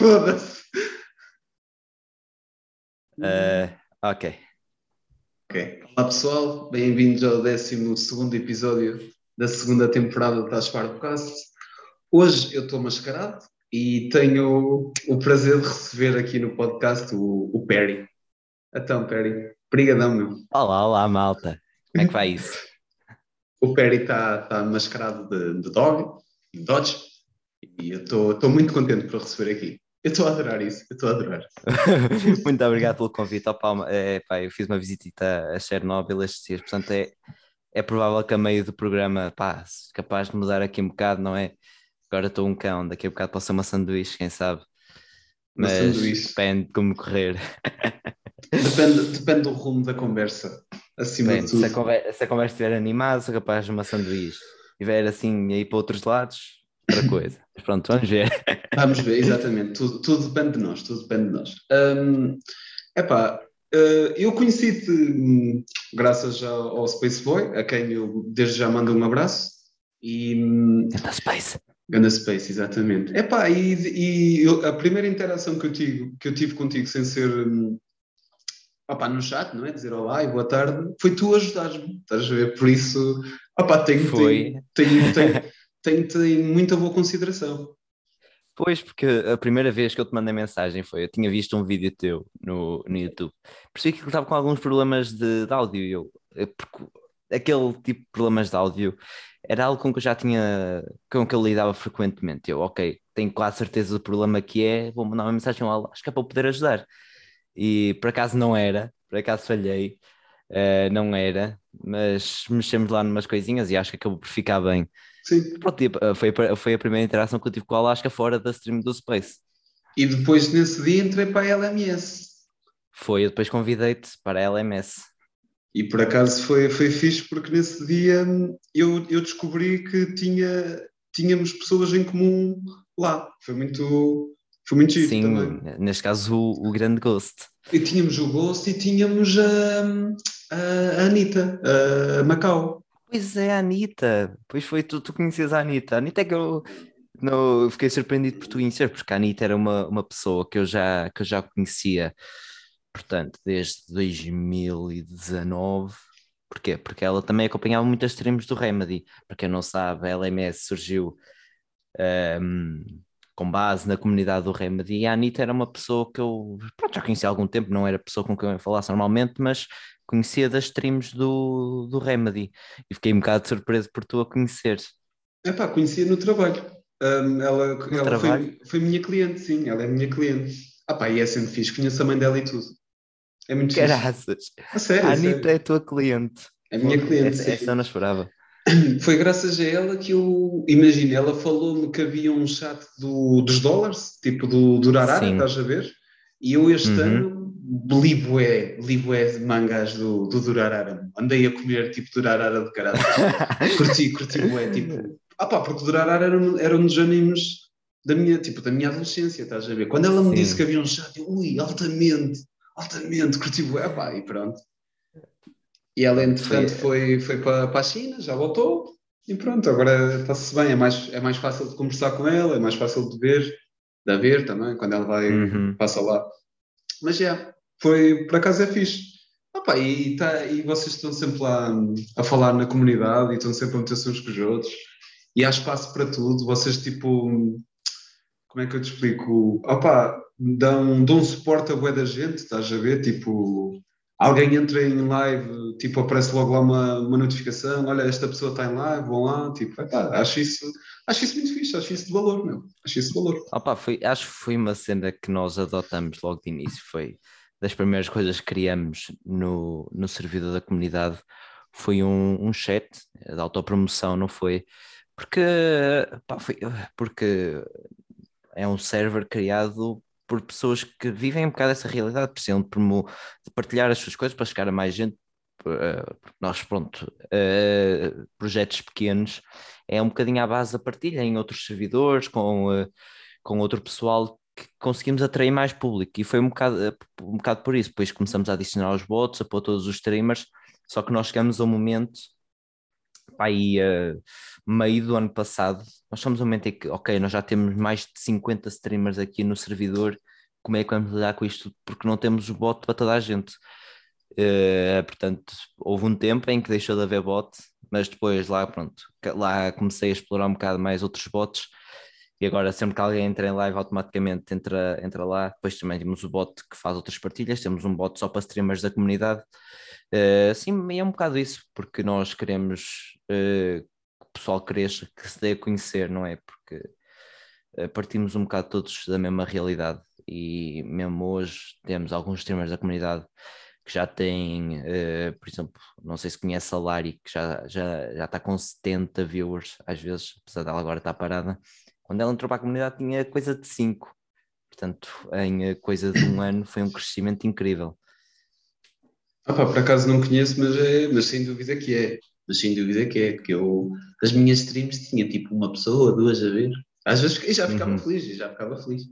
Foda-se. Uh, ok. Ok. Olá pessoal, bem-vindos ao 12 episódio da segunda temporada do Tás Podcast. Hoje eu estou mascarado e tenho o prazer de receber aqui no podcast o, o Perry. Então, Perry, brigadão, meu. Olá, olá, malta. Como é que vai isso? o Perry está tá mascarado de, de dog, de Dodge, e eu estou muito contente por receber aqui. Eu estou a adorar isso, eu estou a adorar. Muito obrigado pelo convite. Oh, Palma, é, pá, eu fiz uma visita a Chernobyl estes dias, portanto é, é provável que a meio do programa, pá, capaz de mudar aqui um bocado, não é? Agora estou um cão, daqui a bocado posso ser uma sanduíche, quem sabe? Mas depende de como correr. Depende, depende do rumo da conversa, acima depende. de tudo. Se a, conversa, se a conversa estiver animada, sou capaz de uma sanduíche. Estiver assim aí para outros lados, outra coisa. Mas pronto, vamos ver. Vamos ver, exatamente. Tudo, tudo depende de nós, tudo depende de nós. Um, epá, uh, eu conheci-te hum, graças ao, ao Space Boy, a quem eu desde já mando um abraço. E, Ganda Space. Ganda Space, exatamente. Epá, e, e eu, a primeira interação que eu, tive, que eu tive contigo sem ser um, opá, no chat, não é? Dizer olá e boa tarde, foi tu ajudares-me, estás a ver? Por isso, opá, tenho, foi. tenho, tenho, tenho tenho-te em muita boa consideração. Pois, porque a primeira vez que eu te mandei mensagem foi, eu tinha visto um vídeo teu no, no YouTube, percebi que ele estava com alguns problemas de, de áudio, eu, eu, aquele tipo de problemas de áudio era algo com que eu já tinha, com que eu lidava frequentemente, eu, ok, tenho quase certeza do problema que é, vou mandar uma mensagem ao acho que é para eu poder ajudar, e por acaso não era, por acaso falhei, uh, não era, mas mexemos lá numas coisinhas e acho que acabou por ficar bem. Sim. Pronto, tipo, foi, foi a primeira interação que eu tive com a Alaska fora da stream do Space. E depois nesse dia entrei para a LMS. Foi, eu depois convidei-te para a LMS. E por acaso foi, foi fixe porque nesse dia eu, eu descobri que tinha, tínhamos pessoas em comum lá. Foi muito, foi muito giro Sim, também. neste caso o, o grande Ghost. E tínhamos o Ghost e tínhamos a, a, a Anitta, a Macau. Pois é, Anitta. Pois foi, tu, tu conhecias a Anitta. A Anitta é que eu, não, fiquei surpreendido por tu conhecer, porque a Anitta era uma, uma pessoa que eu, já, que eu já conhecia, portanto, desde 2019. Porquê? Porque ela também acompanhava muitas streams do Remedy. Para quem não sabe, a LMS surgiu um, com base na comunidade do Remedy e a Anitta era uma pessoa que eu pronto, já conhecia há algum tempo, não era pessoa com quem eu falasse normalmente, mas conhecia das streams do, do Remedy e fiquei um bocado surpreso por tu a conhecer. É pá, conhecia no trabalho. Um, ela no ela trabalho? Foi, foi minha cliente, sim, ela é minha cliente. Ah pá, e é sempre fixe, conheço a mãe dela e tudo. É muito Caraças. A sério, a Anitta é a tua cliente. É minha cliente. Essa, essa eu não esperava. Foi graças a ela que eu, imagina, ela falou-me que havia um chat do, dos dólares, tipo do, do Arara, estás a ver? E eu este uhum. ano libué, libué de mangás do, do Durarara. Andei a comer tipo Durarara de caralho. curti, curti bué, tipo... Ah pá, porque Durarara era, era um dos animes da minha, tipo, da minha adolescência, estás a ver? Quando ela me Sim. disse que havia um chat, eu, ui, altamente, altamente, curti bué, pá, e pronto. E ela, entretanto, foi, foi para, para a China, já voltou, e pronto, agora está-se bem, é mais, é mais fácil de conversar com ela, é mais fácil de ver, de a ver também, quando ela vai, uhum. passa lá. Mas já, foi, por acaso é fixe. Opa, e, tá, e vocês estão sempre lá a falar na comunidade e estão sempre a meter-se uns com os outros e há espaço para tudo. Vocês, tipo, como é que eu te explico? Opa, dão, dão suporte a boa da gente, estás a ver? Tipo, alguém entra em live, tipo, aparece logo lá uma, uma notificação: olha, esta pessoa está em live, vão lá. Tipo, epá, acho, isso, acho isso muito fixe, acho isso de valor, meu. Acho isso de valor. Opa, foi, acho que foi uma cena que nós adotamos logo de início. Foi das primeiras coisas que criamos no, no servidor da comunidade foi um, um chat de autopromoção, não foi? Porque, pá, foi, porque é um server criado por pessoas que vivem um bocado essa realidade, precisam de, de partilhar as suas coisas para chegar a mais gente. Uh, nós, pronto, uh, projetos pequenos é um bocadinho à base da partilha em outros servidores, com, uh, com outro pessoal que conseguimos atrair mais público e foi um bocado, eh, um bocado por isso. Depois começamos a adicionar os bots, a pôr todos os streamers, só que nós chegamos a um momento aí uh, meio do ano passado, nós somos um momento em que, ok, nós já temos mais de 50 streamers aqui no servidor, como é que vamos lidar com isto? Porque não temos o bot para toda a gente. Uh, portanto, houve um tempo em que deixou de haver bot, mas depois lá, pronto, lá comecei a explorar um bocado mais outros bots e agora sempre que alguém entra em live automaticamente entra, entra lá, depois também temos o bot que faz outras partilhas, temos um bot só para streamers da comunidade, uh, sim, é um bocado isso, porque nós queremos uh, que o pessoal cresça, que se dê a conhecer, não é? Porque uh, partimos um bocado todos da mesma realidade. E mesmo hoje temos alguns streamers da comunidade que já têm, uh, por exemplo, não sei se conhece a Lari, que já, já, já está com 70 viewers, às vezes, apesar dela agora estar parada. Quando ela entrou para a comunidade tinha coisa de 5. Portanto, em eh, coisa de um ano foi um crescimento incrível. Ah pá, por acaso não conheço, mas, é, mas sem dúvida que é. Mas sem dúvida que é, porque eu, as minhas streams tinha tipo uma pessoa, duas a ver. Às vezes e já ficava uhum. feliz, já ficava feliz.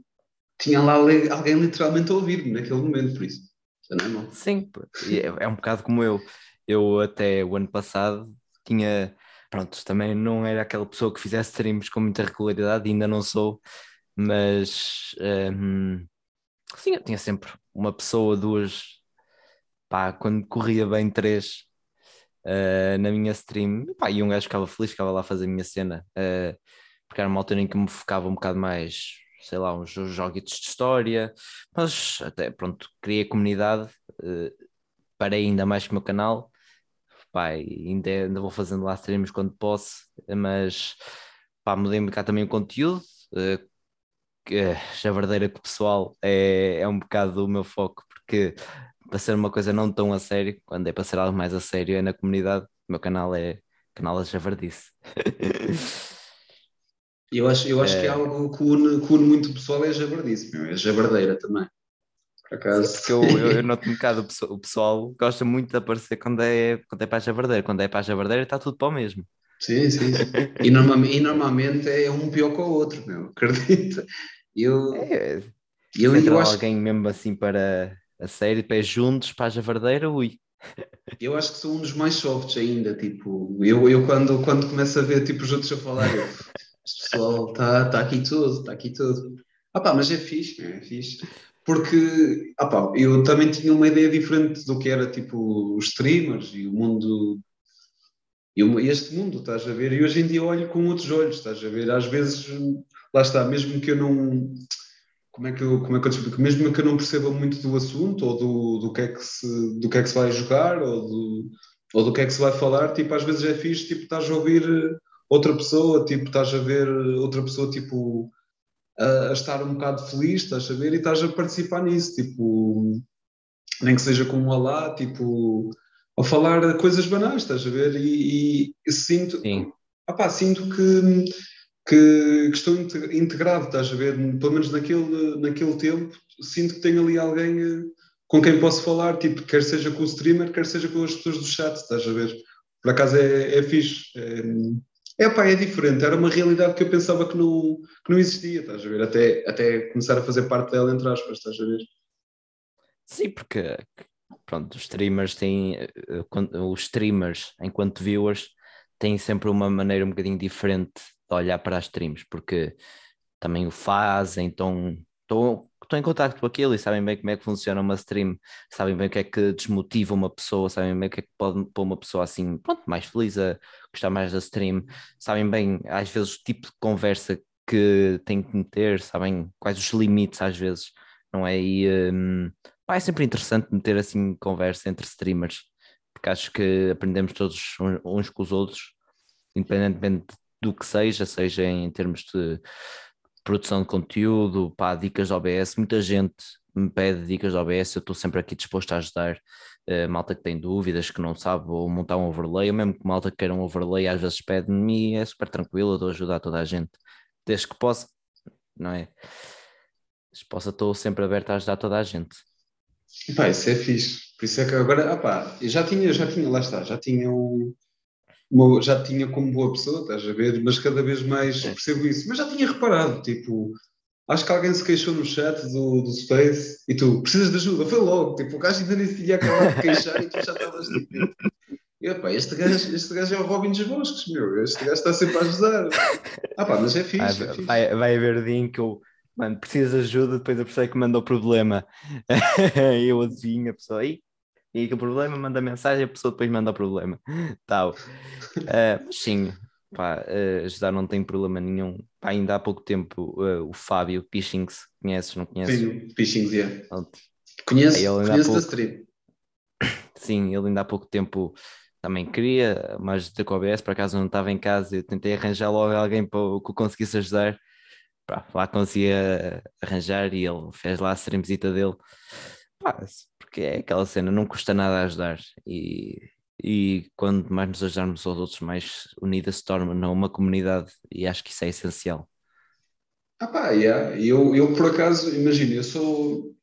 Tinha lá alguém literalmente a ouvir-me naquele momento, por isso. Não é Sim, é, é um bocado como eu. Eu até o ano passado tinha, pronto, também não era aquela pessoa que fizesse streams com muita regularidade, ainda não sou, mas um, sim, eu tinha sempre uma pessoa, duas, pá, quando corria bem três uh, na minha stream, pá, e um gajo ficava feliz, ficava lá a fazer a minha cena, uh, porque era uma altura em que me focava um bocado mais sei lá, uns joguitos de história, mas até pronto, criei comunidade, uh, parei ainda mais que o meu canal, pá, ainda, ainda vou fazendo lá streams quando posso, mas pá, mudei um bocado também o conteúdo, uh, a verdadeira que o pessoal é, é um bocado o meu foco, porque para ser uma coisa não tão a sério, quando é para ser algo mais a sério é na comunidade, o meu canal é canal da Javardice. Eu acho, eu acho é... que é algo que une, que une muito pessoal é jabardice, meu, é jabardeira também. Por acaso. Sim, porque eu, eu, eu noto um bocado, o pessoal gosta muito de aparecer quando é, quando é para a jabardeira. Quando é para a jabardeira está tudo para o mesmo. Sim, sim. E, normalmente, e normalmente é um pior que o outro, meu, acredita. Eu, é, eu, eu acho... alguém mesmo assim para a série, pés juntos para a javardeira, ui. Eu acho que sou um dos mais softs ainda, tipo, eu, eu quando, quando começo a ver tipo, os outros a falar, eu, pessoal está tá aqui tudo, está aqui tudo. Ah pá, mas é fixe, é fixe. Porque, ah pá, eu também tinha uma ideia diferente do que era tipo os streamers e o mundo, e este mundo, estás a ver? E hoje em dia olho com outros olhos, estás a ver? Às vezes, lá está, mesmo que eu não, como é que eu, como é que eu explico? Mesmo que eu não perceba muito do assunto ou do, do, que, é que se, do que é que se vai jogar ou do, ou do que é que se vai falar, tipo, às vezes é fixe, tipo, estás a ouvir outra pessoa, tipo, estás a ver outra pessoa, tipo, a, a, estar um bocado feliz, estás a ver, e estás a participar nisso, tipo, nem que seja com um alá, tipo, a falar coisas banais, estás a ver, e, e sinto, Sim. Opá, sinto que, que, que, estou integrado, estás a ver, pelo menos naquele, naquele tempo, sinto que tenho ali alguém eh, com quem posso falar, tipo, quer seja com o streamer, quer seja com as pessoas do chat, estás a ver. Por acaso é, é fixe. É, é pá, é diferente, era uma realidade que eu pensava que não, que não existia, estás a ver? Até, até começar a fazer parte dela, entre aspas, estás a ver? Sim, porque pronto, os streamers têm, eh, os streamers, enquanto viewers, têm sempre uma maneira um bocadinho diferente de olhar para as streams, porque também o fazem, então estão, estão em contato com aquilo e sabem bem como é que funciona uma stream, sabem bem o que é que desmotiva uma pessoa, sabem bem o que é que pode pôr uma pessoa assim, pronto, mais feliz a gostar mais da stream, sabem bem às vezes o tipo de conversa que tem que meter, sabem quais os limites às vezes, não é? E um, pá, é sempre interessante meter assim conversa entre streamers, porque acho que aprendemos todos uns com os outros, independentemente do que seja, seja em termos de produção de conteúdo, pá, dicas de OBS, muita gente me pede dicas de OBS, eu estou sempre aqui disposto a ajudar uh, malta que tem dúvidas, que não sabe ou montar um overlay, ou mesmo que malta que queira um overlay, às vezes pede-me e é super tranquilo, eu dou ajuda a toda a gente, desde que possa, não é? Desde que possa, estou sempre aberto a ajudar toda a gente. Pá, isso é fixe, por isso é que agora, eu já tinha, já tinha, lá está, já tinha um uma, já tinha como boa pessoa, estás a ver? Mas cada vez mais percebo isso. Mas já tinha reparado, tipo, acho que alguém se queixou no chat do, do Space e tu precisas de ajuda, foi logo, tipo, o gajo ainda nem se tinha acabado de queixar e tu já estavas tipo. Epá, este, gajo, este gajo é o Robin dos Bosques, meu. Este gajo está sempre a ajudar. Ah, pá, mas é fixe. Vai, é fixe. vai, vai haver dia em que eu, mano, preciso de ajuda, depois a pessoa é que manda o problema. eu adivinho a pessoa aí. E que o problema manda mensagem, a pessoa depois manda o problema. Tal. Uh, mas sim, pá, uh, ajudar não tem problema nenhum. Pá, ainda há pouco tempo uh, o Fábio Pichings, conheces, não conheces? Sim, Pichings, yeah. Conheço, conheço da stream. Sim, ele ainda há pouco tempo também queria, mas da OBS, por acaso não estava em casa, eu tentei arranjar logo alguém para que o conseguisse ajudar. Pá, lá conseguia arranjar e ele fez lá a streamzita dele. Pá, porque é aquela cena, não custa nada ajudar. E, e quando mais nos ajudarmos aos outros, mais unida se torna uma comunidade, e acho que isso é essencial. Ah pá, yeah. eu, eu por acaso, imagina, eu sou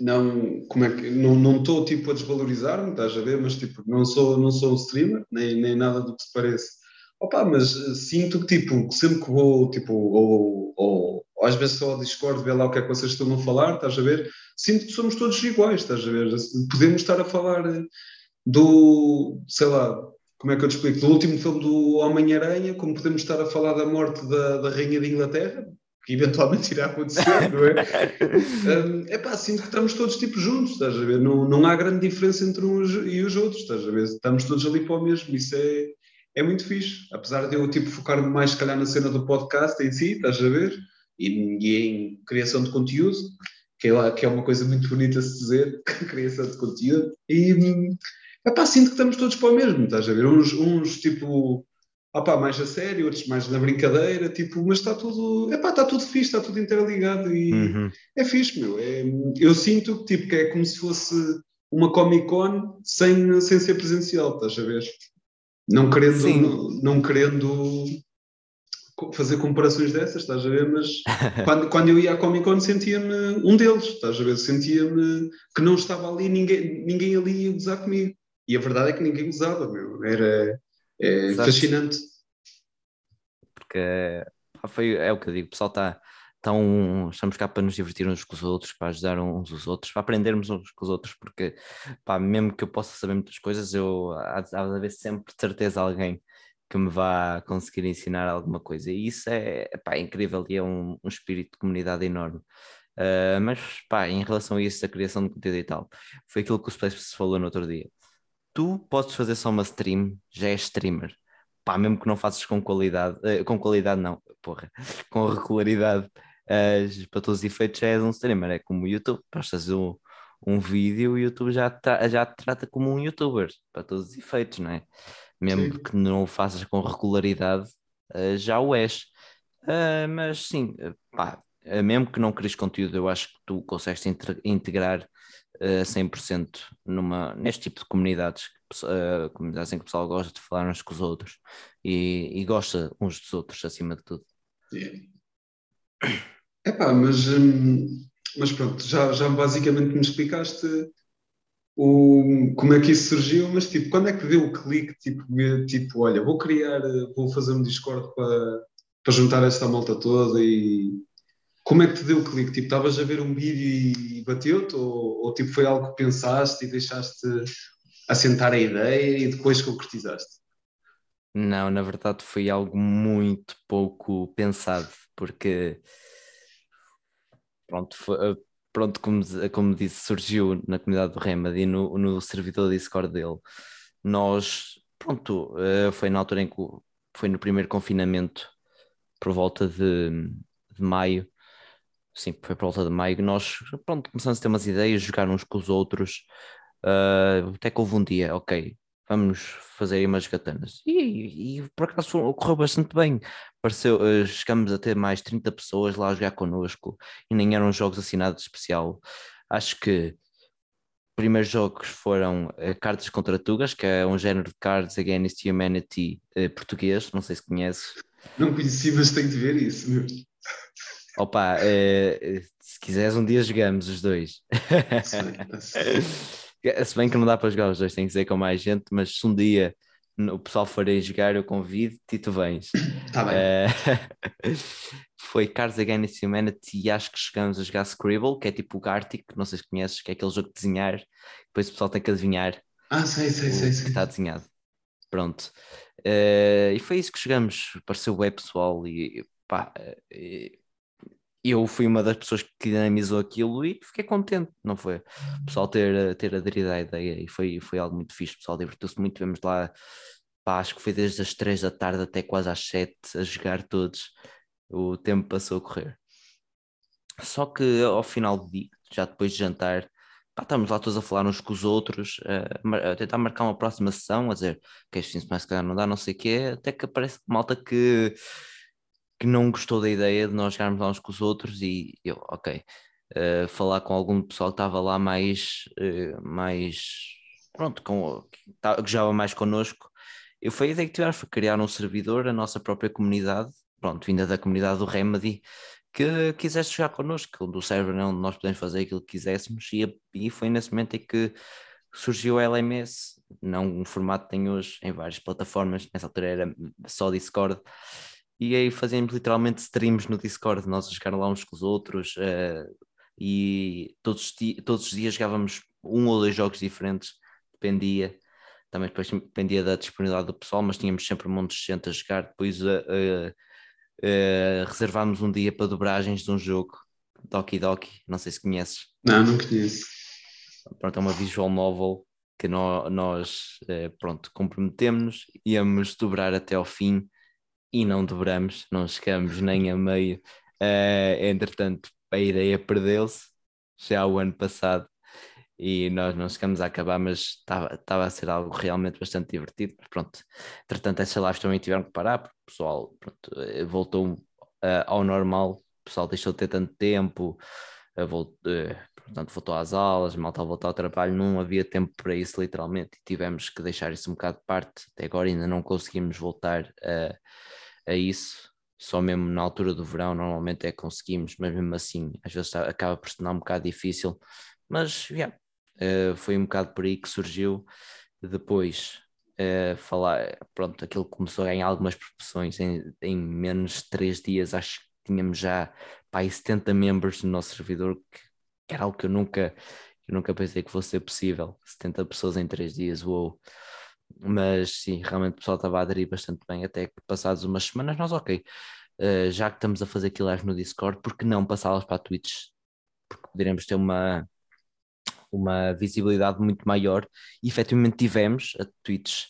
não, como é que, não, não estou tipo a desvalorizar-me, estás a ver, mas tipo, não sou, não sou um streamer, nem, nem nada do que se parece. Opa, mas sinto que tipo, sempre que vou, tipo, ou, ou às vezes só ao Discord ver lá o que é que vocês estão a falar, estás a ver, sinto que somos todos iguais, estás a ver, podemos estar a falar do, sei lá, como é que eu te explico, do último filme do Homem-Aranha, como podemos estar a falar da morte da, da Rainha de Inglaterra, que eventualmente irá acontecer, não é? um, é pá, sinto que estamos todos tipo juntos, estás a ver? Não, não há grande diferença entre uns e os outros, estás a ver? Estamos todos ali para o mesmo, isso é, é muito fixe. Apesar de eu tipo focar-me mais, se calhar, na cena do podcast em si, estás a ver? E, e em criação de conteúdo, que é, que é uma coisa muito bonita a se dizer, criação de conteúdo. E é pá, sinto que estamos todos para o mesmo, estás a ver? Uns, uns tipo opá, mais a sério, outros mais na brincadeira, tipo, mas está tudo, epá, está tudo fixe, está tudo interligado e uhum. é fixe, meu. É, eu sinto tipo, que é como se fosse uma Comic Con sem, sem ser presencial, estás a ver? Não querendo, não, não, querendo fazer comparações dessas, estás a ver? Mas quando, quando eu ia à Comic Con sentia-me um deles, estás a ver? Sentia-me que não estava ali, ninguém, ninguém ali ia gozar comigo. E a verdade é que ninguém gozava, meu. Era, é fascinante. Porque foi, é o que eu digo, o pessoal está. Tá um, estamos cá para nos divertir uns com os outros, para ajudar uns os outros, para aprendermos uns com os outros, porque pá, mesmo que eu possa saber muitas coisas, eu há, há de haver sempre de certeza alguém que me vá conseguir ensinar alguma coisa. E isso é, pá, é incrível e é um, um, espírito de comunidade enorme. Uh, mas pá, em relação a isso, da criação de conteúdo e tal, foi aquilo que o Space falou no outro dia tu podes fazer só uma stream, já és streamer. Pá, mesmo que não faças com qualidade, uh, com qualidade não, porra, com regularidade, uh, para todos os efeitos já és um streamer, é como o YouTube, postas um, um vídeo, o YouTube já, já te trata como um youtuber, para todos os efeitos, não é? Mesmo sim. que não o faças com regularidade, uh, já o és. mas sim, pá, mesmo que não cries conteúdo, eu acho que tu consegues integrar uh, 100% numa, neste tipo de comunidades, uh, comunidades em que o pessoal gosta de falar uns com os outros e, e gosta uns dos outros acima de tudo. É Epá, mas, hum, mas pronto, já, já basicamente me explicaste o, como é que isso surgiu, mas tipo, quando é que deu o clique, tipo, tipo, olha, vou criar, vou fazer um Discord para, para juntar esta malta toda e como é que te deu o clique? Tipo, estavas a ver um vídeo e bateu-te? Ou, ou, tipo, foi algo que pensaste e deixaste assentar a ideia e depois concretizaste? Não, na verdade foi algo muito pouco pensado, porque pronto, foi, pronto como, como disse, surgiu na comunidade do Remedy e no, no servidor Discord dele. Nós, pronto, eh, foi na altura em que foi no primeiro confinamento, por volta de, de maio, sim, foi por volta de maio, nós pronto, começamos a ter umas ideias, jogar uns com os outros, uh, até que houve um dia, ok, vamos fazer aí umas gatanas. E, e por acaso ocorreu bastante bem. Pareceu, uh, chegamos a ter mais 30 pessoas lá a jogar connosco e nem eram jogos assinados especial. Acho que os primeiros jogos foram uh, Cartas contra Tugas, que é um género de Cards Against Humanity uh, português, não sei se conheces. Não conheci, mas tenho de ver isso. Meu. Opa, uh, se quiseres um dia jogamos os dois. se bem que não dá para jogar os dois, tem que ser com mais gente, mas se um dia o pessoal forem jogar, eu convido e tu vens. Tá bem. Uh, foi Cards Against Humanity e acho que chegamos a jogar Scribble, que é tipo o Gartic, não sei se conheces, que é aquele jogo de desenhar, depois o pessoal tem que adivinhar. Ah, sei, sei, sei, sei. que está desenhado. pronto. Uh, e foi isso que chegamos, pareceu web pessoal e pá, uh, eu fui uma das pessoas que dinamizou aquilo e fiquei contente, não foi? O pessoal ter, ter aderido à ideia e foi, foi algo muito fixe, o pessoal divertiu-se muito, vemos lá, pá, acho que foi desde as três da tarde até quase às sete a jogar todos, o tempo passou a correr. Só que ao final do dia, já depois de jantar, pá, estamos lá todos a falar uns com os outros, a, a tentar marcar uma próxima sessão, a dizer que este fim de semana se calhar não dá, não sei o quê, até que aparece malta que que não gostou da ideia de nós jogarmos lá uns com os outros e eu, ok, uh, falar com algum pessoal que estava lá mais, uh, mais pronto, com, que, que jogava mais connosco. Eu foi a ideia que tivemos, foi criar um servidor, a nossa própria comunidade, pronto, vinda da comunidade do Remedy, que quisesse jogar connosco, do server onde nós podemos fazer aquilo que quiséssemos, e, e foi nesse momento em que surgiu o LMS, não um formato que tem hoje em várias plataformas, nessa altura era só Discord, e aí fazíamos literalmente streams no Discord, nós a jogar lá uns com os outros, uh, e todos, todos os dias jogávamos um ou dois jogos diferentes, dependia, também depois dependia da disponibilidade do pessoal, mas tínhamos sempre um monte de gente a jogar, depois uh, uh, reservámos um dia para dobragens de um jogo, Doki Doki, não sei se conheces. Não, não conheço. Pronto, é uma visual novel que nós, nós pronto, comprometemos, íamos dobrar até ao fim, e não dobramos, não chegamos nem a meio. Uh, entretanto, a ideia perdeu-se já o ano passado e nós não chegamos a acabar, mas estava a ser algo realmente bastante divertido. Pronto, entretanto, essas lives também tiveram que parar, porque o pessoal pronto, eh, voltou uh, ao normal, o pessoal deixou de ter tanto tempo, uh, voltou, portanto, voltou às aulas, mal estava a voltar ao trabalho, não havia tempo para isso, literalmente, e tivemos que deixar isso um bocado de parte. Até agora ainda não conseguimos voltar a a isso, só mesmo na altura do verão normalmente é que conseguimos, mas mesmo assim às vezes acaba por se tornar um bocado difícil, mas yeah, uh, foi um bocado por aí que surgiu. Depois uh, falar, pronto, aquilo começou a ganhar algumas proporções em, em menos de três dias, acho que tínhamos já pá, 70 membros no nosso servidor, que, que era algo que eu nunca, eu nunca pensei que fosse possível, 70 pessoas em três dias, uou. Wow mas sim, realmente o pessoal estava a aderir bastante bem, até que passados umas semanas nós, ok, uh, já que estamos a fazer aquilo live no Discord, por que não passá-las para a Twitch? Porque poderemos ter uma, uma visibilidade muito maior, e efetivamente tivemos, a Twitch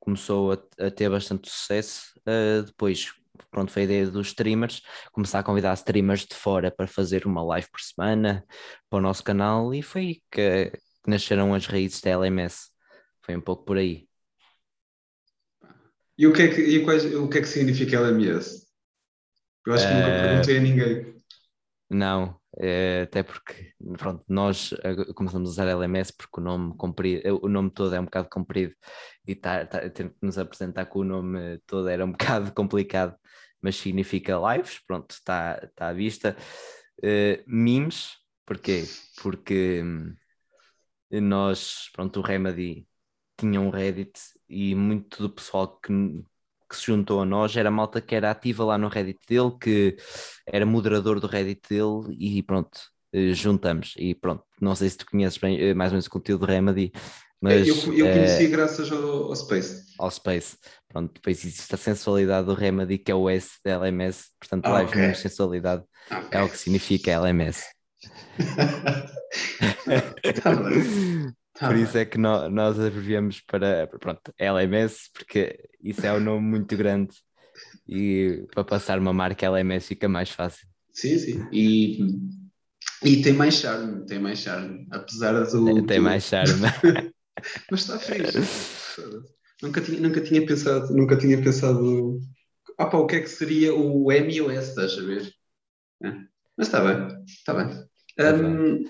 começou a, a ter bastante sucesso, uh, depois pronto, foi a ideia dos streamers, começar a convidar streamers de fora para fazer uma live por semana para o nosso canal e foi que, que nasceram as raízes da LMS. Foi um pouco por aí. E o que é que, e quais, o que, é que significa LMS? Eu acho que nunca uh, perguntei a ninguém. Não, é, até porque pronto, nós começamos a usar LMS porque o nome comprido, o nome todo é um bocado comprido e tá, tá, ter que nos apresentar com o nome todo era um bocado complicado, mas significa lives, pronto, está tá à vista. Uh, memes, porquê? Porque hum, nós, pronto, o Remedy tinha um Reddit e muito do pessoal que, que se juntou a nós era malta que era ativa lá no Reddit dele, que era moderador do Reddit dele e pronto, eh, juntamos. E pronto, não sei se tu conheces bem eh, mais ou menos o conteúdo do Remedy, mas. Eu, eu conheci é, graças ao, ao, Space. Ao Space. Pronto, depois existe a sensualidade do Remedy, que é o S da LMS, portanto, ah, live okay. menos sensualidade okay. é o que significa LMS. tá Tá Por isso é que nós, nós abreviamos para pronto, LMS, porque isso é um nome muito grande e para passar uma marca LMS fica mais fácil. Sim, sim. E, e tem mais charme, tem mais charme, apesar do. Tem, mais charme. Mas está fixe. nunca tinha, nunca tinha pensado, nunca tinha pensado. Ah, pá, o que é que seria o M o S, estás a ver? É. Mas está bem, está bem. Tá um,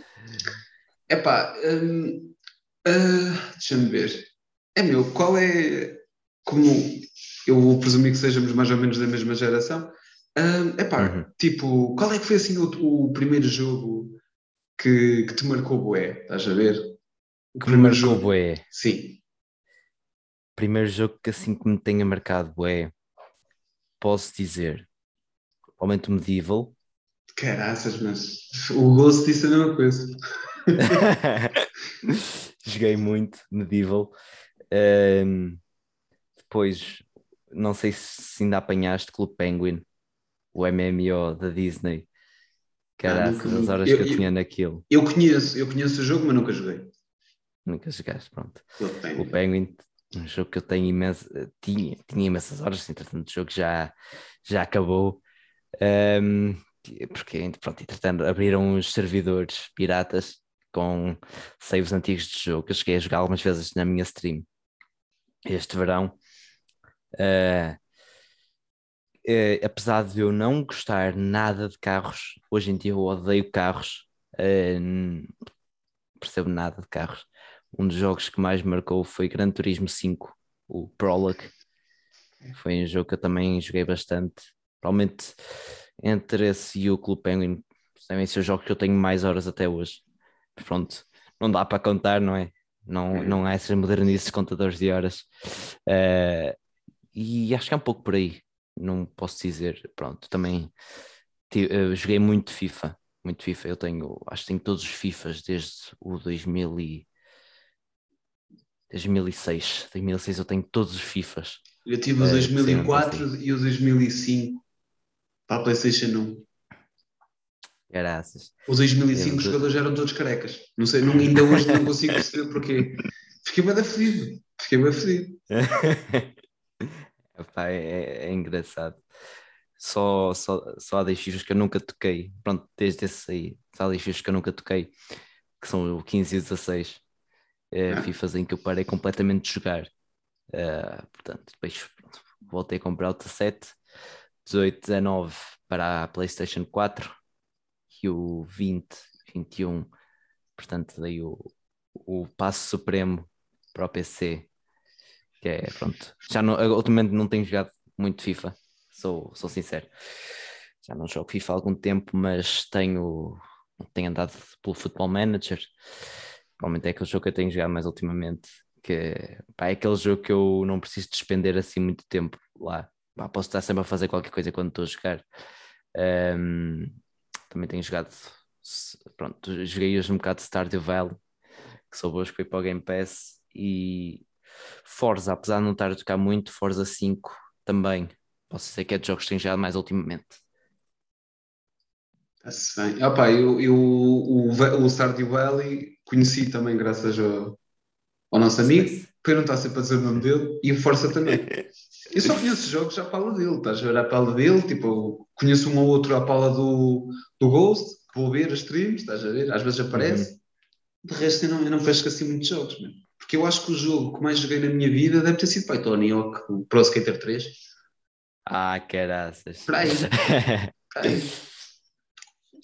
epá, um, Uh, Deixa-me ver. É meu, qual é. Como eu vou presumir que sejamos mais ou menos da mesma geração. É uh, pá, uhum. tipo, qual é que foi assim o, o primeiro jogo que, que te marcou bué? Estás a ver? O que primeiro jogo bué? Sim. Primeiro jogo que assim que me tenha marcado bué, posso dizer, provavelmente Medieval. Caraças, mas o Ghost disse a mesma coisa. joguei muito Medieval. Um, depois, não sei se ainda apanhaste Clube Penguin, o MMO da Disney. Caraca, ah, as horas eu, que eu tinha naquilo. Eu conheço, eu conheço o jogo, mas nunca joguei. Nunca jogaste, pronto. O Penguin, um jogo que eu tenho imenso, tinha, tinha imensas horas, entretanto o jogo já, já acabou. Um, porque, pronto, entretanto, abriram os servidores piratas com saves antigos de jogo. Eu cheguei a jogar algumas vezes na minha stream este verão. Uh, uh, apesar de eu não gostar nada de carros, hoje em dia eu odeio carros, uh, percebo nada de carros. Um dos jogos que mais marcou foi Gran Turismo 5, o Prologue. Foi um jogo que eu também joguei bastante. Provavelmente entre esse e o Clube Penguin devem ser os jogos que eu tenho mais horas até hoje. Pronto, não dá para contar, não é? Não, não há esses modernices contadores de horas. Uh, e acho que é um pouco por aí. Não posso dizer. Pronto, também uh, joguei muito FIFA. Muito FIFA. Eu tenho, acho que tenho todos os FIFAs desde o 2000 e 2006. 2006 eu tenho todos os FIFAs. Eu tive o 2004 uh, e o 2005 para a PlayStation 1. Graças. Os 2005 os jogadores eram todos carecas. Não sei, não, ainda hoje não consigo perceber porquê. Fiquei bem fedido. Fiquei bem fedido. Epá, é, é, engraçado. Só, só, só há 10 FIFAs que eu nunca toquei. Pronto, desde esse aí, só há 10 FIFAs que eu nunca toquei, que são o 15 e o 16. É, ah. FIFAs em que eu parei completamente de jogar. Uh, portanto, depois pronto, voltei a comprar o 17, 18, 19 para a PlayStation 4 o 20, 21. Portanto, dei o, o passo supremo para o PC. Que é, pronto. Já ultimamente não tenho jogado muito FIFA, sou, sou sincero. Já não jogo FIFA há algum tempo, mas tenho, tenho andado pelo Football Manager. Provavelmente é aquele jogo que eu tenho jogado mais ultimamente. Que pá, é aquele jogo que eu não preciso despender assim muito tempo lá. Pá, posso estar sempre a fazer qualquer coisa quando estou a jogar. Um, também tenho jogado. Pronto, joguei hoje um bocado de Stardew Valley, que sou boas que foi para o Game Pass. E Forza, apesar de não estar a tocar muito, Forza 5 também. Posso dizer que é de jogos que tenho jogado mais ultimamente. Está-se bem. Opa, eu, eu, o, o Stardew Valley conheci também graças ao, ao nosso amigo, estar sempre a dizer o nome dele, e o Força também. Eu só conheço jogos à pala dele, estás a ver à pala dele, tipo, conheço um ou outro à pala do, do Ghost, que vou ver as streams, estás a ver, às vezes aparece. Uhum. De resto, eu não, eu não pesco assim muitos jogos, mesmo. porque eu acho que o jogo que mais joguei na minha vida deve ter sido Python Hawk, o Pro Skater 3. Ah, caraças. Para aí. Para aí.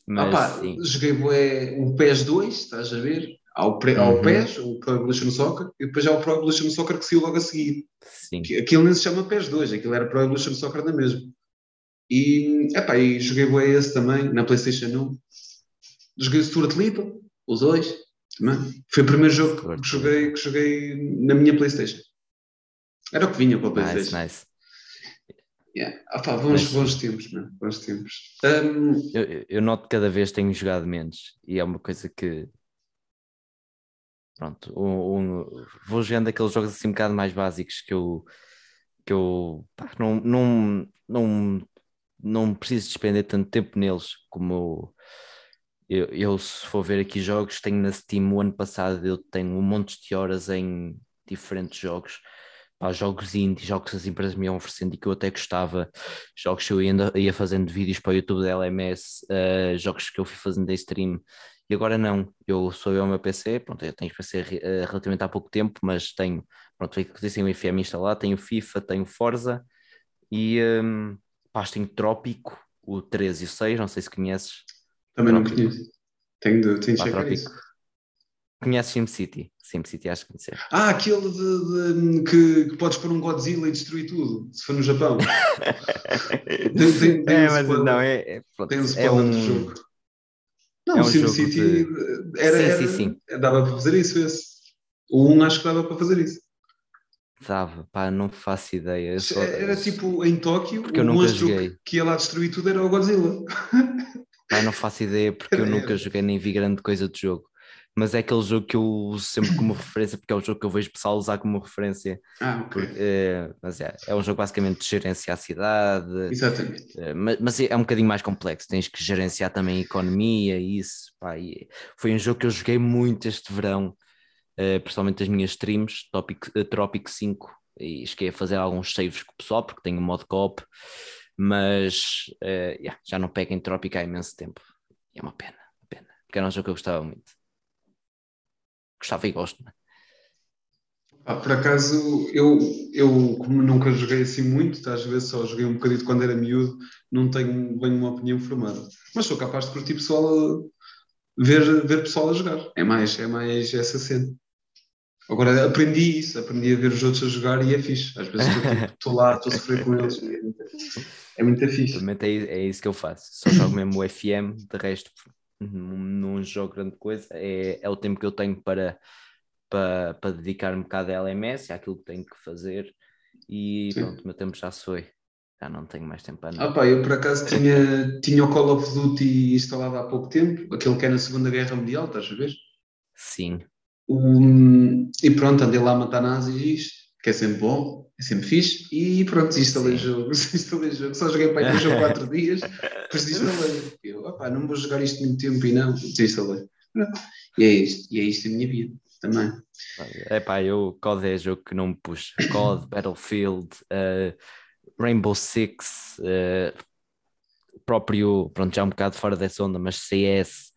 Mas, ah, pá, joguei bué, o PES 2, estás a ver? Há o, pre, uhum. PES, o Pro Evolution Soccer, e depois há o Pro Evolution Soccer que saiu logo a seguir. Sim. Aquilo nem se chama PES 2, aquilo era Pro Evolution Soccer na mesma. E, epá, e joguei bué esse também, na Playstation 1. Joguei o Stuart Little, os dois, também. Foi o primeiro jogo que joguei, que joguei na minha Playstation. Era o que vinha para a Playstation. Nice, nice. Yeah. Ah, pá, bons, Mas, bons tempos, man. bons tempos. Um... Eu, eu noto que cada vez tenho jogado menos e é uma coisa que pronto, um, um, vou jogando aqueles jogos assim um bocado mais básicos que eu que eu pá, não, não, não, não preciso despender tanto tempo neles como eu, eu, se for ver aqui jogos, tenho na Steam o ano passado eu tenho um monte de horas em diferentes jogos pá, jogos indie, jogos que as empresas me iam oferecendo e que eu até gostava, jogos que eu ainda ia fazendo vídeos para o YouTube da LMS, uh, jogos que eu fui fazendo em stream e agora não, eu sou eu o meu PC, pronto, eu tenho PC uh, relativamente há pouco tempo, mas tenho, pronto, tenho o FM instalado, tenho FIFA, tenho Forza e um, pá, tenho Trópico, o 13 e o 6, não sei se conheces. Também Trópico. não conheço. Tenho de, tenho de checar isso. Conheces SimCity? SimCity acho que conhecer. Ah, aquele de, de que, que, podes pôr um Godzilla e destruir tudo, se for no Japão. tem, tem, tem é, mas não, é, é, pronto, tem um é um jogo. Não, é um o SimCity de... era, sim, era, sim, sim. dava para fazer isso esse. O 1 acho que dava para fazer isso. Dava, pá, não faço ideia. Só... Era tipo em Tóquio, porque o monstro que, que ia lá destruir tudo era o Godzilla. Pá, não faço ideia porque eu nunca joguei nem vi grande coisa do jogo. Mas é aquele jogo que eu uso sempre como referência, porque é o jogo que eu vejo pessoal usar como referência. Ah, ok. É, mas é, é um jogo basicamente de gerenciar a cidade. Exatamente. É, mas, mas, é um bocadinho mais complexo, tens que gerenciar também a economia e isso. Pá, e foi um jogo que eu joguei muito este verão, uh, principalmente as minhas streams, Topic, uh, Tropic 5, e cheguei a fazer alguns saves com o pessoal, porque tenho um modo co-op, mas uh, yeah, já não pego em Tropic há imenso tempo. E é uma pena, uma pena, porque era um jogo que eu gostava muito gostava e gosto. Né? Ah, por acaso, eu, eu, como nunca joguei assim muito, estás a ver, só joguei um bocadinho quando era miúdo, não tenho bem uma opinião formada. Mas sou capaz de curtir pessoal a, ver, ver pessoal a jogar. É mais, é mais essa cena. Agora aprendi isso, aprendi a ver os outros a jogar e é fixe. Às vezes estou lá, estou a sofrer com eles. É muito, é fixe. É, é isso que eu faço. Só jogo mesmo o FM, de resto não jogo grande coisa, é, é o tempo que eu tenho para, para, para dedicar um bocado à LMS, àquilo que tenho que fazer, e Sim. pronto, o meu tempo já se foi. Já não tenho mais tempo para nada. Ah, pá, eu por acaso tinha, tinha o Call of Duty instalado há pouco tempo, aquele que é na Segunda Guerra Mundial, estás a ver? Sim. Um, e pronto, andei lá a matar nazis, que é sempre bom, é sempre fixe, e pronto, instalei o jogo, instalei jogo, só joguei para aí 3 ou 4 dias, depois desinstalei. Eu, opá, não vou jogar isto muito tempo e não, desinstalei. E é isto, e é isto a minha vida também. É pá, eu COD é jogo que não me puxa. COD, Battlefield, uh, Rainbow Six, uh, próprio, pronto, já um bocado fora dessa onda, mas CS.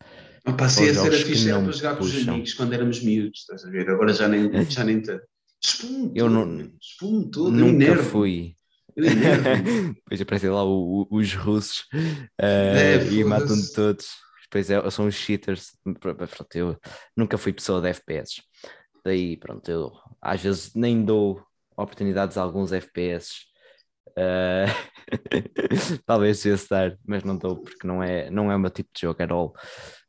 Opa, CS era fixe era para jogar com os amigos quando éramos miúdos, estás a ver? Agora já nem, já nem tanto. Espumo eu não, todo, nunca fui. Depois aparecem lá o, o, os russos uh, é, e matam todos. Depois é, são os cheaters. Pronto, eu nunca fui pessoa de FPS. Daí, pronto, eu às vezes nem dou oportunidades a alguns FPS. Uh, talvez devesse dar, mas não dou porque não é, não é o meu tipo de jogo at all.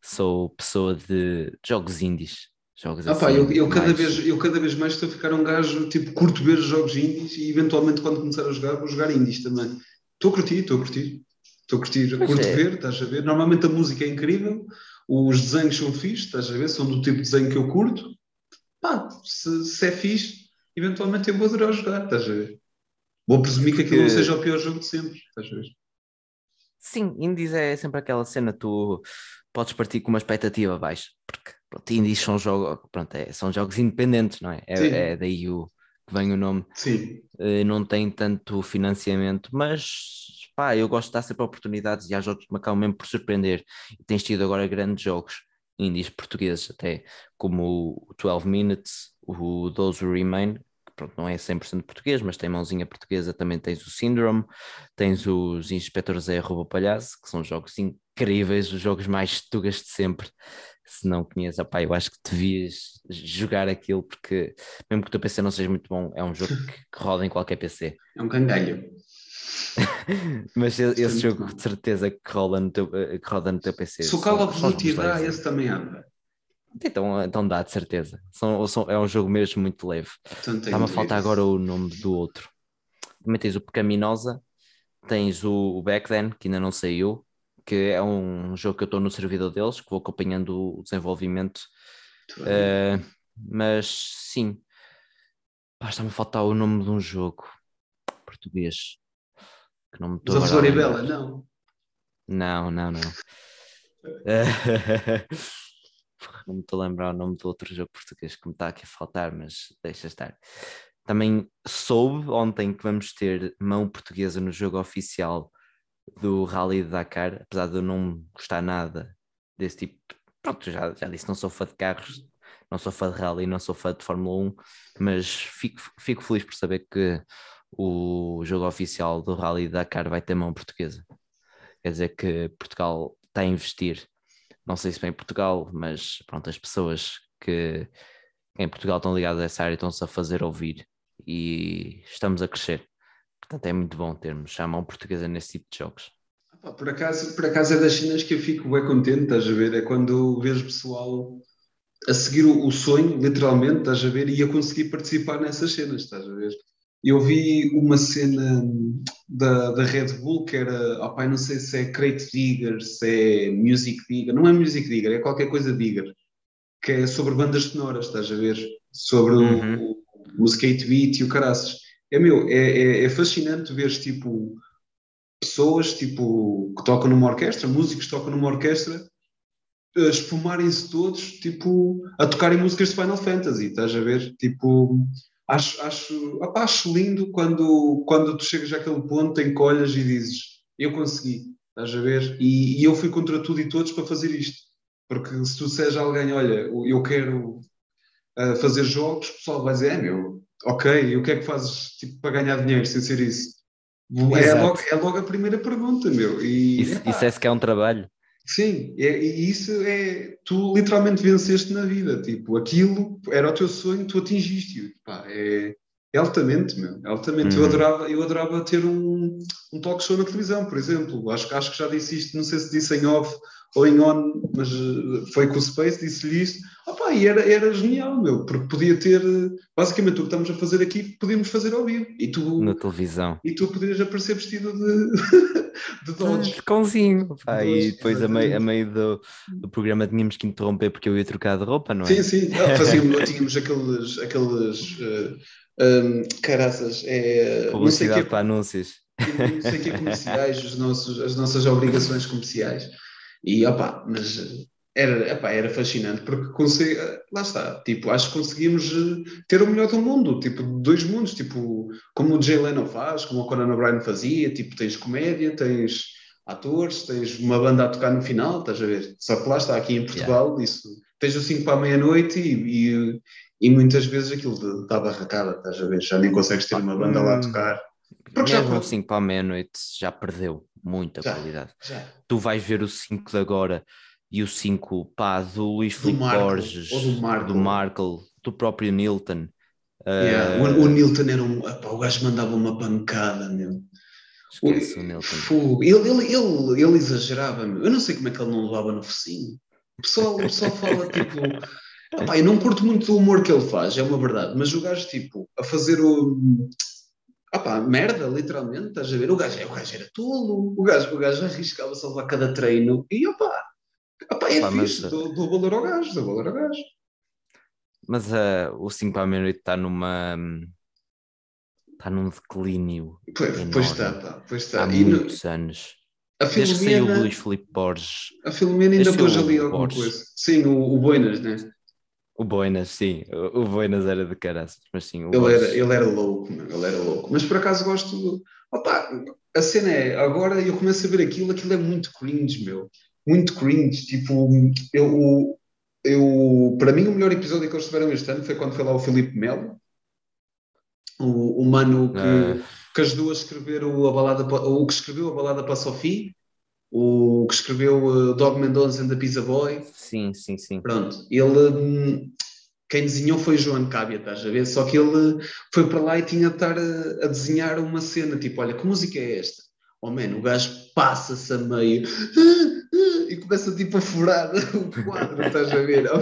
Sou pessoa de jogos indies Jogos ah, assim, pá, eu, eu, cada mais... vez, eu cada vez mais estou a ficar um gajo, tipo, curto ver jogos indies e eventualmente quando começar a jogar, vou jogar indies também. Estou a curtir, estou a curtir. Estou a curtir, pois curto é. ver, estás a ver? Normalmente a música é incrível, os desenhos são fixos, estás a ver? São do tipo de desenho que eu curto. Pá, se, se é fixe, eventualmente eu vou adorar jogar, estás a ver? Vou presumir Porque... que aquilo não seja o pior jogo de sempre, estás a ver? Sim, indies é sempre aquela cena, tu podes partir com uma expectativa baixa, porque pronto, indies são jogos, pronto, é, são jogos independentes, não é? É, é, daí o, que vem o nome. Sim. Uh, não tem tanto financiamento, mas pá, eu gosto de dar sempre oportunidades e há jogos que me acabam mesmo por surpreender. E tens tido agora grandes jogos indies portugueses, até como o 12 Minutes, o Those Who Remain, pronto, não é 100% português, mas tem mãozinha portuguesa, também tens o Syndrome, tens os Inspectores é Rouba Palhaço, que são jogos incríveis, os jogos mais tugas de sempre. Se não conheces, opá, eu acho que devias jogar aquilo, porque mesmo que o teu PC não seja muito bom, é um jogo que, que roda em qualquer PC. É um cangalho. mas esse jogo de certeza que roda no teu, eh, que roda no teu PC. Se o Call of Duty dá, esse também anda. Então, então dá, de certeza. São, são, é um jogo mesmo muito leve. Está-me a faltar agora o nome do outro. Também tens o Pecaminosa, tens o, o Back Then, que ainda não saiu, que é um jogo que eu estou no servidor deles, que vou acompanhando o desenvolvimento. Uh, mas sim, está-me a faltar o nome de um jogo português. Que não me estou Floribela, não. Não, não, não. não me estou a lembrar o nome do outro jogo português que me está aqui a faltar, mas deixa estar. Também soube ontem que vamos ter mão portuguesa no jogo oficial do Rally de Dakar, apesar de eu não gostar nada desse tipo. Pronto, já, já disse, não sou fã de carros, não sou fã de rally, não sou fã de Fórmula 1, mas fico, fico feliz por saber que o jogo oficial do Rally de Dakar vai ter mão portuguesa. Quer dizer que Portugal está a investir não sei se bem em Portugal, mas pronto, as pessoas que em Portugal estão ligadas a essa área estão-se a fazer ouvir e estamos a crescer. Portanto, é muito bom termos mão portuguesa nesse tipo de jogos. Por acaso, por acaso é das cenas que eu fico bem contente, estás a ver? É quando vejo pessoal a seguir o, sonho, literalmente, estás a ver? E a conseguir participar nessas cenas, estás a ver? Eu vi uma cena da, da Red Bull que era, pai, não sei se é Crate Digger, se é Music Digger, não é Music Digger, é qualquer coisa Digger, que é sobre bandas sonoras, estás a ver? Sobre uhum. o, o skate beat e o caraças. É meu, é, é, é fascinante ver tipo pessoas tipo, que tocam numa orquestra, músicos que tocam numa orquestra, uh, esfumarem-se todos tipo, a tocarem músicas de Final Fantasy, estás a ver? Tipo, acho, acho, opa, acho lindo quando, quando tu chegas àquele ponto em que olhas e dizes eu consegui, estás a ver? E, e eu fui contra tudo e todos para fazer isto. Porque se tu disseres a alguém, olha, eu quero uh, fazer jogos, o pessoal vai dizer, é meu, ok, e o que é que fazes tipo, para ganhar dinheiro sem ser isso? É logo, é logo, a primeira pergunta, meu. E, isso, isso é se que é um trabalho. Sim, é, e isso é. Tu literalmente venceste na vida. Tipo, aquilo era o teu sonho, tu atingiste. Pá, é, é altamente, meu. É altamente. Eu, uhum. adorava, eu adorava ter um, um talk show na televisão, por exemplo. Acho, acho que já disse isto, não sei se disse em off ou em on, mas eh, foi com o Space, disse-lhe isso. Opa, e era, era genial, meu, porque podia ter, basicamente o que estamos a fazer aqui, podíamos fazer ao vivo. E tu, Na televisão. E tu poderias aparecer vestido de, de Dodge. Cãozinho. Pá, e depois a meio, a meio do, do programa tínhamos que interromper porque eu ia trocar de roupa, não é? Sim, sim. Fazíamos, tínhamos aqueles, aqueles uh, um, caraças. É, Publicidade para anúncios. Não sei o que é comerciais, os nossos, as nossas obrigações comerciais. E opá, mas era, epá, era fascinante porque consegui, lá está, tipo, acho que conseguimos eh, ter o melhor do mundo, tipo, dois mundos, tipo, como o Jay Leno faz, como o Conan O'Brien fazia, tipo, tens comédia, tens atores, tens uma banda a tocar no final, estás a ver? Só que lá está, aqui em Portugal, yeah. isso, tens o 5 para a meia-noite e, e, e, muitas vezes aquilo está barracada, estás a ver? Já nem consegues ter uma banda lá a hum. tocar. Porque Mesmo já... o 5 para a meia-noite já perdeu muita já, qualidade. Já. Tu vais ver o 5 de agora e o 5 pá, do Luís Filipe Borges, do Markle. do Markle, do próprio Nilton. Yeah. Uh... O, o, Nilton era um. Epá, o gajo mandava uma pancada, meu. Esquece o, o Nilton. Ele, ele, ele, ele exagerava, meu. Eu não sei como é que ele não levava no focinho. O pessoal, o pessoal fala tipo. Epá, eu não curto muito o humor que ele faz, é uma verdade, mas o gajo, tipo, a fazer o opá, merda, literalmente, estás a ver? O gajo, o gajo era tolo, o gajo, o gajo arriscava-se a levar cada treino e opá, opá é opa, fixe, mas... dou, dou valor ao gajo, dou valor ao gajo. Mas uh, o 5 para a meia-noite está numa. Está num declínio. Pois, pois está, pá, pois está. Há e muitos no... anos. A Desde Filomena... que saiu o Luís Filipe Borges. A Filomena ainda pôs ali alguma Borges. coisa. Sim, o, o Boinas, né? O Boinas, sim, o, Boinas era de caraças, mas sim. ele, era, ele era louco, ele era louco. Mas por acaso gosto. Opa, a cena é, agora eu começo a ver aquilo, aquilo é muito cringe, meu. Muito cringe. Tipo, eu, eu, para mim, o melhor episódio que eles tiveram este ano foi quando foi lá o Felipe Melo, o, o mano que, ah. que as duas escreveram a balada, o que escreveu a balada para a Sophie o que escreveu uh, Dog Mendonça and the Pizza Boy. Sim, sim, sim. Pronto, ele. Quem desenhou foi João Cábia, estás a ver? Só que ele foi para lá e tinha de estar a, a desenhar uma cena, tipo, olha, que música é esta? Oh, man, o gajo passa-se a meio e começa tipo a furar o quadro, estás a ver? Oh,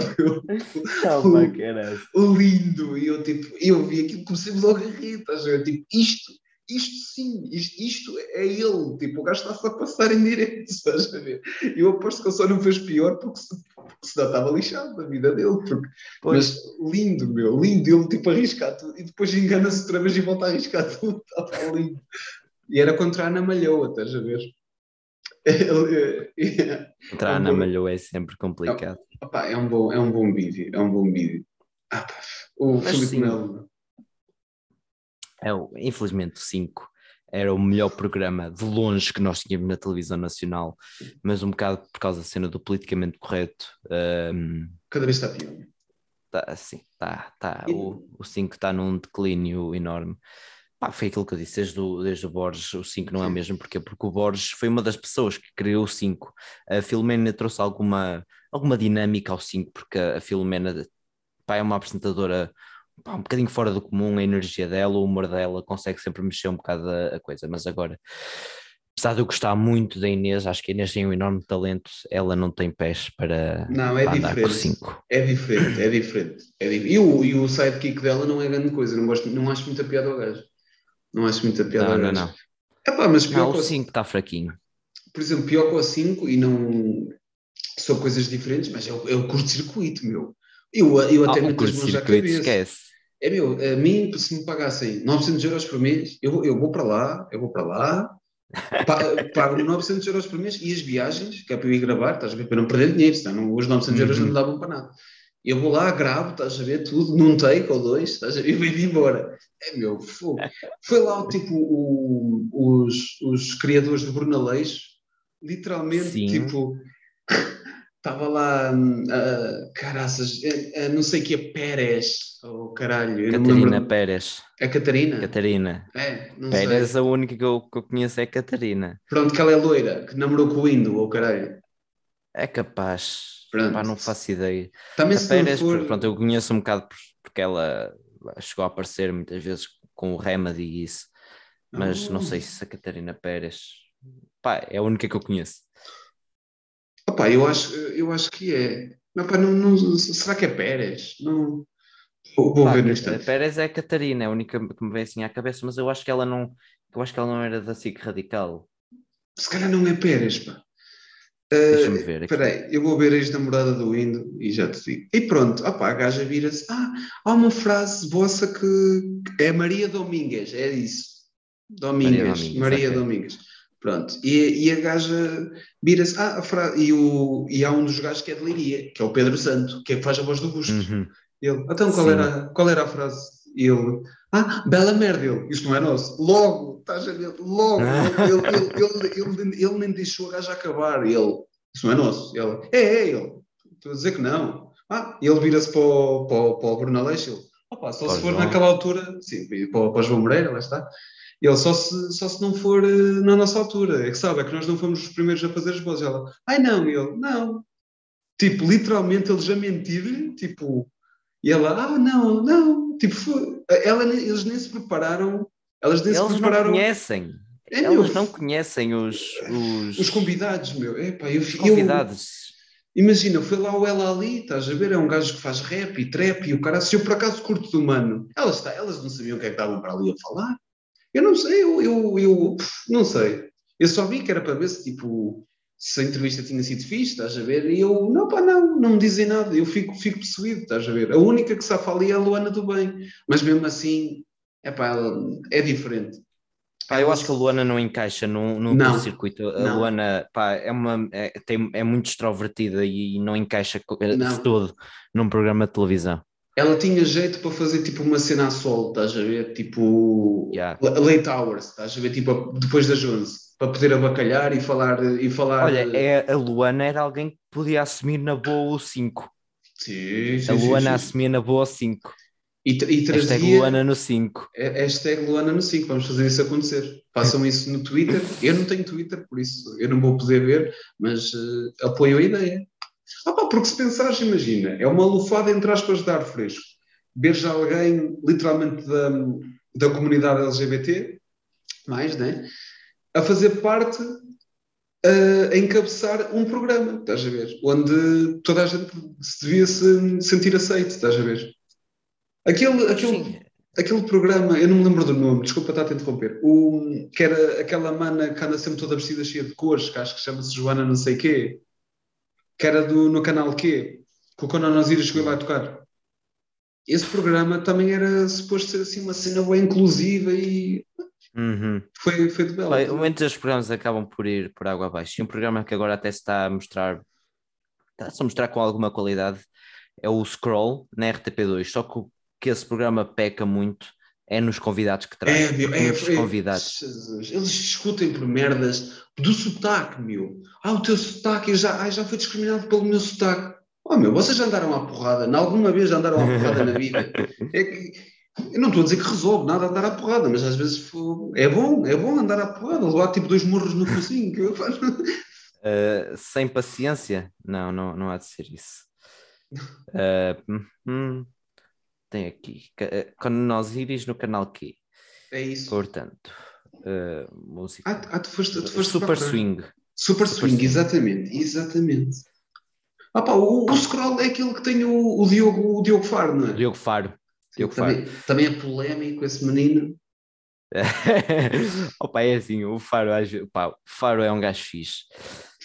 o, o, lindo! E eu tipo, eu vi aquilo, comecei logo a rir, estás a ver? Tipo, isto isto sim, isto, isto é ele, tipo, o gajo está-se a passar em direto, estás a ver? Eu aposto que ele só não fez pior porque, se, porque senão estava lixado da vida dele, porque, mas lindo, meu, lindo, ele tipo arriscar tudo e depois engana-se outra vez e volta a arriscar tudo, está lindo. E era contra a Ana Malhoa, estás a ver? Contra a Ana Malhoa é sempre complicado. É, opa, é, um bom, é um bom vídeo, é um bom vídeo. Ah, pá, o Felipe Melo é, infelizmente, o 5 era o melhor programa de longe que nós tínhamos na televisão nacional, mas um bocado por causa da cena do politicamente correto. Um, Cada vez está pior. Tá, sim, tá, tá. E... O 5 está num declínio enorme. Pá, foi aquilo que eu disse desde o, desde o Borges, o 5 não é o mesmo, porque porque o Borges foi uma das pessoas que criou o 5. A Filomena trouxe alguma, alguma dinâmica ao 5, porque a Filomena pá, é uma apresentadora pá, um bocadinho fora do comum a energia dela, o humor dela, consegue sempre mexer um bocado a, a coisa, mas agora, apesar de eu gostar muito da Inês, acho que a Inês tem um enorme talento, ela não tem pés para, não, é para andar com cinco. É diferente, é diferente. É diferente. E, o, e o sidekick dela não é grande coisa, não, gosto, não acho muita piada ao gajo. Não acho muita piada não, ao gajo. Não, não. Epá, mas pior não, o 5 está fraquinho. Por exemplo, pior que o 5 e não são coisas diferentes, mas é o, é o curto-circuito, meu Eu, eu até ah, meto as mãos à cabeça. Esquece. É meu, a mim, se me pagassem 900 euros por mês, eu, eu vou para lá, eu vou para lá, pago 900 euros por mês e as viagens, que é para eu ir gravar, estás a ver, para não perder dinheiro, senão os 900 euros não me uhum. davam para nada. Eu vou lá, gravo, estás a ver tudo, num take ou dois, estás a ver, e venho embora. É meu, fogo. Foi lá, tipo, o, os, os criadores de Brunaleixo, literalmente, Sim. tipo, estava lá, uh, caraças, uh, não sei que é Pérez, oh caralho. Catarina Pérez. É Catarina? Catarina. É, não Pérez, sei. a única que eu, que eu conheço é Catarina. Pronto, que ela é loira, que namorou com o Indo, oh caralho. É capaz. Pronto. Pá, não faço ideia. Também a se Pérez, for... pronto, eu conheço um bocado porque ela chegou a aparecer muitas vezes com o Remedy e isso, mas oh. não sei se a Catarina Pérez, pá, é a única que eu conheço. Opa, eu acho, eu acho que é. Pá, não, não, será que é Pérez? Não. Vou, vou pá, ver neste Pérez é a Catarina, é a única que me vem assim à cabeça, mas eu acho que ela não, eu acho que ela não era da SIC radical. Se calhar não é Pérez, pá. Deixa-me ver. Espera aí, eu vou ver a ex-namorada do Indo e já te digo. E pronto, opa, a gaja vira-se. Ah, há uma frase vossa que é Maria Domingues, é isso. Domingues, Maria Domingues. Maria okay. Domingues. Pronto, e, e a gaja vira-se, ah, fra... e, o, e há um dos gajos que é de Liria, que é o Pedro Santo, que é que faz a voz do Busto. Uhum. Ele, então qual era, qual era a frase? E ele, ah, bela merda, ele, isto não é nosso. Logo, estás a ver, logo, ele, ele, ele, ele, nem deixou a gaja acabar. Ele, isso não é nosso. Ele, é, é, ele, estou a dizer que não. Ah, e ele vira-se para o, para, para o Bruno Aleixo, ele, opa, só se for naquela altura, sim, para, para o João Moreira, lá está ele só se, só se não for uh, na nossa altura. É que sabe, é que nós não fomos os primeiros a fazer as vozes. Ela, ai não, ele, não. Tipo, literalmente ele já mentiu-lhe, tipo, e ela, ah não, não. Tipo, foi, ela, eles nem se prepararam. Elas nem eles se prepararam. não conhecem. É, eles não conhecem os, os... os convidados, meu. Epá, eu, os convidados. Eu, imagina, foi lá o ela ali, estás a ver? É um gajo que faz rap e trap e o cara, se eu por acaso curto do mano, elas, elas não sabiam o que é que estavam para ali a falar. Eu não sei, eu, eu, eu não sei. Eu só vi que era para ver se tipo se a entrevista tinha sido fixe, estás a ver? E eu, não, pá, não, não me dizem nada, eu fico, fico possuído, estás a ver? A única que safa ali é a Luana do Bem, mas mesmo assim, é pá, é diferente. Pá, eu acho que a Luana não encaixa num, num circuito. A não. Luana pá, é, uma, é, tem, é muito extrovertida e não encaixa eh, não. de todo num programa de televisão ela tinha jeito para fazer tipo uma cena a sol, estás a ver? Tipo yeah. late hours, estás a ver? Tipo depois das 11, para poder abacalhar e falar. E falar Olha, é, a Luana era alguém que podia assumir na boa o 5. Sim, sim, a Luana sim, assumia na boa o 5. E, e trazia... Hashtag Luana no 5. É, hashtag Luana no 5, vamos fazer isso acontecer. Façam isso no Twitter. Eu não tenho Twitter, por isso eu não vou poder ver, mas uh, apoio a ideia. Ah, pá, porque se pensares, imagina, é uma lufada entre aspas de ar fresco. Veres alguém, literalmente, da, da comunidade LGBT, mais, né? A fazer parte, uh, a encabeçar um programa, estás a ver? Onde toda a gente se devia se sentir aceito, estás a ver? Aquele, aquele, aquele programa, eu não me lembro do nome, desculpa estar a te interromper, o, que era aquela mana que anda sempre toda vestida cheia de cores, que acho que chama-se Joana não sei quê que era do, no canal Q, que o Conan Osiris chegou lá a tocar. Esse programa também era suposto ser assim uma cena bem inclusiva e uhum. foi, foi de bela. Muitos dos programas acabam por ir por água abaixo. E um programa que agora até se está a mostrar, está-se a mostrar com alguma qualidade, é o Scroll na RTP2. Só que, que esse programa peca muito é nos convidados que traz. É, é, é, convidados. Jesus. Eles discutem por merdas do sotaque, meu. Ah, o teu sotaque, eu já, ah, já foi discriminado pelo meu sotaque. Oh, meu, vocês já andaram à porrada, alguma vez já andaram à porrada na vida. É que, eu não estou a dizer que resolve nada andar à porrada, mas às vezes é bom, é bom andar à porrada, levar tipo dois morros no faço. Uh, sem paciência? Não, não, não há de ser isso. Uh, hum, tem aqui. Eh, quando nós iris no canal Q. É isso. Portanto, uh, música. Ah, ah, tu foste, tu foste Super Swing. Super, Super swing, swing, exatamente, exatamente. Ah, pá, o, o Scroll é aquele que tem o, o, Diogo, o Diogo Faro, não é? Diogo Faro. Diogo também, Faro. também é polémico esse menino. Opa, é assim, o Faro, opa, o Faro é um gajo fixe.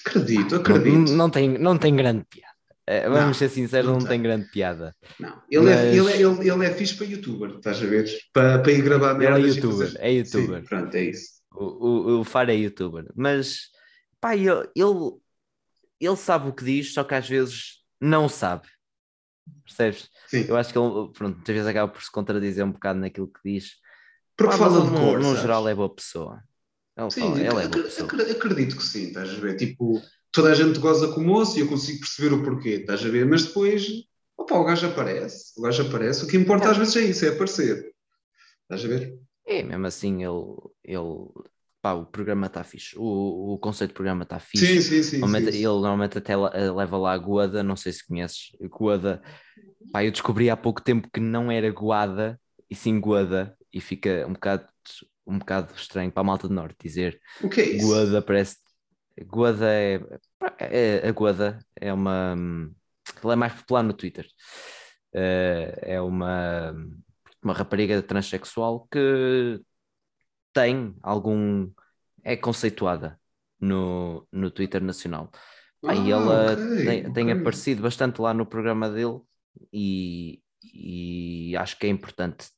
Acredito, acredito. Não, não, tem, não tem grande piada. É, vamos não, ser sinceros, não, não tem grande piada. Não, ele, é, Mas... é, ele, é, ele, ele é fixe para youtuber, estás a ver? Para, para ir gravar merda. Ele é youtuber, é youtuber. Sim, pronto, é isso. O, o, o Faro é youtuber. Mas, pá, ele, ele, ele sabe o que diz, só que às vezes não sabe. Percebes? Sim. Eu acho que ele, pronto, muitas vezes acaba por se contradizer um bocado naquilo que diz. Porque fala de cor, no, no geral é boa pessoa. Ele sim, fala, ele é boa pessoa. acredito que sim, estás a ver? Tipo, toda a gente goza com o moço e eu consigo perceber o porquê, estás a ver? Mas depois, opa, o gajo aparece, o gajo aparece. O que importa é. às vezes é isso, é aparecer. Estás a ver? É, mesmo assim, ele, ele pá, o programa está fixe, o, o conceito de programa está fixe. Sim, sim, sim, normalmente, sim, Ele normalmente até eh, leva lá a Guada, não sei se conheces, Guada. Pá, eu descobri há pouco tempo que não era Guada e sim Guada, e fica um bocado, um bocado estranho para a malta do norte dizer o que é isso? Guada parece. Guada é, é. A Guada é uma. Ela é mais popular no Twitter. Uh, é uma, uma rapariga transexual que tem algum. é conceituada no, no Twitter nacional. Ah, Aí ela okay, tem, okay. tem, aparecido bastante lá no programa dele e, e acho que é importante.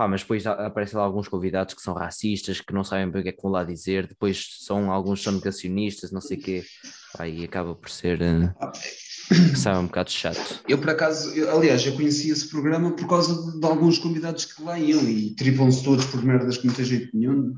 Pá, mas depois aparecem lá alguns convidados que são racistas, que não sabem bem o que é que vão lá dizer, depois são alguns são negacionistas, não sei o quê. Aí acaba por ser. Uh... Sabe, um bocado chato. Eu, por acaso, eu, aliás, eu conheci esse programa por causa de, de alguns convidados que lá iam e tripam-se todos por merdas que não tem jeito nenhum.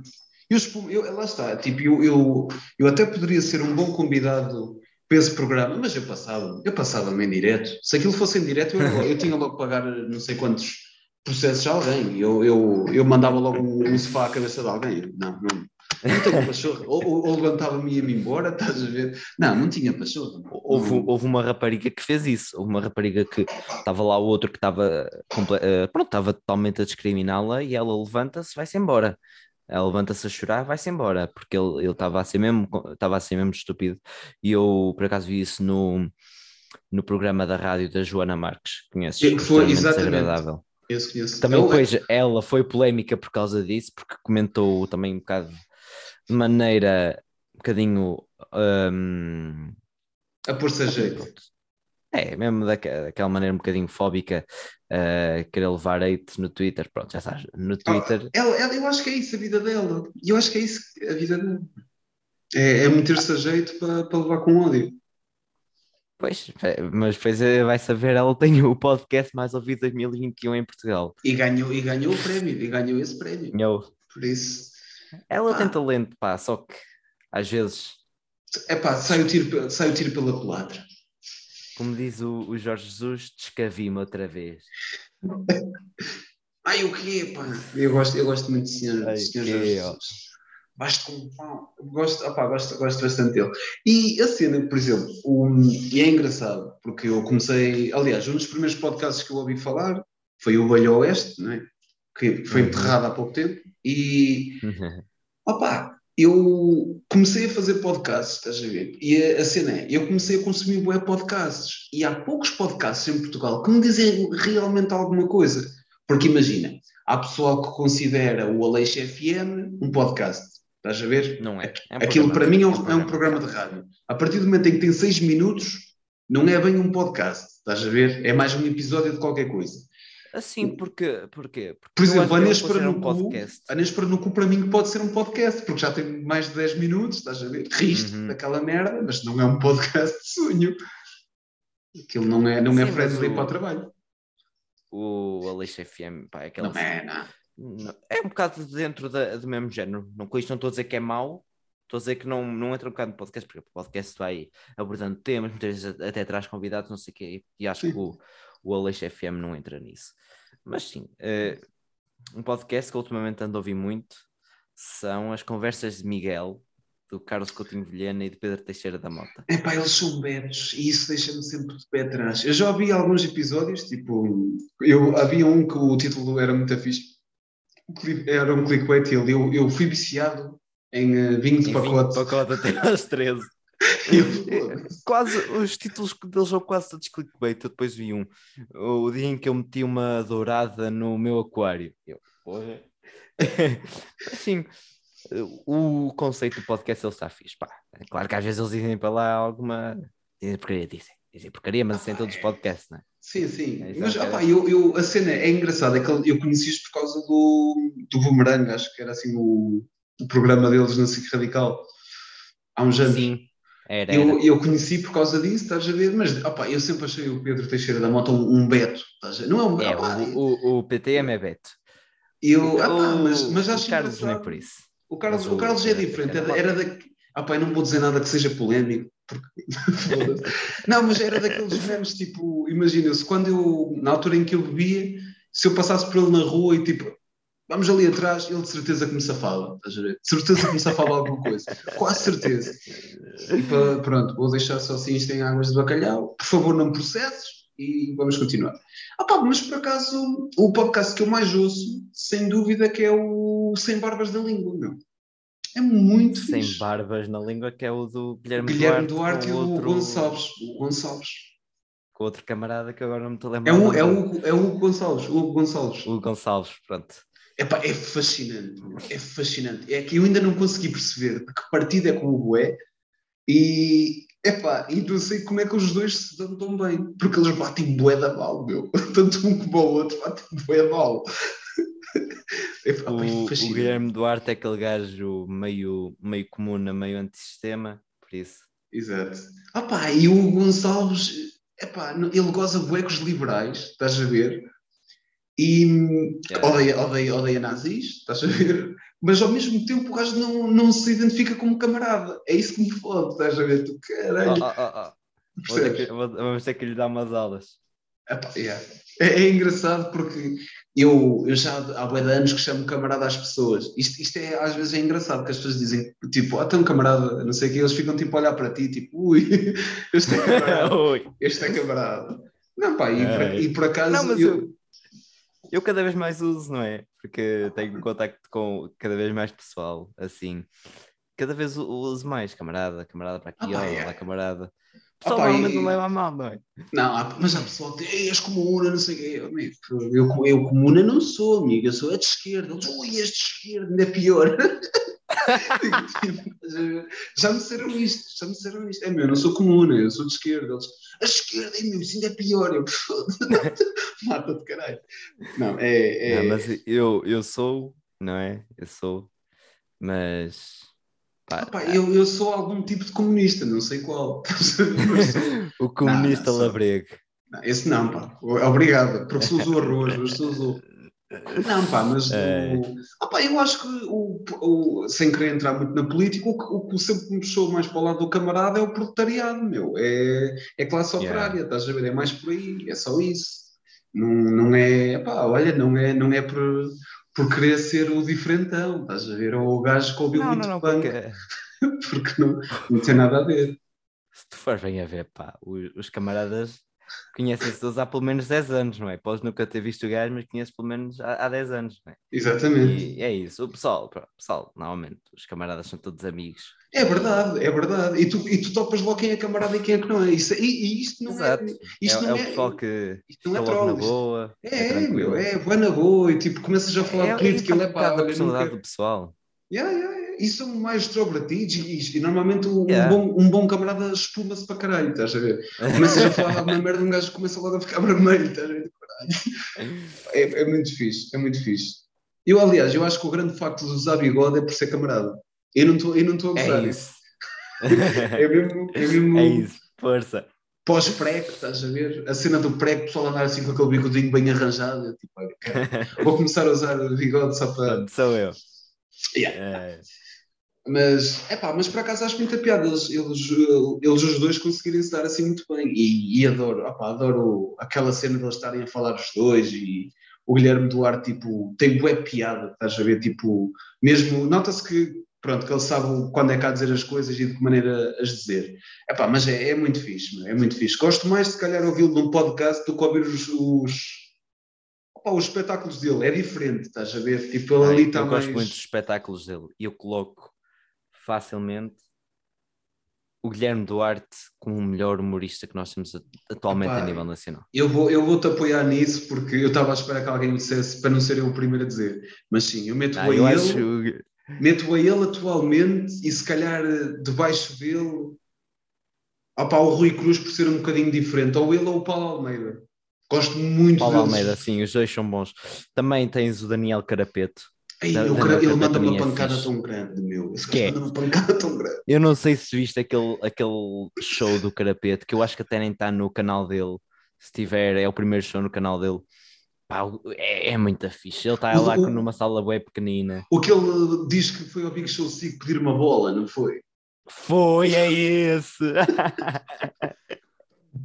Eu, eu, lá está, tipo, eu, eu, eu até poderia ser um bom convidado para esse programa, mas eu passava, eu passava-me em direto. Se aquilo fosse em direto, eu, eu tinha logo que pagar não sei quantos processos a alguém. Eu, eu, eu mandava logo um, um sofá à cabeça de alguém. Não, não, não tenho pachorra. ou, ou, ou levantava-me e ia-me embora, estás a ver? Não, não tinha pachorra. Houve, houve uma rapariga que fez isso. Houve uma rapariga que estava lá o outro que estava uh, pronto, estava totalmente a discriminá-la e ela levanta-se, vai-se embora. Ela levanta-se a chorar, vai-se embora, porque ele estava a ser mesmo, estava a ser mesmo estúpido. E eu por acaso vi isso no, no programa da rádio da Joana Marques, conheces? Foi exatamente. Desagradável. Também é depois ela foi polémica por causa disso, porque comentou também um bocado de maneira um bocadinho um, a pôr-se a jeito. É, mesmo daquela, daquela maneira um bocadinho fóbica, uh, querer levar hate no Twitter, pronto, já sabes, no Twitter. Ah, ela, ela, eu acho que é isso a vida dela, eu acho que é isso a vida dela. É, é meter-se a jeito para, para levar com ódio. Pois, é, mas depois é, vai saber, ela tem o podcast mais ouvido de 2021 em Portugal. E ganhou, e ganhou o prémio, e ganhou esse prémio. Ganhou. Por isso. Ela tem talento, pá, só que às vezes. É pá, sai o tiro, sai o tiro pela culatra. Como diz o, o Jorge Jesus, descavi-me outra vez. Ai, o quê, pá? Eu gosto, eu gosto muito de senhor, Ai, senhor Jorge Jesus. Basta com pão. Gosto, opá, gosto, gosto bastante dele. E a cena, por exemplo, um, e é engraçado, porque eu comecei, aliás, um dos primeiros podcasts que eu ouvi falar foi o Velho Oeste, não é? que foi uhum. enterrado há pouco tempo, e uhum. opá, eu comecei a fazer podcasts, estás a ver? E a, a cena é, eu comecei a consumir bué podcasts, e há poucos podcasts em Portugal que me dizem realmente alguma coisa. Porque imagina, há pessoal que considera o Aleixo FM um podcast. Estás a ver? Não é. é um Aquilo para mim é um, é um, programa de rádio. A partir do momento em que tem seis minutos, não é bem um podcast. Estás a ver? É mais um episódio de qualquer coisa. Assim, porque, porque, porque Por exemplo, a Nespera no, um podcast. a Nespera no Cu para mim pode ser um podcast, porque já tem mais de 10 minutos, estás a ver? Riste uhum. daquela merda, mas não é um podcast de sonho. Aquilo não é, não é Sim, é friendly o, para o trabalho. O Aleixo FM, pá, é aquela... Não é, não. É um bocado dentro da, do mesmo género. Não, com isto não estou a dizer que é mau, estou a dizer que não, não entra um bocado no podcast, porque o podcast vai abordando temas, muitas vezes até traz convidados, não sei o quê, e acho Sim. que o, o Aleixo FM não entra nisso. Mas sim, uh, um podcast que ultimamente ando a ouvir muito são as conversas de Miguel, do Carlos Coutinho Vilhena e de Pedro Teixeira da Mota. É pá, eles são betos e isso deixa-me sempre de pé atrás. Eu já ouvi alguns episódios, tipo, eu havia um que o título era muito fixe, era um clickbait e ele, eu, eu fui viciado em uh, vinho de pacote. Vinho de pacote até às 13. quase os títulos deles são quase todos clickbait. Eu depois vi um o dia em que eu meti uma dourada no meu aquário. Eu, porra. assim, o conceito do podcast ele está fixe. Pá. É claro que às vezes eles dizem para lá alguma. Porque dizem. Dizer porcaria, mas sem todos os podcasts, não é? Sim, sim. É, mas opa, eu, eu, a cena é engraçada, é que eu conheci isto por causa do, do Boomerang, acho que era assim o, o programa deles na SIC Radical, há uns anos. Sim. Era, eu, era. eu conheci por causa disso, estás a ver? Mas opa, eu sempre achei o Pedro Teixeira da Mota um, um Beto? Não é um é, opa, o, o, o PTM é Beto. Eu, opa, mas, mas acho o Carlos não é por isso. O Carlos, o, o Carlos é diferente, era, era da. Opa, eu não vou dizer nada que seja polémico, porque... não, mas era daqueles memes, tipo, imagina-se, quando eu, na altura em que eu bebia, se eu passasse por ele na rua e tipo, vamos ali atrás, ele de certeza que me safava, estás a ver? De certeza que me safava alguma coisa, quase certeza. E para, pronto, vou deixar só assim isto em águas de bacalhau, por favor não me processes e vamos continuar. Ah pá, mas por acaso o podcast que eu mais ouço, sem dúvida, que é o Sem Barbas da Língua, meu. É muito Sem fixe. barbas na língua, que é o do Guilherme, Guilherme Duarte, Duarte e o outro... Gonçalves. O Gonçalves. Com outro camarada que agora não me estou a lembrar. É o, é o, é o Gonçalves. O Gonçalves. O Gonçalves, pronto. Epá, é fascinante, é fascinante. É que eu ainda não consegui perceber de que partido é com o Bué e, epá, e não sei como é que os dois se dão tão bem, porque eles batem bué da mal, meu. Tanto um como o outro batem bué da mal. O, o, Guilherme Duarte é aquele gajo meio, meio comum, meio antissistema, por isso. Exato. Ah pá, e o Gonçalves, epá, ele goza bué com os liberais, estás a ver? E yeah. odeia, odeia, odeia nazis, estás a ver? Mas ao mesmo tempo o gajo não, não se identifica como camarada. É isso que me fode, estás a ver? Tu caralho. Oh, oh, oh. Vou ter que, vou, vamos ter que lhe dar umas aulas. Epá, yeah. É, é, engraçado porque eu, eu já há bué de anos que chamo camarada às pessoas. Isto, isto é, às vezes é engraçado, que as pessoas dizem, tipo, ah, tem um camarada, não sei o que, eles ficam tipo a olhar para ti, tipo, ui, este é camarada, este é camarada. Não, pá, e, por, e por acaso. Não, mas eu, eu, eu cada vez mais uso, não é? Porque tenho contacto com cada vez mais pessoal, assim. Cada vez uso mais, camarada, camarada para aqui, ah, olha, é. camarada. Pessoal Opa, normalmente não leva a mal, não é? Não, mas há pessoal que diz, és comuna, não sei o quê. Amigo, eu, eu comuna não sou, amigo, eu sou a de esquerda. Eles, ui, este de esquerda, ainda é pior. já me disseram isto, já me disseram isto. É meu, eu não sou comuna, eu sou de esquerda. Eles, a esquerda é meu, isso ainda é pior. Eu, mata-te, caralho. Não, é. é... Não, mas eu, eu sou, não é? Eu sou, mas Pá, ah, eu, eu sou algum tipo de comunista, não sei qual. o comunista não, não, labrego. Não, esse não, pá. Obrigado, porque se usou arroz, mas se usou. Não, pá, mas é. o, ah, pá, eu acho que, o, o, sem querer entrar muito na política, o, o que sempre me puxou mais para o lado do camarada é o proletariado, meu. É, é classe operária, yeah. estás a ver? É mais por aí, é só isso. Não, não é, pá, olha, não é, não é por por querer ser o diferentão, estás a ver? Ou o gajo que ouviu não, muito não, não, punk, porque... porque não, não tem nada a ver. Se tu fores bem a ver, pá, os, os camaradas conhecem-se todos há pelo menos 10 anos, não é? Podes nunca ter visto o gajo, mas conheces pelo menos há, há 10 anos, não é? Exatamente. E é isso. O pessoal, o pessoal, normalmente, os camaradas são todos amigos. É verdade, é verdade. E tu, e tu topas logo quem é camarada e quem é que não é. Isso, e, e isto não é- Exato. é. Isto é, não é, o pessoal que isto não é troll, na boa. É, é, meu, é, vai na boa e tipo, começas a falar é, política, ele é pá. a personalidade nunca... do pessoal. Yeah, yeah, são mais extrovertidos e, e, normalmente um, yeah. bom, um bom camarada espuma-se para caralho, estás a ver? Começas a falar alguma merda, um gajo começa logo a ficar vermelho, estás a ver? É, é muito fixe, é muito fixe. Eu, aliás, eu acho que o grande facto de usar bigode é por ser camarada. Eu não estou a é gostar. É isso. é mesmo. É, mesmo é isso, força. Pós-prego, estás a ver? A cena do prego, o pessoal andar assim com aquele bigodinho bem arranjado. Tipo, olha, vou começar a usar bigode só para. Sou eu. Yeah. É. Mas, é pá, mas por acaso acho muita piada eles, eles, eles os dois conseguirem se dar assim muito bem. E, e adoro, opá, adoro aquela cena de eles estarem a falar os dois e o Guilherme Duarte, tipo, tem bué piada, estás a ver? Tipo, mesmo, nota-se que, pronto, que ele sabe quando é cá dizer as coisas e de que maneira as dizer. É pá, mas é, é muito fixe, é muito fixe. Gosto mais, se calhar, ouvi-lo num podcast do que ouvir os, os Opa, os espetáculos dele é diferente, estás a ver? Tipo, ele ali está Eu mais... gosto muito dos espetáculos dele e eu coloco facilmente o Guilherme Duarte como o melhor humorista que nós temos atualmente Epá, a nível nacional. Eu vou, eu vou-te apoiar nisso porque eu estava à espera que alguém me dissesse para não ser eu o primeiro a dizer. Mas sim, eu meto ah, a eu ele, acho... meto a ele atualmente e se calhar debaixo dele Opa, o Rui Cruz por ser um bocadinho diferente, ou ele ou o Paulo Almeida. Gosto muito Paulo deles. Almeida, sim, os dois são bons. Também tens o Daniel Carapeto. Ei, da, ele manda uma é pancada é tão grande, meu. Esse que é? manda uma pancada tão grande. Eu não sei se viste aquele, aquele show do Carapeto, que eu acho que até nem está no canal dele. Se tiver, é o primeiro show no canal dele. Pá, é, é muito fixe. Ele está lá o, numa sala web pequenina. O que ele diz que foi ao Big Show 5 pedir uma bola, não foi? Foi, é esse!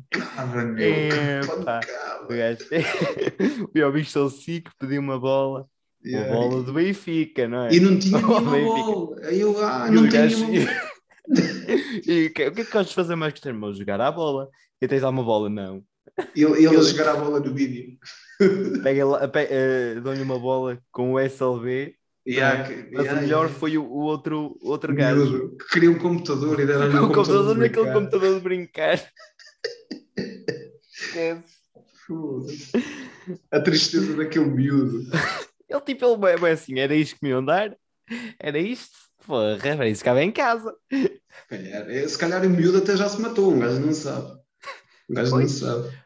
Cava, meu, é, pá. O gajo foi ao Big Show 5 pediu uma bola. Yeah. Uma bola do Benfica, não é? E não tinha nenhuma bola. Aí eu, ah, não tenho gajo... e o que, o que é que gostas de fazer mais que ter irmão? Jogar à bola. E tens lá uma bola? Não. Ele, ele a jogar a bola no vídeo. Pega, pega, uh, dou-lhe uma bola com o SLB. Yeah, é? mas yeah, o melhor yeah. foi o, o, outro, outro gajo que queria um computador e deram-lhe um, um computador, computador naquele computador de brincar. Esquece. A tristeza daquele miúdo. Ele tipo, ele bem assim, era isto que me iam dar? Era isto? Porra, era isso que estava em casa. Se calhar, é, se calhar o miúdo até já se matou, um gajo não sabe. Um gajo pois. não sabe.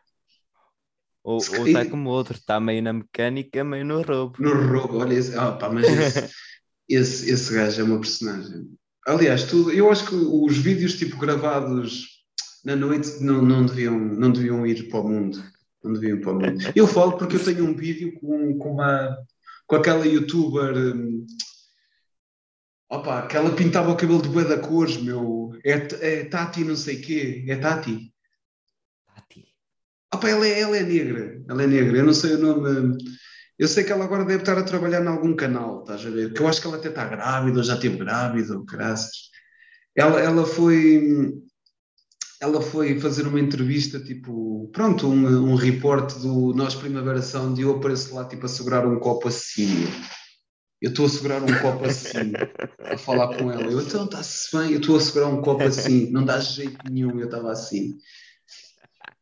Ou está como outro, está meio na mecânica, meio no roubo. No roubo, olha, esse, oh, pá, mas esse, esse, esse gajo é uma personagem. Aliás, tudo, eu acho que os vídeos tipo gravados na noite não, não, deviam, não deviam ir para o mundo. Não deviam ir para o mundo. Eu falo porque eu tenho um vídeo com, com uma com aquela youtuber. Um, opa, que ela pintava o cabelo de bué da cores, meu. É, é Tati não sei quê. É Tati. Tati. Opa, ela é, ela é negra. Ela é negra. Eu não sei o nome. Eu sei que ela agora deve estar a trabalhar em algum canal, estás a ver? Que eu acho que ela até está grávida, ou já esteve grávida, graças. Ela, ela foi ela foi fazer uma entrevista, tipo, pronto, um, um reporte do Nós Primavera Sound e eu apareço lá, tipo, a segurar um copo assim. Eu estou a segurar um copo assim, a falar com ela. Eu, então, está-se bem, eu estou a segurar um copo assim, não dá jeito nenhum, eu estava assim.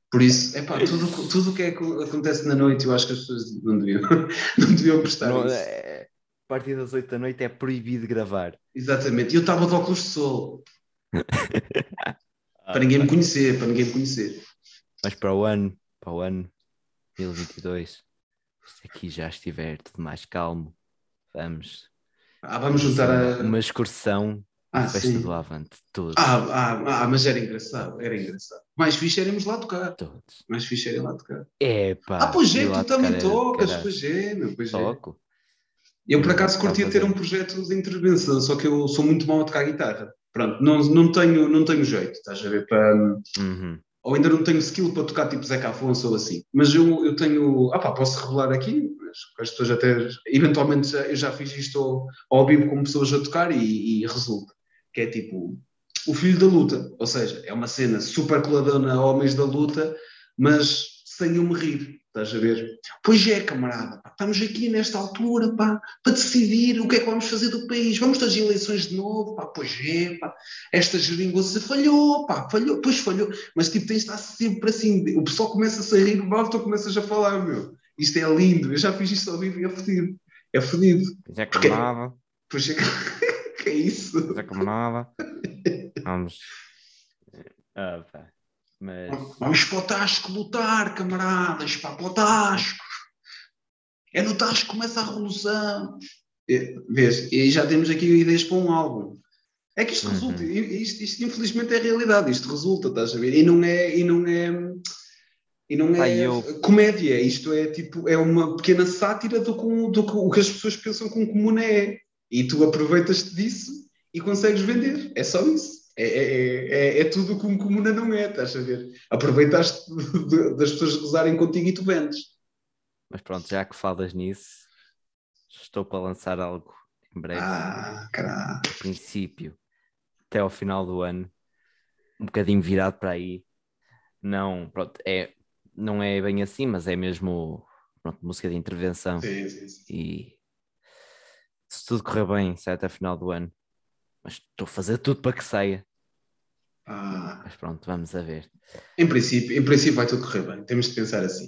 Por isso, é pá, tudo, tudo o que é que acontece na noite, eu acho que as pessoas não deviam, não deviam prestar não, isso. É, a partir das 8 da noite é proibido gravar. Exatamente, e eu estava de óculos de sol. para ninguém me conhecer, para ninguém me conhecer. Mas para o ano, para o ano 2022, se aqui já estiver tudo mais calmo, vamos. Ah, vamos juntar a... uma excursão ah, festa sim. do Avante, todos. Ah, ah, ah, mas era engraçado, era engraçado. Mais fixe éramos lá tocar. Todos. Mais fixe era lá tocar. É pá. Ah, pois é, tu também tocas, pois é, meu, pois é. Toco. Eu por acaso curtia ter um projeto de intervenção, só que eu sou muito mau a tocar guitarra. Pronto, não, não, tenho, não tenho jeito, estás a ver? Para, uhum. Ou ainda não tenho skill para tocar tipo Zeca Afonso ou assim. Mas eu, eu tenho. Ah pá, posso revelar aqui, mas as pessoas até. Eventualmente eu já fiz isto ao, ao vivo com pessoas a tocar e, e resulta. Que é tipo. O filho da luta. Ou seja, é uma cena super coladona a homens da luta, mas sem eu me rir. Estás a ver? Pois é, camarada, pá, estamos aqui nesta altura pá, para decidir o que é que vamos fazer do país. Vamos das eleições de novo, pá, pois é, pá, esta geringonça falhou, pá, falhou, pois falhou, mas tipo, tens de estar sempre assim. O pessoal começa a sair do mal, tu começas a falar, meu, isto é lindo, eu já fiz isto ao vivo e é fodido. É fodido. Pois é, camarada. Pois é, que é isso? Pois é, camarada. Vamos. Ah, pá. Mas... Vamos para o Tasco lutar, camaradas, para, para o Tasco. É no Tasco que começa a revolução. É, vês? E já temos aqui ideias para um álbum. É que isto uhum. resulta, isto, isto, infelizmente é realidade, isto resulta, estás a ver? E não é, e não é, e não é Ai, eu... comédia, isto é tipo, é uma pequena sátira do, do, do que as pessoas pensam que um comum é. E tu aproveitas-te disso e consegues vender, é só isso. É, é, é, é, tudo como comuna não é, estás a ver? Aproveitaste das pessoas gozarem contigo e tu vendes. Mas pronto, já que falas nisso, estou para lançar algo em breve. Ah, caralho. No princípio, até ao final do ano, um bocadinho virado para aí. Não, pronto, é, não é bem assim, mas é mesmo pronto, música de intervenção. Sim, sim, sim. E se tudo correr bem, sai até o final do ano. Mas estou a fazer tudo para que saia. Ah. Mas pronto, vamos a ver. Em princípio, em princípio vai tudo correr bem, temos de pensar assim.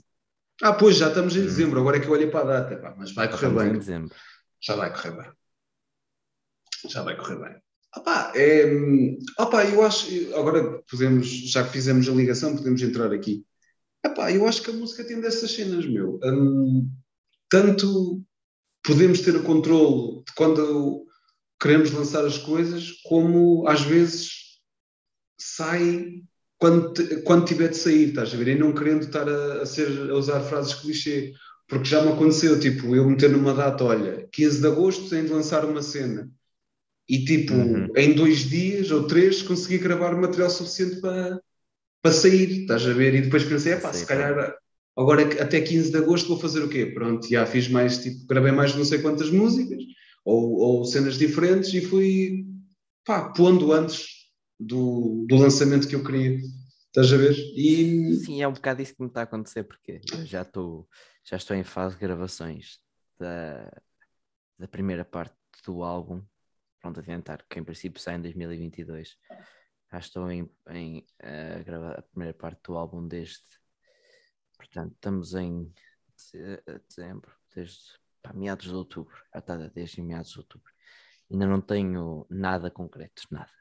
Ah, pois já estamos em hum. dezembro, agora é que eu olhei para a data, pá, mas vai correr estamos bem. Em dezembro. Já vai correr bem. Já vai correr bem. Opa, é, opa, eu acho, agora podemos, já que fizemos a ligação, podemos entrar aqui. Opa, eu acho que a música tem dessas cenas, meu. Um, tanto podemos ter o controle de quando queremos lançar as coisas, como às vezes sai quando, quando tiver de sair, estás a ver? E não querendo estar a, a, ser, a usar frases clichê, porque já me aconteceu, tipo, eu meter numa data, olha, 15 de agosto tenho de lançar uma cena e tipo, uhum. em dois dias ou três consegui gravar material suficiente para, para sair, estás a ver? E depois pensei, pá, se calhar agora até 15 de agosto vou fazer o quê? Pronto, já fiz mais, tipo, gravei mais não sei quantas músicas ou, ou cenas diferentes e fui, pá, pondo antes do, do lançamento que eu queria. Estás a ver? E... Sim, é um bocado isso que me está a acontecer, porque eu já estou, já estou em fase de gravações da, da primeira parte do álbum pronto, adiantar, que em princípio sai em 2022. Já estou em, em uh, gravar a primeira parte do álbum desde. Portanto, estamos em dezembro, desde pá, meados de outubro. Já está desde meados de outubro. Ainda não tenho nada concreto, nada.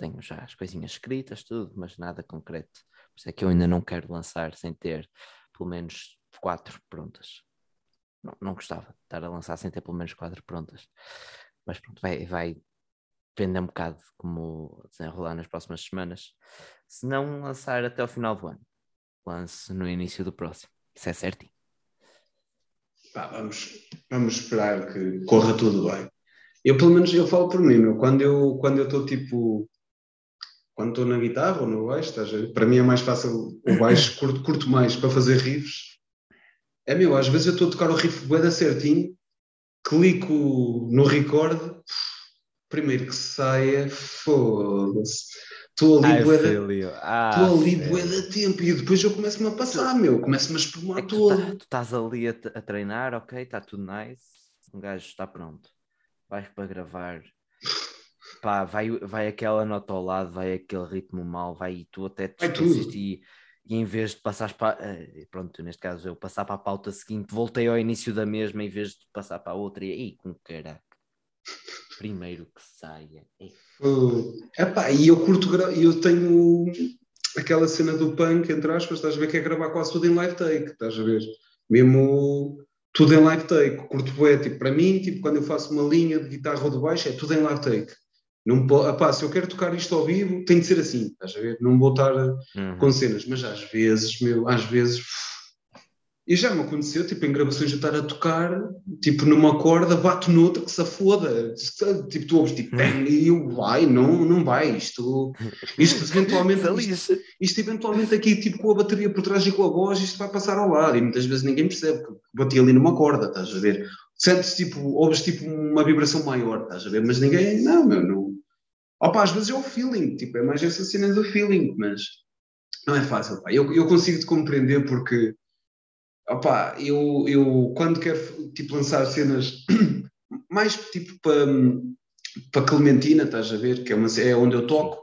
Tenho, já as coisinhas escritas, tudo, mas nada concreto. Por isso é que eu ainda não quero lançar sem ter pelo menos quatro prontas. Não, não gostava de estar a lançar sem ter pelo menos quatro prontas mas pronto, vai, vai depender um bocado de como desenrolar nas próximas semanas. Se não lançar até o final do ano, lance no início do próximo. Isso é certinho. Pá, vamos, vamos esperar que corra tudo bem. Eu, pelo menos, eu falo por mim, meu, quando eu quando eu estou tipo. Quando estou na guitarra ou no baixo, para mim é mais fácil o baixo, curto, curto mais para fazer riffs. É meu, às vezes eu estou a tocar o riff bué certinho clico no record, primeiro que saia, foda-se. Estou ali bué da, ah, ali bué da tempo e depois eu começo-me a passar, meu, começo-me a espumar é todo. Tu, tá, tu estás ali a, a, treinar, ok, está tudo nice, um gajo está pronto, vais para gravar, pá, vai, vai aquela nota ao lado, vai aquele ritmo mal, vai e tu até te esqueces e, e em vez de passares para, eh, pronto, neste caso eu passar para a pauta seguinte, voltei ao início da mesma em vez de passar para a outra e aí, com caraca. Primeiro que saia. Uh, epá, e eu curto, eu tenho aquela cena do punk, entre aspas, estás a ver que é gravar quase tudo em live take, estás a ver? Mesmo tudo em live take, curto bué, tipo, para mim, tipo, quando eu faço uma linha de guitarra ou de baixo, é tudo em live take. Não pode, se eu quero tocar isto ao vivo, tem de ser assim, estás a ver? Não vou estar uhum. com cenas, mas às vezes, meu, às vezes. E já me aconteceu, tipo, em gravações, eu estar a tocar, tipo, numa corda, bato noutra que se foda. Tipo, tu ouves, tipo, bang, e eu, vai, não, não vai, isto, isto eventualmente, isto, isto, eventualmente aqui, tipo, com a bateria por trás e com a voz, isto vai passar ao lado, e muitas vezes ninguém percebe, porque bati ali numa corda, estás a ver? Sentes, tipo, ouves, tipo, uma vibração maior, estás a ver? Mas ninguém, não, meu, não, Opa, às vezes é o feeling, tipo, é mais essa cena do feeling, mas não é fácil. Pá. Eu, eu consigo te compreender porque, opa, eu, eu quando quero tipo, lançar cenas mais tipo para, para Clementina, estás a ver, que é, uma, é onde eu toco,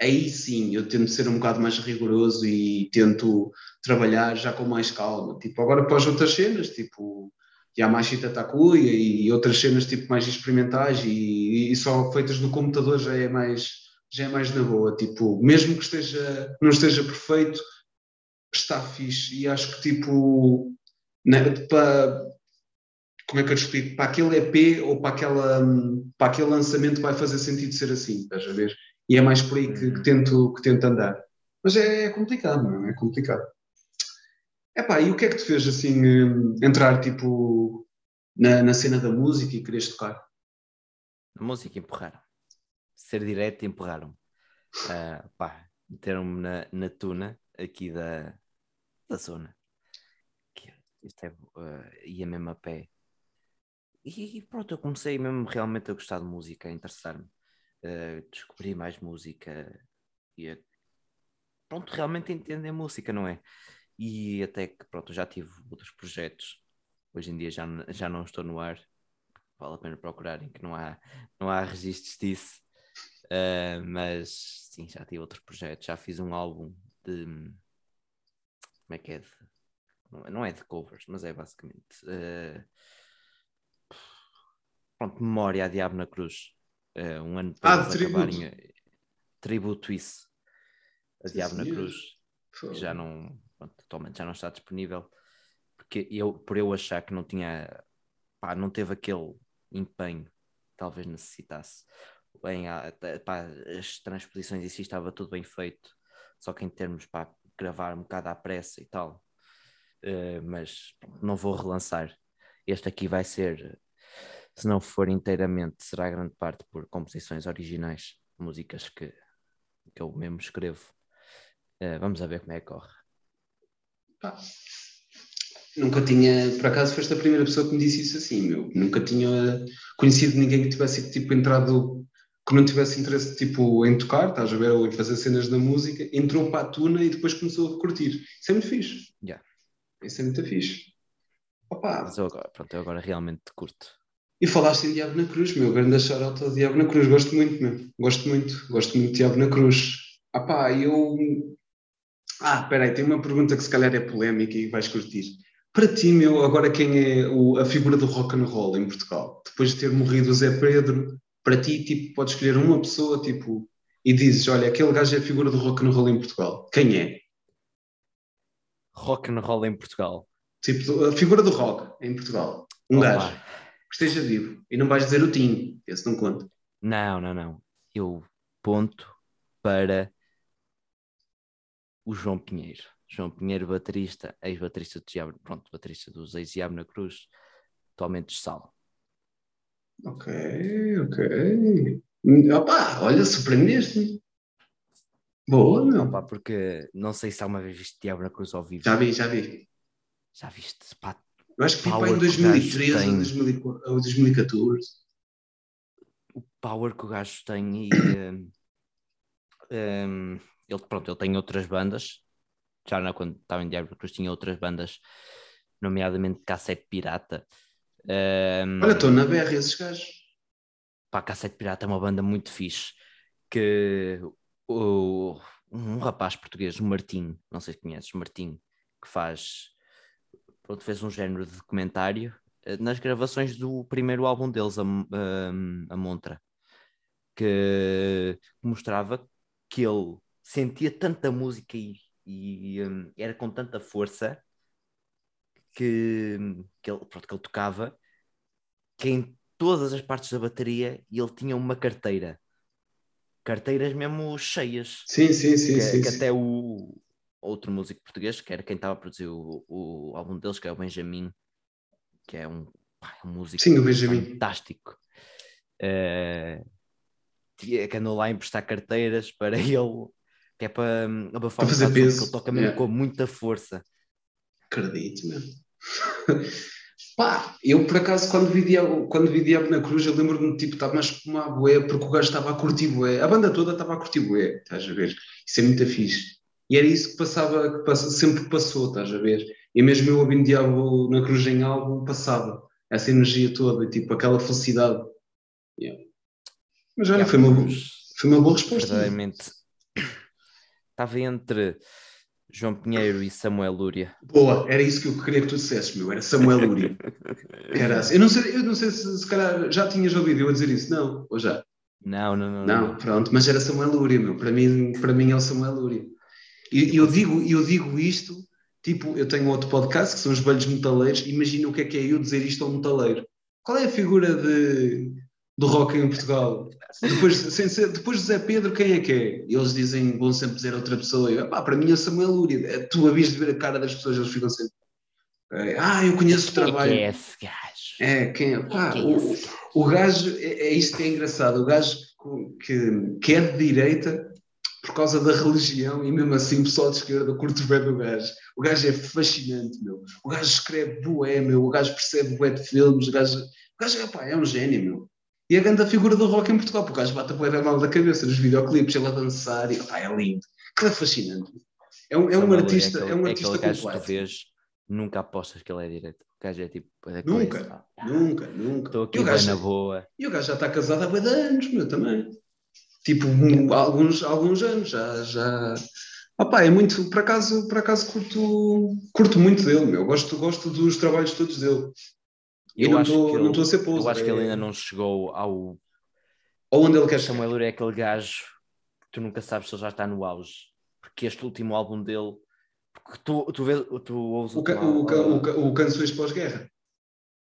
aí sim eu tento ser um bocado mais rigoroso e tento trabalhar já com mais calma. Tipo, agora para as outras cenas, tipo Yamashita Takuya e outras cenas tipo mais experimentais e, e, só feitas no computador já é mais já é mais na boa, tipo, mesmo que esteja, não esteja perfeito, está fixe e acho que tipo né, para como é que eu te explico? Para aquele EP ou para, aquela, para aquele lançamento vai fazer sentido ser assim, estás a ver? E é mais por aí que, que tento, que tento andar. Mas é, é complicado, não é? É complicado. Epá, e o que é que te fez assim entrar tipo na, na cena da música e queres tocar? Na música empurraram. Ser direto empurraram. Uh, pá, meteram-me na, na tuna aqui da, da zona. Isto é, uh, ia mesmo a pé. E, e, pronto, eu comecei mesmo realmente a gostar de música, a interessar-me. Uh, descobri mais música e a, pronto, realmente entender música, não é? E até que pronto, já tive outros projetos. Hoje em dia já, já não estou no ar. Vale a pena procurarem que não há, não há registros disso. Uh, mas sim, já tive outros projetos. Já fiz um álbum de. Como é que é? De, não é de covers, mas é basicamente. Uh, pronto, Memória a Diabo na Cruz. Uh, um ano para ah, acabarem tributo isso a Diabo na Cruz, já não, pronto, atualmente já não está disponível, porque eu, por eu achar que não tinha, pá, não teve aquele empenho que talvez necessitasse. Bem, pá, as transposições em si estava tudo bem feito, só que em termos para gravar um bocado à pressa e tal, uh, mas não vou relançar. Este aqui vai ser, se não for inteiramente, será grande parte por composições originais, músicas que que eu mesmo escrevo. Uh, vamos a ver como é que corre. Ah, nunca tinha, por acaso foste a primeira pessoa que me disse isso assim, meu. Nunca tinha conhecido ninguém que tivesse tipo entrado, que não tivesse interesse tipo em tocar, estás a ver, ou em fazer cenas da música, entrou para a tuna e depois começou a curtir. Isso é muito fixe. Yeah. Isso é muito fixe. Opa. Mas eu agora, pronto, eu agora realmente curto. E falaste em Diabo na Cruz, meu, grande shout ao Diabo na Cruz, gosto muito, meu, gosto muito, gosto muito de Diabo na Cruz. Ah pá, eu... Ah, espera aí, tem uma pergunta que se calhar é polémica e vais curtir. Para ti, meu, agora quem é o, a figura do rock and roll em Portugal? Depois de ter morrido o Zé Pedro, para ti, tipo, podes escolher uma pessoa, tipo, e dizes, olha, aquele gajo é a figura do rock and roll em Portugal. Quem é? Rock and roll em Portugal? Tipo, a figura do rock em Portugal. Um gajo que esteja vivo. E não vais dizer o Tim, esse não conta. Não, não, não. Eu ponto para o João Pinheiro. João Pinheiro, baterista, ex-baterista de Diabo, pronto, baterista dos ex-Diabo na Cruz, atualmente de Sal. Ok, ok. Opa, olha, surpreendeste-me. Boa, meu. Opa, porque não sei se há uma vez viste Diabo na Cruz ao vivo. Já vi, já vi. Já viste? Pá, eu acho que vi em 2013 ou 2014. O power que o gajo tem e. um, um, ele, pronto, ele tem outras bandas. Já não, quando estava em Diablo Cruz tinha outras bandas, nomeadamente Cassete Pirata. Um, Olha, estou na BR esses gajos. Pá, Cassete Pirata é uma banda muito fixe. Que o, um rapaz português, o Martim, não sei se conheces, Martim, que faz pronto, fez um género de documentário eh, nas gravações do primeiro álbum deles, a, a, a Montra, que mostrava que ele sentia tanta música e, e um, era com tanta força que, que, ele, pronto, que ele tocava que em todas as partes da bateria ele tinha uma carteira carteiras mesmo cheias sim, sim, sim, que, sim, que sim. até o, outro músico português, que era quem estava a produzir o, o álbum deles, que é o Benjamin, que é um, pá, um músico Sim, o Benjamin. fantástico. Uh, que andou lá a emprestar carteiras para ele, que é para hum, abafar para fazer peso. ele toca mesmo com muita força. Acredito mesmo. Pá, eu por acaso quando vi Diabo, quando vi Diabo na Cruz, eu lembro-me tipo, estava mais como uma bué, porque o gajo estava a curtir bué, a banda toda estava a curtir bué, estás a ver? Isso é muito fixe. E era isso que passava, que passa, sempre passou, estás a ver? E mesmo eu ouvindo Diabo na Cruz em álbum, passava essa energia toda, tipo aquela felicidade. Yeah. Mas olha, foi uma, foi uma boa resposta. Verdadeiramente. Estava entre João Pinheiro e Samuel Lúria. Boa, era isso que eu queria que tu dissesses, meu, era Samuel Lúria. era assim. Eu não sei, eu não sei se, se calhar já tinhas ouvido eu a dizer isso, não? Ou já? Não, não, não. Não, não. pronto, mas era Samuel Lúria, meu. Para mim, para mim é o Samuel Lúria. E eu, digo, eu digo isto, tipo, eu tenho outro podcast que são os velhos metaleiros, imagina o que é que é eu dizer isto ao metaleiro. Qual é a figura de, do rock em Portugal? Depois, sem ser, depois de Zé Pedro, quem é que é? E eles dizem, vão sempre dizer outra pessoa. Eu, pá, para mim é Samuel Lúria. É, tu havias de ver a cara das pessoas, eles ficam sempre. É, ah, eu conheço o trabalho. Quem é esse gajo? É, quem é? Pá, quem é o, o gajo, é, é isto que é engraçado. O gajo que, que é de direita por causa da religião e mesmo assim o pessoal de esquerda curte bem do gajo. O gajo é fascinante, meu. O gajo escreve bué, meu. O gajo percebe bué de filmes. O gajo, o gajo pá, é um gênio, meu. E a grande figura do rock em Portugal, porque o gajo bate a da mal da cabeça nos videoclipes, ele a dançar e pá, é lindo. Que é fascinante. É um, é um artista, é, aquele, é um artista é gajo completo. que tu vês, nunca apostas que ele é direito. O gajo é tipo. É nunca, coisa, nunca, nunca. Estou aqui bem na boa. E o gajo já está casado há de anos, meu, também. Tipo, um, alguns, alguns anos já. já... Opa, é muito, por acaso, por acaso curto, curto muito dele, meu. Gosto, gosto dos trabalhos todos dele. Eu não estou a ser pouso. Eu acho é... que ele ainda não chegou ao, Ou onde ele quer Samuel Luria é aquele gajo que tu nunca sabes se ele já está no auge. Porque este último álbum dele. Porque tu, tu, vês, tu ouves o, ca, o, ca, o, ca, o Canções Pós-Guerra.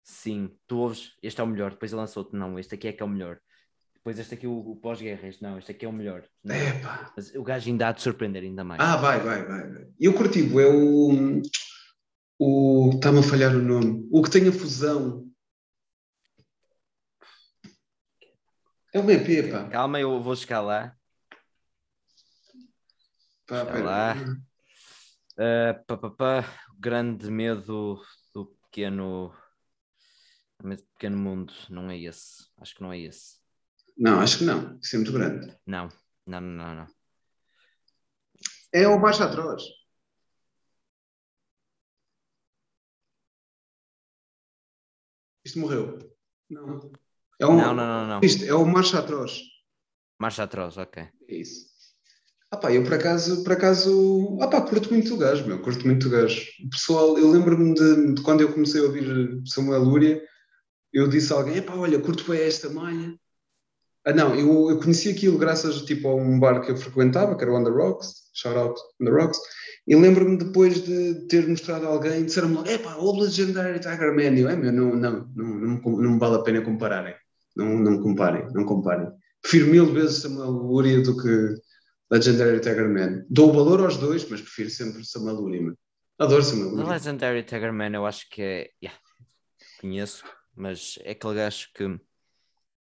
Sim, tu ouves, este é o melhor. Depois ele lançou-te, não, este aqui é que é o melhor. Depois este aqui, o, o pós-guerra, este não, este aqui é o melhor. Epa. Mas o gajo ainda há de surpreender ainda mais. Ah, vai, vai, vai. E o curtivo é o. o Está-me a falhar o nome. O que tem a fusão. É o BP, pá. Calma, eu vou chegar lá. Pá, chegar lá. Uh, pá, pá, pá. Grande medo do pequeno. Pequeno mundo, não é esse. Acho que não é esse. Não, acho que não. Isso é muito grande. Não, não, não, não. É o Marcha Atroz. Isto morreu. Não. É um, não, não, não, não. Isto é o Marcha Atroz. Marcha Atroz, ok. É isso. Ah pá, eu por acaso, por acaso, ah pá, curto muito o gajo, meu, curto muito o gajo. O pessoal, eu lembro-me de, de, quando eu comecei a ouvir Samuel Lúria, eu disse a alguém, pá, olha, curto bem esta malha, ah, não, eu, eu conheci aquilo graças tipo, a um bar que eu frequentava, que era o On The Rocks, shout out On The Rocks, e lembro-me depois de ter mostrado a alguém, disseram-me, epá, o Legendary Tiger Man, eu, é meu, não, não, não, não, não me vale a pena compararem, não, não comparem, não comparem. Prefiro mil vezes Samuel Luria do que Legendary Tiger Man. Dou valor aos dois, mas prefiro sempre Samuel Luria. Adoro Samuel Luria. Legendary Tiger Man eu acho que é, yeah, conheço, mas é aquele gajo que...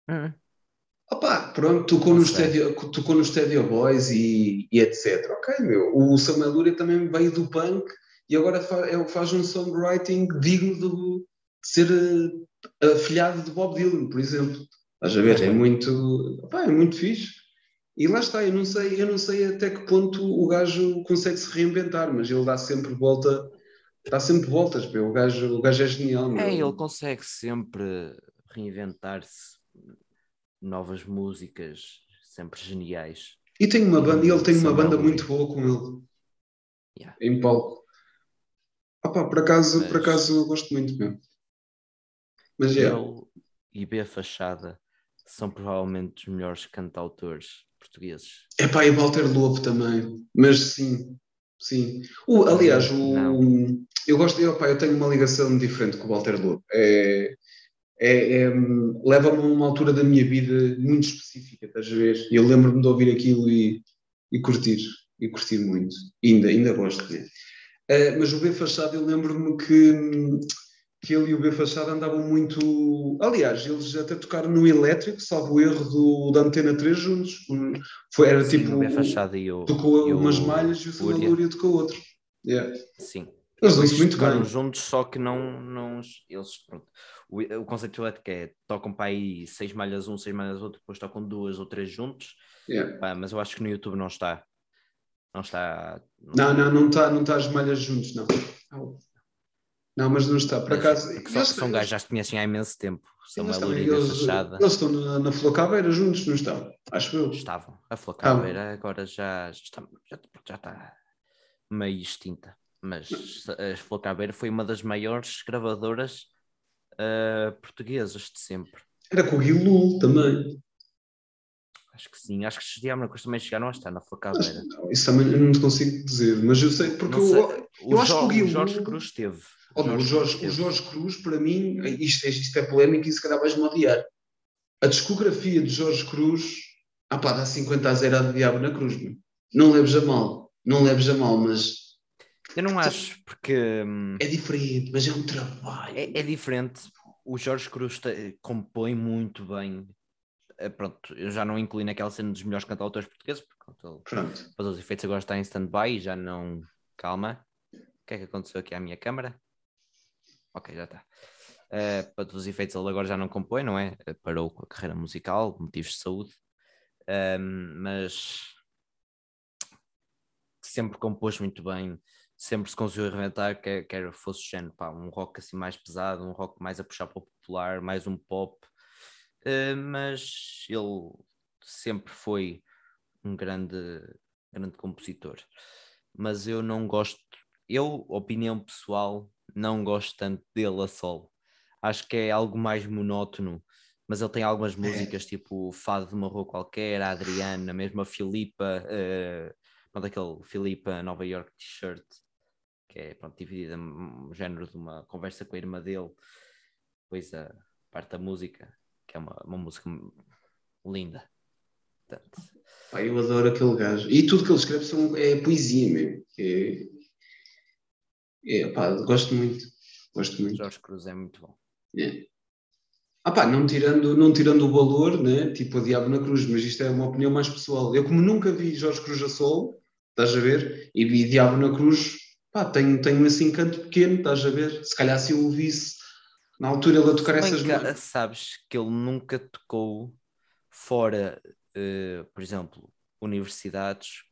Hum Opa, pronto, tocou no, Stadio, tocou no Stadio Boys e, e, etc. Ok, meu. O Samuel Luria também veio do punk e agora faz, é, faz um songwriting digno de, de ser uh, afilhado de Bob Dylan, por exemplo. Estás a ver? É muito, opa, é muito fixe. E lá está, eu não sei, eu não sei até que ponto o gajo consegue se reinventar, mas ele dá sempre volta, dá sempre voltas, meu. O gajo, o gajo é genial. Meu. É, ele consegue sempre reinventar-se novas músicas, sempre geniais. E tem uma banda, ele tem uma banda muito boa com ele. Yeah. Em palco. Opa, por acaso, Mas... por acaso eu gosto muito mesmo. Mas é. Ele e B Fachada são provavelmente os melhores cantautores portugueses. É pá, e Walter Lobo também. Mas sim, sim. O, aliás, o, eu gosto, eu, pá, eu tenho uma ligação diferente com o Walter Lobo. É, é, é, leva-me a uma altura da minha vida muito específica, estás a ver? Eu lembro-me de ouvir aquilo e, e curtir, e curtir muito. Ainda, ainda gosto, né? Uh, mas o B Fachada, eu lembro-me que, que ele e o B Fachada andavam muito. Aliás, eles até tocaram no elétrico, salvo o erro do, da Antena 3 juntos. Foi, era Sim, tipo. O B Fachada e o. Tocou e umas o, malhas e o Samuel tocou outro. Yeah. Sim. Eles dão muito bem. juntos, só que não. não eles, pronto o, o conceito elétrico é tocam para aí seis malhas um, seis malhas outro, depois tocam duas ou três juntos. Yeah. Pá, mas eu acho que no YouTube não está. Não está. Não, não, não está, não está as malhas juntos, não. Não, mas não está. Por acaso. São, são gajos já se conhecem há imenso tempo. São eles, eles estão na, na Flocabeira juntos, não estão? Acho eu. Estavam. A Flocabeira ah. agora já, já, está, já, já está meio extinta. Mas a Flocabeira foi uma das maiores gravadoras uh, portuguesas de sempre. Era com o Guilul também. Acho que sim, acho que os Diabos também chegaram a estar na Flacabeira. Isso também eu não te consigo dizer, mas eu sei porque sei. eu, eu acho que o Guilul... Jorge Cruz teve. Oh, o, Jorge, o Jorge Cruz, para mim, isto, isto é polémico e se calhar vais-me odiar. A discografia de Jorge Cruz, ah pá, dá 50 a 0 a Diabo na Cruz, meu. não leves a mal, não leves a mal, mas eu não acho, porque. Hum, é diferente, mas é um trabalho. É, é diferente. O Jorge Cruz te, compõe muito bem. É, pronto, eu já não incluí naquela cena dos melhores cantautores portugueses, porque ele, pronto. para os efeitos agora está em stand-by e já não. Calma. O que é que aconteceu aqui à minha câmara? Ok, já está. Uh, para todos os efeitos, ele agora já não compõe, não é? Parou com a carreira musical, motivos de saúde. Um, mas sempre compôs muito bem sempre se conseguiu reinventar, quer, quer fosse género, pá, um rock assim mais pesado, um rock mais a puxar para o popular, mais um pop, uh, mas ele sempre foi um grande, grande compositor. Mas eu não gosto, eu, opinião pessoal, não gosto tanto dele a solo. Acho que é algo mais monótono, mas ele tem algumas é. músicas, é. tipo o Fado de uma Rua Qualquer, a Adriana, mesmo a Filipa, uh, pronto, aquele Filipa Nova York T-shirt, que é pronto, dividida no género de uma conversa com a irmã dele, depois a parte da música, que é uma, uma música linda. Portanto, Pá, eu adoro aquele gajo. E tudo que ele escreve são, é poesia mesmo. É, é, pá, gosto muito. Gosto muito. Jorge Cruz é muito bom. É. Ah pá, não tirando, não tirando o valor, né? tipo a Diabo na Cruz, mas isto é uma opinião mais pessoal. Eu como nunca vi Jorge Cruz a solo, estás a ver, e vi Diabo na Cruz, pá, tenho, tenho esse encanto pequeno, estás a ver, se calhar se eu o visse na altura ele a tocar essas... Que, sabes que ele nunca tocou fora, uh, por exemplo, universidades,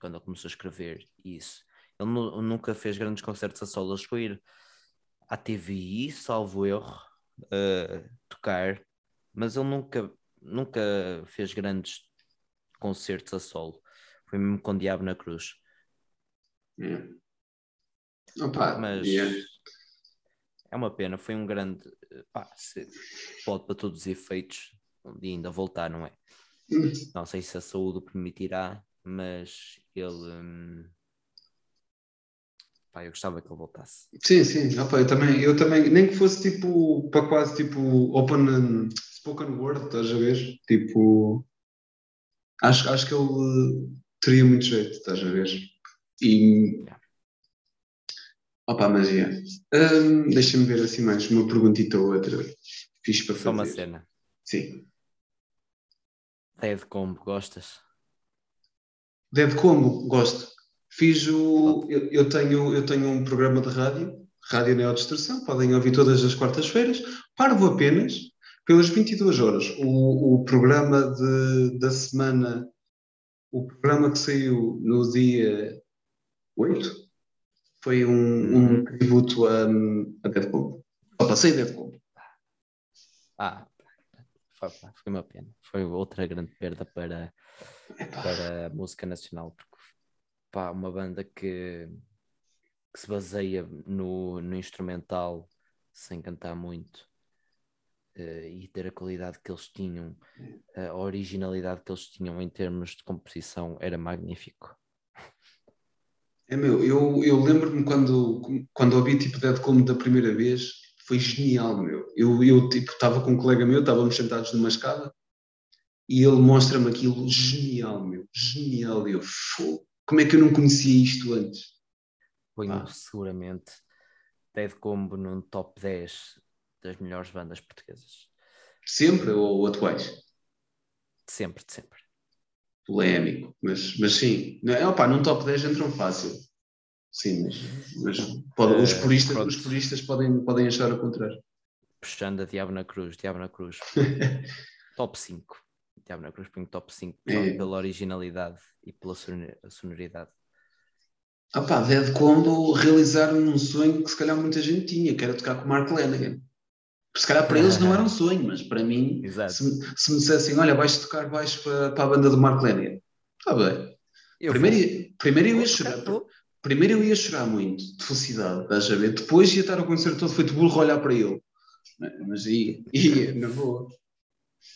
quando ele começou a escrever isso, ele nunca fez grandes concertos a solo, a ir à TVI, salvo erro, uh, tocar, mas ele nunca, nunca fez grandes concertos a solo. Foi mesmo com o Diabo na Cruz. Yeah. Opa, mas yeah. é uma pena, foi um grande pá, pode para todos os efeitos e ainda voltar, não é? Hum. Não sei se a saúde o permitirá, mas ele hum, Pá, eu gostava que ele voltasse. Sim, sim, opa, eu, também, eu também, nem que fosse tipo para quase tipo open spoken word, estás a ver? Tipo, acho, acho que ele teria muito jeito, estás a ver? E yeah. Opa. Um, Deixa-me ver assim mais uma perguntita ou outra. Fiz para fazer. Só uma cena. Sim. Dead Combo, gostas? Dead Combo, gosto. Fiz o. Eu, eu, tenho, eu tenho um programa de rádio, Rádio Neodistrução, podem ouvir todas as quartas-feiras, parvo apenas pelas 22 horas. O, o programa de, da semana, o programa que saiu no dia 8, foi um, um uhum. tributo a, a Deadpool. Só passei Deadpool. Ah, foi, foi uma pena. Foi outra grande perda para, para a música nacional, porque pá, uma banda que, que se baseia no, no instrumental sem cantar muito uh, e ter a qualidade que eles tinham, a originalidade que eles tinham em termos de composição era magnífico. É meu, eu, eu lembro-me quando, quando ouvi tipo Dead Como da primeira vez, foi genial, meu. Eu, eu tipo, estava com um colega meu, estávamos sentados numa escada e ele mostra-me aquilo genial, meu, genial. Eu, fogo como é que eu não conhecia isto antes? Ponho ah. seguramente Dead Combo num top 10 das melhores bandas portuguesas. Sempre ou atuais? De sempre, de sempre. Polémico, mas, mas sim. É, opa, num top 10 entram fácil. Sim, mas, mas pode, os, puristas, os puristas podem, podem achar o contrário. Puxando a Diabo na Cruz, Diabo na Cruz. top 5. Diabo na Cruz ponho top 5 é. pela originalidade e pela sonoridade. Ah pá, Dead Combo realizaram um sonho que se calhar muita gente tinha, que era tocar com o Mark Lanigan. Se calhar para eles não era um sonho, mas para mim, se, se, me dissessem, olha, vais tocar baixo para, para a banda do Mark Lanigan, está bem. Eu primeiro, primeiro eu ia chorar. Primeiro eu ia chorar muito, de felicidade, estás a ver? Depois ia estar o concerto todo feito burro a olhar para ele. Mas ia, ia, na boa.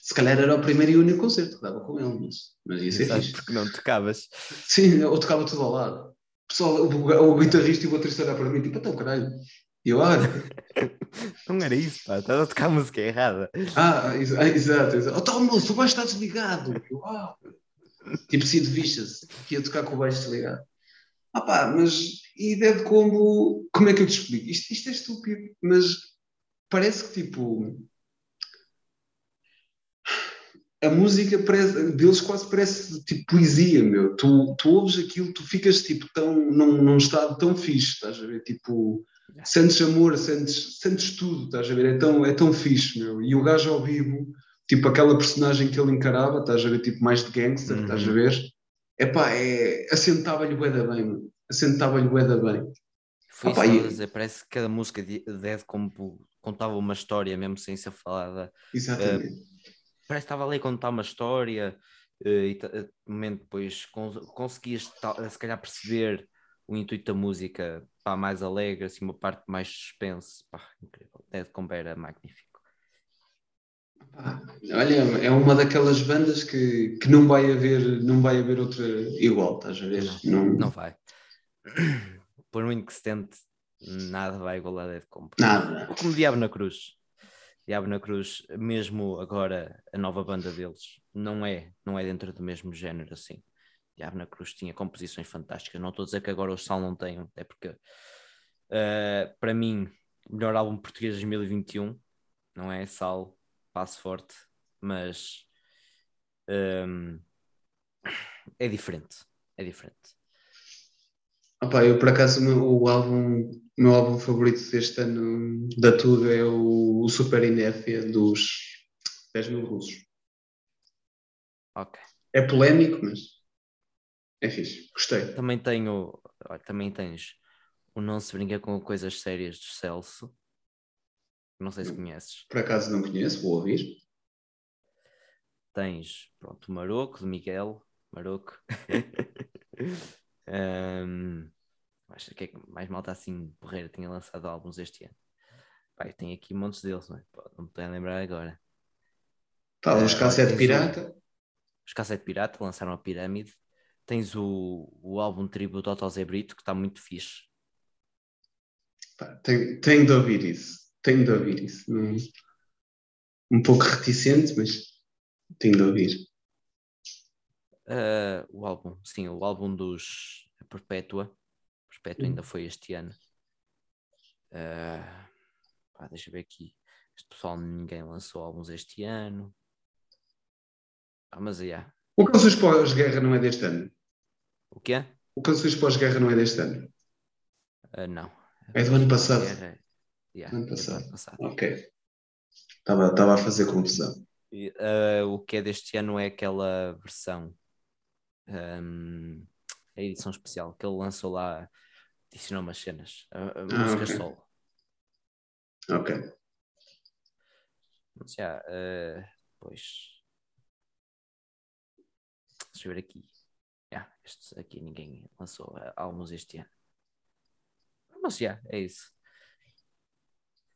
Se calhar era o primeiro e único concerto que dava com ele, mas, mas ia ser Exato, fixe. porque não tocavas. Sim, eu tocava tudo ao lado. Pessoal, o, o guitarrista e o baterista olhar para mim, tipo, então caralho. Eu, olha. não era isso, pá, estás a tocar a música errada. Ah, exato, exato. Oh, tá, moço, o baixo está desligado. Ah. Tipo, Sid Vicious, que ia tocar com o baixo desligado. Ah pá, mas e Dead Combo, como é que eu te explico? Isto, isto é estúpido, mas parece que tipo a música parece, deles quase parece tipo poesia, meu. Tu, tu ouves aquilo, tu ficas tipo tão, num, num estado tão fixe, estás a ver? Tipo, sentes amor, sentes, sentes tudo, estás a ver? É tão, é tão fixe, meu. E o gajo ao vivo, tipo aquela personagem que ele encarava, estás a ver? Tipo mais de gangster, uhum. estás a ver? Epá, é, assentava-lhe o da bem, meu. Assentava-lhe o da bem. Foi Opa, isso, e... dizer, parece que cada música de Dead como contava uma história, mesmo sem ser falada. Exatamente. Uh, parece que estava ali a contar uma história uh, e uh, momento depois conseguias se calhar perceber o intuito da música pá, mais alegre, assim, uma parte mais suspense, pá, incrível. Dead Combo era magnífico. olha, é uma daquelas bandas que, que não vai haver, não vai haver outra igual, estás a ver? Não, não... não vai. Por muito que se tente, nada vai igualar a Dead Company. Nada. Como Diabo na Cruz. Diabo na Cruz, mesmo agora a nova banda deles, não é, não é dentro do mesmo género assim. Diabo na Cruz tinha composições fantásticas. Não estou a dizer que agora o Sal não tem, até porque uh, para mim, melhor álbum português de 2021 não é Sal, passo forte, mas um, é diferente. É diferente. Opa, eu por acaso o meu, o álbum, o meu álbum favorito deste ano da Tuga é o, o Super Inéfia dos 10 mil russos. Ok. É polémico, mas é fixe. Gostei. Também tenho, também tens o Não Se Brinca com Coisas Sérias do Celso. Não sei se conheces. Por acaso não conheço, vou ouvir. Tens, pronto, o Maroco, de Miguel. Maroco. um, acho que é que mais malta assim, Porreira, tinha lançado álbuns este ano. Pai, tem aqui montes deles, não é? Não me a lembrar agora. Tá, os uh, Cassete Pirata. O, os Cassete Pirata lançaram a Pirâmide. Tens o, o álbum tributo ao Zé Brito, que está muito fixe. tenho, tenho de ouvir isso tenho de ouvir isso. Um pouco reticente, mas tenho de ouvir. Uh, o álbum, sim, o álbum dos Perpétua. Perpétua ainda foi este ano. Uh, pá, deixa eu ver aqui. Este pessoal ninguém lançou álbuns este ano. Ah, mas é. Yeah. O Canções Pós-Guerra não é deste ano? O quê? O Canções Pós-Guerra não é deste ano? Uh, não. É do ano passado. Guerra, Yeah, ano passado. ano passado. Ok. Estava, estava a fazer confusão. Uh, o que é deste ano é aquela versão, um, a edição especial que ele lançou lá, adicionou umas cenas, a, a ah, música okay. solo. Ok. Mas já, uh, pois. Deixa eu ver aqui. Yeah, este aqui ninguém lançou álbuns este ano. Mas já, é isso.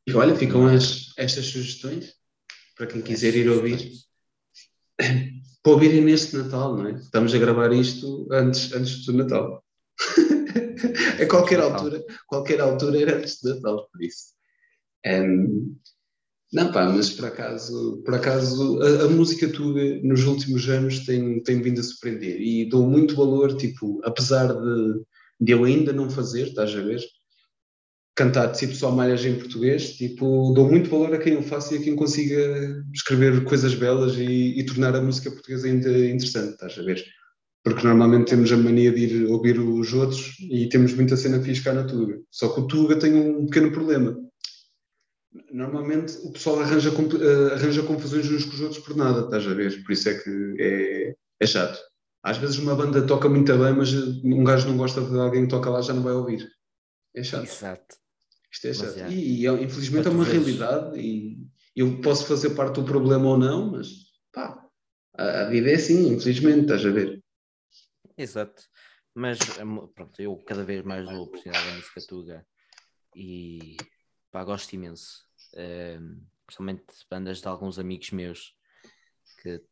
E olha, ficam as, estas sugestões para quem quiser ir ouvir. Para ouvirem neste Natal, não é? Estamos a gravar isto antes, antes do Natal. a qualquer altura, qualquer altura era antes do Natal, por isso. Um, não, pá, mas por acaso, por acaso a, a, música tuga nos últimos anos tem, tem vindo a surpreender e dou muito valor, tipo, apesar de, de eu ainda não fazer, estás a ver? cantar tipo só malhas em português, tipo, dou muito valor a quem o faça e a quem consiga escrever coisas belas e, e, tornar a música portuguesa ainda interessante, estás a ver? Porque normalmente temos a mania de ir ouvir os outros e temos muita cena fixe na Tuga. Só que o Tuga tem um pequeno problema. Normalmente o pessoal arranja, eh, arranja confusões uns com os outros por nada, estás a ver? Por isso é que é, é chato. Às vezes uma banda toca muito bem, mas um gajo não gosta de alguém que toca lá já não vai ouvir. É chato. Exato. Isto é chato. É. E, e, infelizmente é uma realidade e eu posso fazer parte do problema ou não, mas pá, a, a vida é assim, infelizmente, estás a ver. Exato. Mas pronto, eu cada vez mais vou apreciar a música tuga e pá, gosto imenso. Um, principalmente bandas de alguns amigos meus que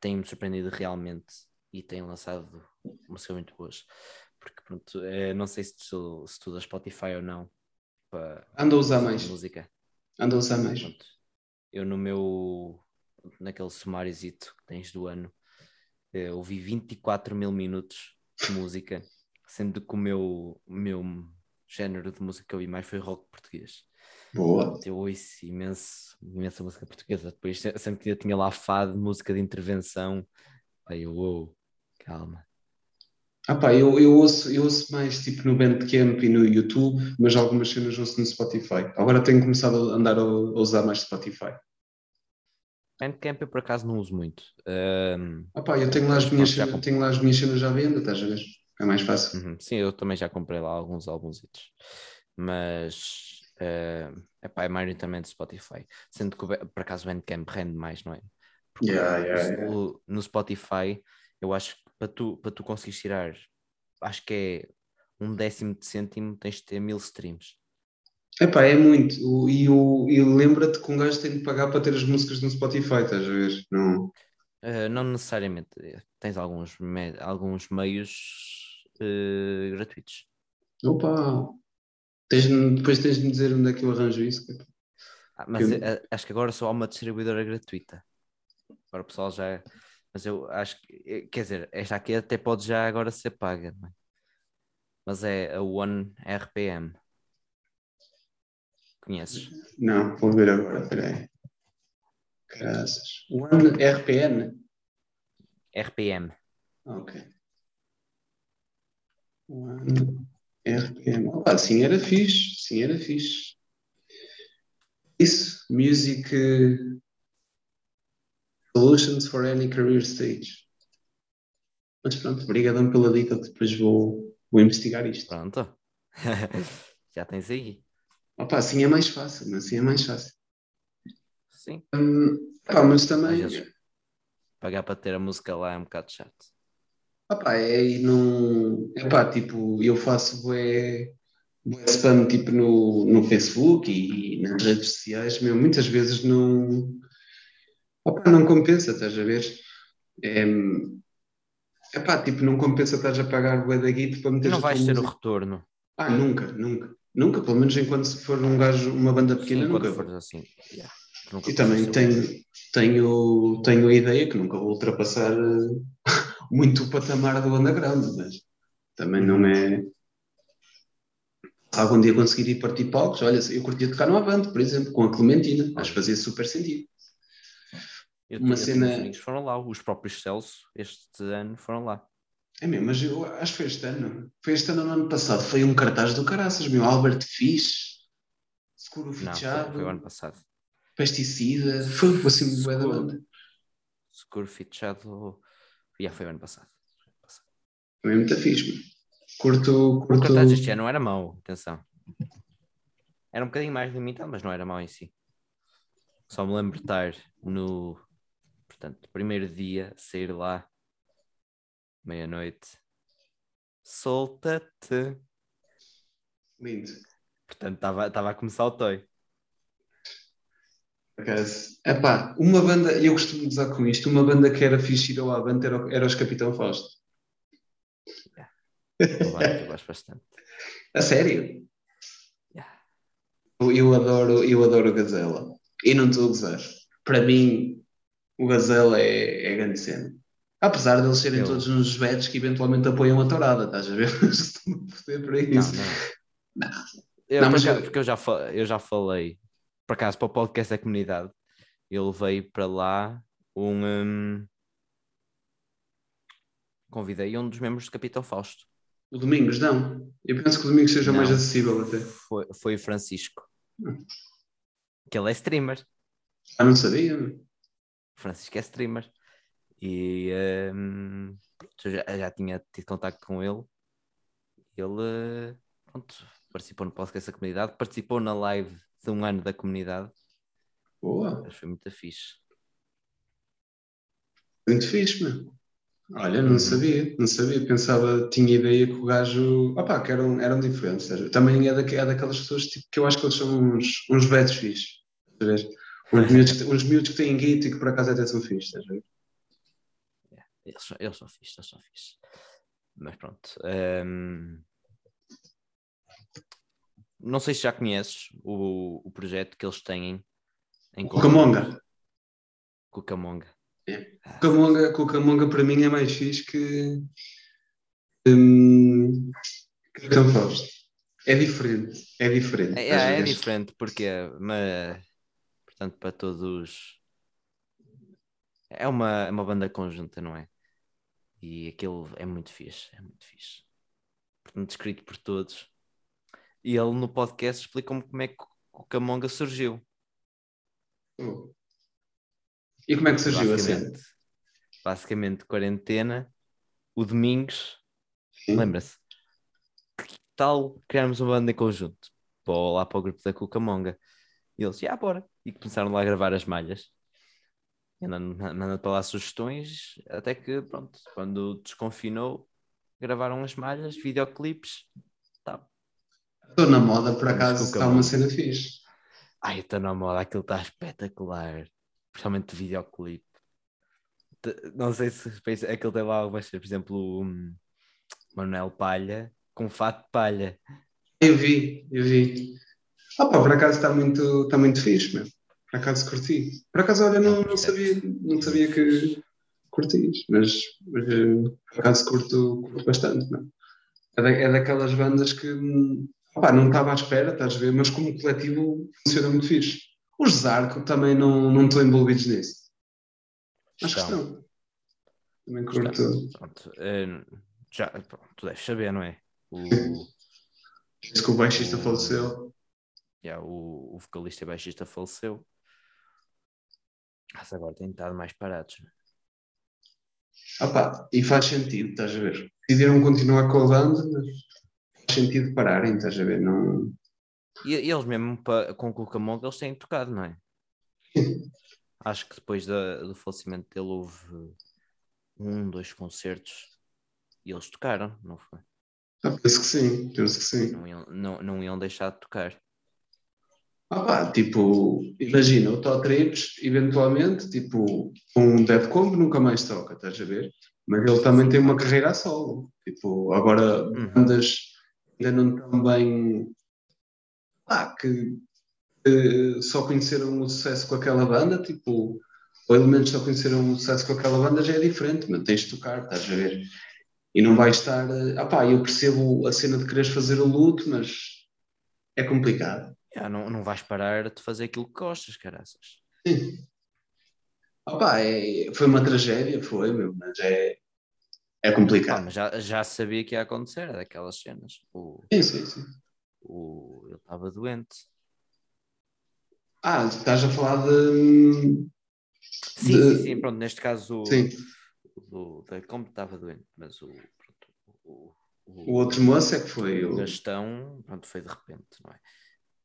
têm-me surpreendido realmente e têm lançado músicas muito boas. Porque pronto, eh, não sei se tu, se tu da Spotify ou não, Ando a usar mais. Música. Ando a usar mais. Pronto. Eu no meu naquele sumáriozito que tens do ano eh, ouvi 24 mil minutos de música, sendo que o meu, meu género de música que eu ouvi mais foi rock português. Boa. Eu ouço imenso, imensa música portuguesa. Depois, sempre que eu tinha lá fado, música de intervenção, aí eu, oh, calma. Ah pá, eu, eu, ouço, eu ouço mais tipo no Bandcamp e no YouTube, mas algumas cenas ouço no Spotify. Agora tenho começado a andar a, a usar mais Spotify. Bandcamp eu por acaso não uso muito. Um, ah pá, eu tenho lá, as minhas, cenas, tenho lá as minhas cenas à venda, estás a ver? É mais fácil. Uhum. Sim, eu também já comprei lá alguns álbuns. Mas uh, epá, é maioritariamente Spotify. Sendo que por acaso o Bandcamp rende mais, não é? Porque yeah, yeah, yeah. No, no Spotify eu acho que para tu, para tu conseguires tirar, acho que é um décimo de cêntimo, tens de ter mil streams. Epá, é muito. O, e o, e lembra-te que um gajo tem de pagar para ter as músicas no Spotify, estás a ver? Não, uh, não necessariamente. Tens alguns, me, alguns meios uh, gratuitos. Opa! Tens, depois tens de me dizer onde é que eu arranjo isso. Ah, mas eu... acho que agora só há uma distribuidora gratuita. Agora o pessoal já. É, mas eu acho que. Quer dizer, esta aqui até pode já agora ser paga. É? Mas é a One RPM. Conheces? Não, vou ver agora, peraí. Graças. One RPN? RPM. Ok. One RPM. Ah, sim, era fixe. Sim, era fixe. Isso, Music Solutions for Any Career Stage. Mas pronto, obrigadão pela dica, depois vou, vou investigar isto. Pronto. Já tens aí. Opa, assim é mais fácil, assim é mais fácil. Sim. Hum, pá, mas também. pagar para ter a música lá é um bocado chato. Opa, é e não. É pá, tipo, eu faço bué, bué spam tipo no, no Facebook e nas redes sociais, meu, muitas vezes não. Opa, não compensa, estás a ver? É, pá, tipo, não compensa estás a pagar bué da guita para meter. Não vais ter o retorno. Ah, nunca, nunca. Nunca, pelo menos enquanto se for um gajo, uma banda pequena, Sim, nunca. For assim, yeah. e também tenho, tenho, tenho a ideia que nunca vou ultrapassar eh, muito o patamar do underground, mas também não é. Se algum dia conseguir ir partir palcos, olha, eu curtia tocar numa banda, por exemplo, com a Clementina, acho que fazia super sentido. Eu, uma eu cena. amigos foram lá, os próprios Celso, este ano foram lá. É mesmo, mas eu acho que foi este ano. Foi este ano no ano passado. Foi um cartaz do caraças, meu. Albert Fish, Seguro Fichado. Não, foi, o ano passado. Pesticida. Foi assim o da banda. Seguro Fichado. Já foi o ano passado. Foi muito fixe. Curto, curto... O cartaz deste ano não era mau, atenção. Era um bocadinho mais limitado, mas não era mau em si. Só me lembro de estar no. Portanto, primeiro dia, sair lá meia-noite. Solta-te. Lindo. Portanto, estava a começar o toy. É pá, uma banda, eu costumo usar com isto, uma banda que era fixe ir ao Avante era, era os Capitão Fausto. Yeah. Eu gosto bastante. A sério? Yeah. Eu, adoro, eu adoro o Gazela. E não estou a gozar. Para mim, o Gazela é, é grande cena. Apesar de eles serem eu... todos uns betos que eventualmente apoiam a tourada, estás a ver? Estou a por isso. Não, não. não. Eu, não mas porque, eu... porque eu já, eu já falei, por acaso, para o podcast da comunidade, ele veio para lá um. um... Convidei um dos membros do Capitão Fausto. O Domingos, não. Eu penso que o Domingos seja não, mais acessível até. Foi, foi o Francisco. Hum. Que ele é streamer. Ah, não sabia. O Francisco é streamer. E um, pronto, já, já tinha tido contato com ele. Ele pronto, participou no podcast da comunidade, participou na live de um ano da comunidade. Boa. Mas foi muito fixe. Muito fixe, mano. Olha, não uhum. sabia, não sabia. Pensava, tinha ideia que o gajo. Opá, que eram, eram diferentes. Também é, da, é daquelas pessoas tipo, que eu acho que eles são uns, uns betos fixes. Uns miúdos, que, uns miúdos que têm guito e que por acaso até são fixes, estás a ver? Eles, são, fixos, eles são fixos. Mas pronto. Um... Não sei se já conheces o, o projeto que eles têm em Cucamonga. Cucamonga. É. Ah, Cucamonga, Cucamonga para mim é mais fixe que. Hum, que Fausto. É diferente. É diferente. É, é, é diferente porque mas portanto para todos é uma, é uma banda conjunta, não é? E aquilo é muito fixe, é muito fixe. Portanto, escrito por todos. E ele no podcast explicou-me como é que o Camonga surgiu. Oh. E como é que surgiu basicamente, assim? Basicamente, quarentena, o Domingos, lembra-se? Que tal criarmos uma banda em conjunto? Para, lá para o grupo da Cucamonga. E eles, já, bora. E começaram lá a gravar as malhas mandando para lá sugestões, até que, pronto, quando desconfinou, gravaram as malhas, videoclipes, tá. Estou na moda, por acaso, está uma cena fixe. Ai, estou na moda, aquilo está espetacular. Principalmente de videoclipe. Não sei se aquilo tem lá algumas, por exemplo, o hum, Manuel Palha com fato de palha. Eu vi, eu vi. Ah, pá, por acaso está muito, está muito fixe, meu. Por acaso curti. Por acaso, olha, não, não, sabia, não sabia que curtis, mas, mas eh, por acaso curto, curto bastante, não é? Da, é daquelas bandas que opa, não estava à espera, estás a ver, mas como coletivo funciona muito fixe. Os Zarco também não, não estão envolvidos nisso. Acho que estão. Também curto. Pronto, é, já, tu deves saber, não é? O, Diz que o baixista o, faleceu. Yeah, o, o vocalista e baixista faleceu. Mas agora tem estado mais parados. Opa, e faz sentido, estás a ver? Decidiram continuar com banda, mas sentido pararem, estás a ver? Não... E, eles mesmo com o Cucamonga eles têm tocado, não é? Acho que depois da, do falecimento dele houve um, dois concertos e eles tocaram, não foi? Ah, penso que sim, penso que sim. Não iam, não, não iam deixar de tocar. Ah pá, tipo, imagina, o Todd Trips, eventualmente, tipo, um Dead Combo nunca mais toca, estás a ver? Mas ele também tem uma carreira a solo. Tipo, agora uhum. bandas ainda não estão bem. Ah, que, que só conheceram o sucesso com aquela banda, tipo, ou elementos só conheceram o sucesso com aquela banda já é diferente, mas tens de tocar, estás a ver? E não vai estar. Ah pá, eu percebo a cena de quereres fazer o luto, mas é complicado. Yeah, não, não vais parar de fazer aquilo que gostas, caraças. Sim. Opa, é, foi uma tragédia, foi, meu, mas é, é complicado. Ah, mas já, já sabia que ia acontecer, daquelas cenas. O, sim, sim, sim. O, ele estava doente. Ah, estás a falar de. Sim, de... sim, sim, pronto, neste caso sim. o, o, como estava doente, mas o, pronto, o, o, o outro moço é que foi. O Gastão, pronto, foi de repente, não é?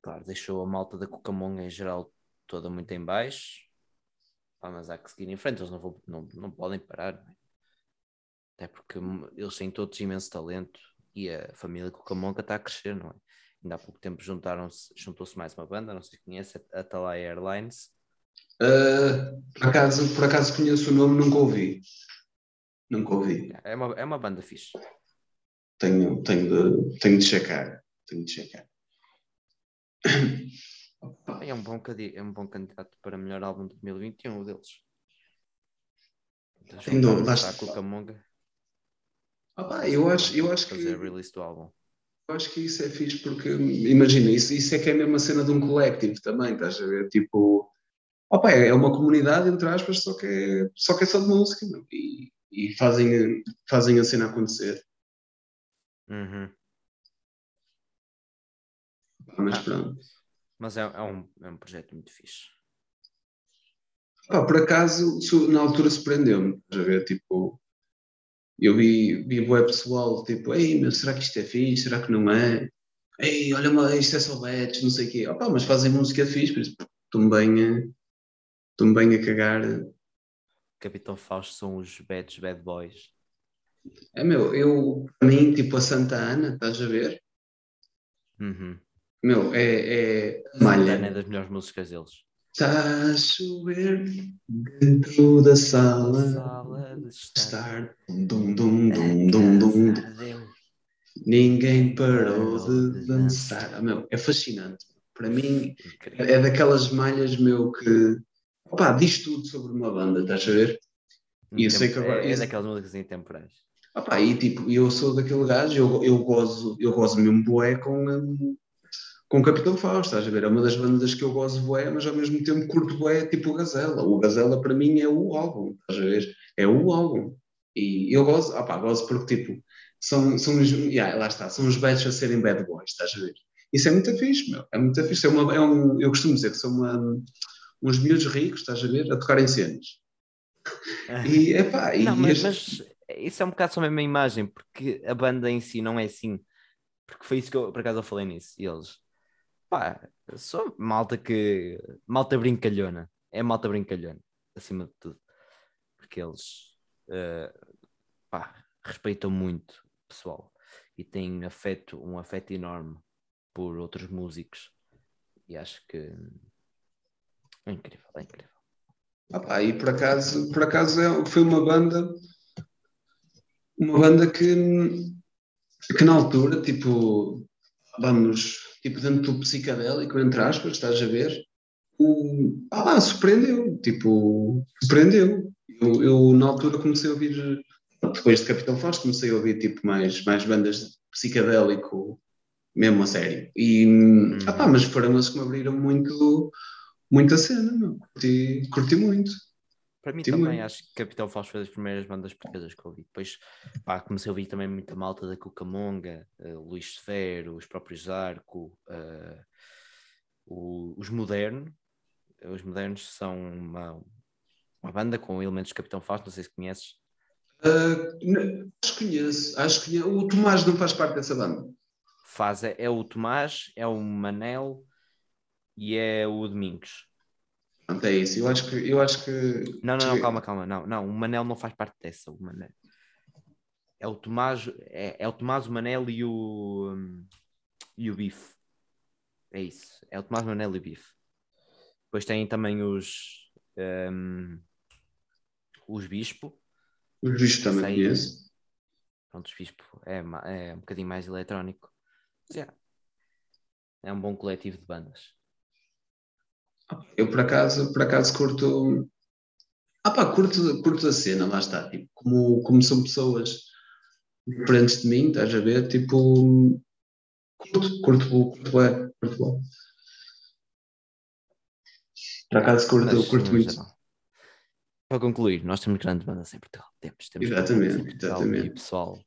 Claro, deixou a malta da Cucamonga em geral toda muito em baixo. Ah, mas há que seguir em frente, eles não, vão, não, não podem parar. Não é? Até porque eles têm todos imenso talento e a família Cucamonga está a crescer, não é? Ainda há pouco tempo juntaram-se, juntou-se mais uma banda, não sei se conhece, a Atalaya Airlines. Uh, por, acaso, por acaso conheço o nome, nunca ouvi. Nunca ouvi. É uma, é uma banda fixe. Tenho, tenho, de, tenho de checar. Tenho de checar. É um, bom, é um bom candidato para melhor álbum de 2021, o deles. Então, está. Com Camonga. Ah, eu acho, eu acho fazer que... release do álbum. Eu acho que isso é fixe porque, imagina, isso, isso é que é mesmo a cena de um coletivo também, estás a ver? Tipo, opa, é uma comunidade, entre aspas, só que é só, que é só de música e, e fazem, fazem a cena acontecer. Uhum. Mas ah, pronto. Mas é, é, um, é um projeto muito fixe. Ah, por acaso, na altura surpreendeu-me, estás a ver? Tipo, eu vi, vi o pessoal, tipo, ei, meu, será que isto é fixe? Será que não é? Ei, olha, mas isto é só bets, não sei o quê. Opa, mas fazem música fixe, por isso estou-me bem, a cagar. Capitão Fausto são os bets, bad boys. É meu, eu, para mim, tipo a Santa Ana, estás a ver? Uhum. Meu, é, é malha. É das melhores músicas deles. Está a chover dentro da sala, sala de estar. Dum, dum, dum, dum, dum, dum. Ninguém parou de dançar. Ah, meu, é fascinante. Para mim, é daquelas malhas, meu, que opá, diz tudo sobre uma banda, estás a ver? E eu sei que agora. É, é daquelas músicas intemporais. Opá, e tipo, eu sou daquele gajo, eu, eu gozo, eu gozo mesmo boé com, um, com o Capitão Fausto, estás a ver? É uma das bandas que eu gosto bué, mas ao mesmo tempo curto bué, tipo o Gazela. O Gazela para mim é o álbum, estás a ver? É o álbum. E eu gosto, opá, gosto porque tipo, são, são os, yeah, lá está, são os bets a serem bad boys, estás a ver? Isso é muito fixe, meu, é muito fixe. É uma, é um, eu costumo dizer que são uma, uns miúdos ricos, estás a ver, a tocar em cenas. E, epá, não, mas, mas, isso é um bocado só a mesma imagem, porque a banda em si não é assim. Porque foi isso que eu, por acaso, eu falei nisso. E eles, Pá, sou malta que. Malta brincalhona. É malta brincalhona, acima de tudo. Porque eles uh, pá, respeitam muito o pessoal e têm afeto, um afeto enorme por outros músicos. E acho que é incrível, é incrível. Ah, e por acaso, por acaso é, foi uma banda, uma banda que, que na altura, tipo, vamos, tipo, dentro do psicadélico, entre aspas, estás a ver? O, ah, surpreendeu, tipo, surpreendeu. Eu, eu, na altura comecei a ouvir, depois de Capitão Fausto, comecei a ouvir tipo mais, mais bandas de psicadélico, mesmo a sério. E, hum. ah, pá, mas foram as que me abriram muito, muito a cena, meu. Curti, curti muito. Para mim também, muito. acho que Capitão Fausto foi das primeiras bandas portuguesas que eu ouvi. Depois pá, comecei a ouvir também muita malta da Cucamonga, uh, Luís Severo, os próprios Zarco, uh, o, os Moderno. Os Modernos são uma, uma banda com elementos de Capitão Fausto, não sei se conheces. Uh, acho que conheço, acho que o Tomás não faz parte dessa banda. Faz, é, é o Tomás, é o Manel e é o Domingos. Pronto, é isso. Eu acho que. Eu acho que... Não, não, não, calma, calma. Não, não, o Manel não faz parte dessa. O Manel. É o Tomás, é, é o Tomás, o Manel e o, um, e o Bife. É isso. É o Tomás, o Manel e o Bife. Depois tem também os. Um, os Bispo. Os Bispo também Sei, conheço. Pronto, os Bispo é, é um bocadinho mais eletrónico. Yeah. É um bom coletivo de bandas. Eu por acaso, por acaso curto. Ah pá, curto, curto a cena, lá está. Tipo, como, como são pessoas diferentes de mim, estás a ver? Tipo, curto, curto, curto, é, curto bom. Por acaso curto, mas, curto muito. Geral. Para concluir, nós temos grandes bandas em Portugal. Temos, temos exatamente, Portugal, exatamente. E pessoal,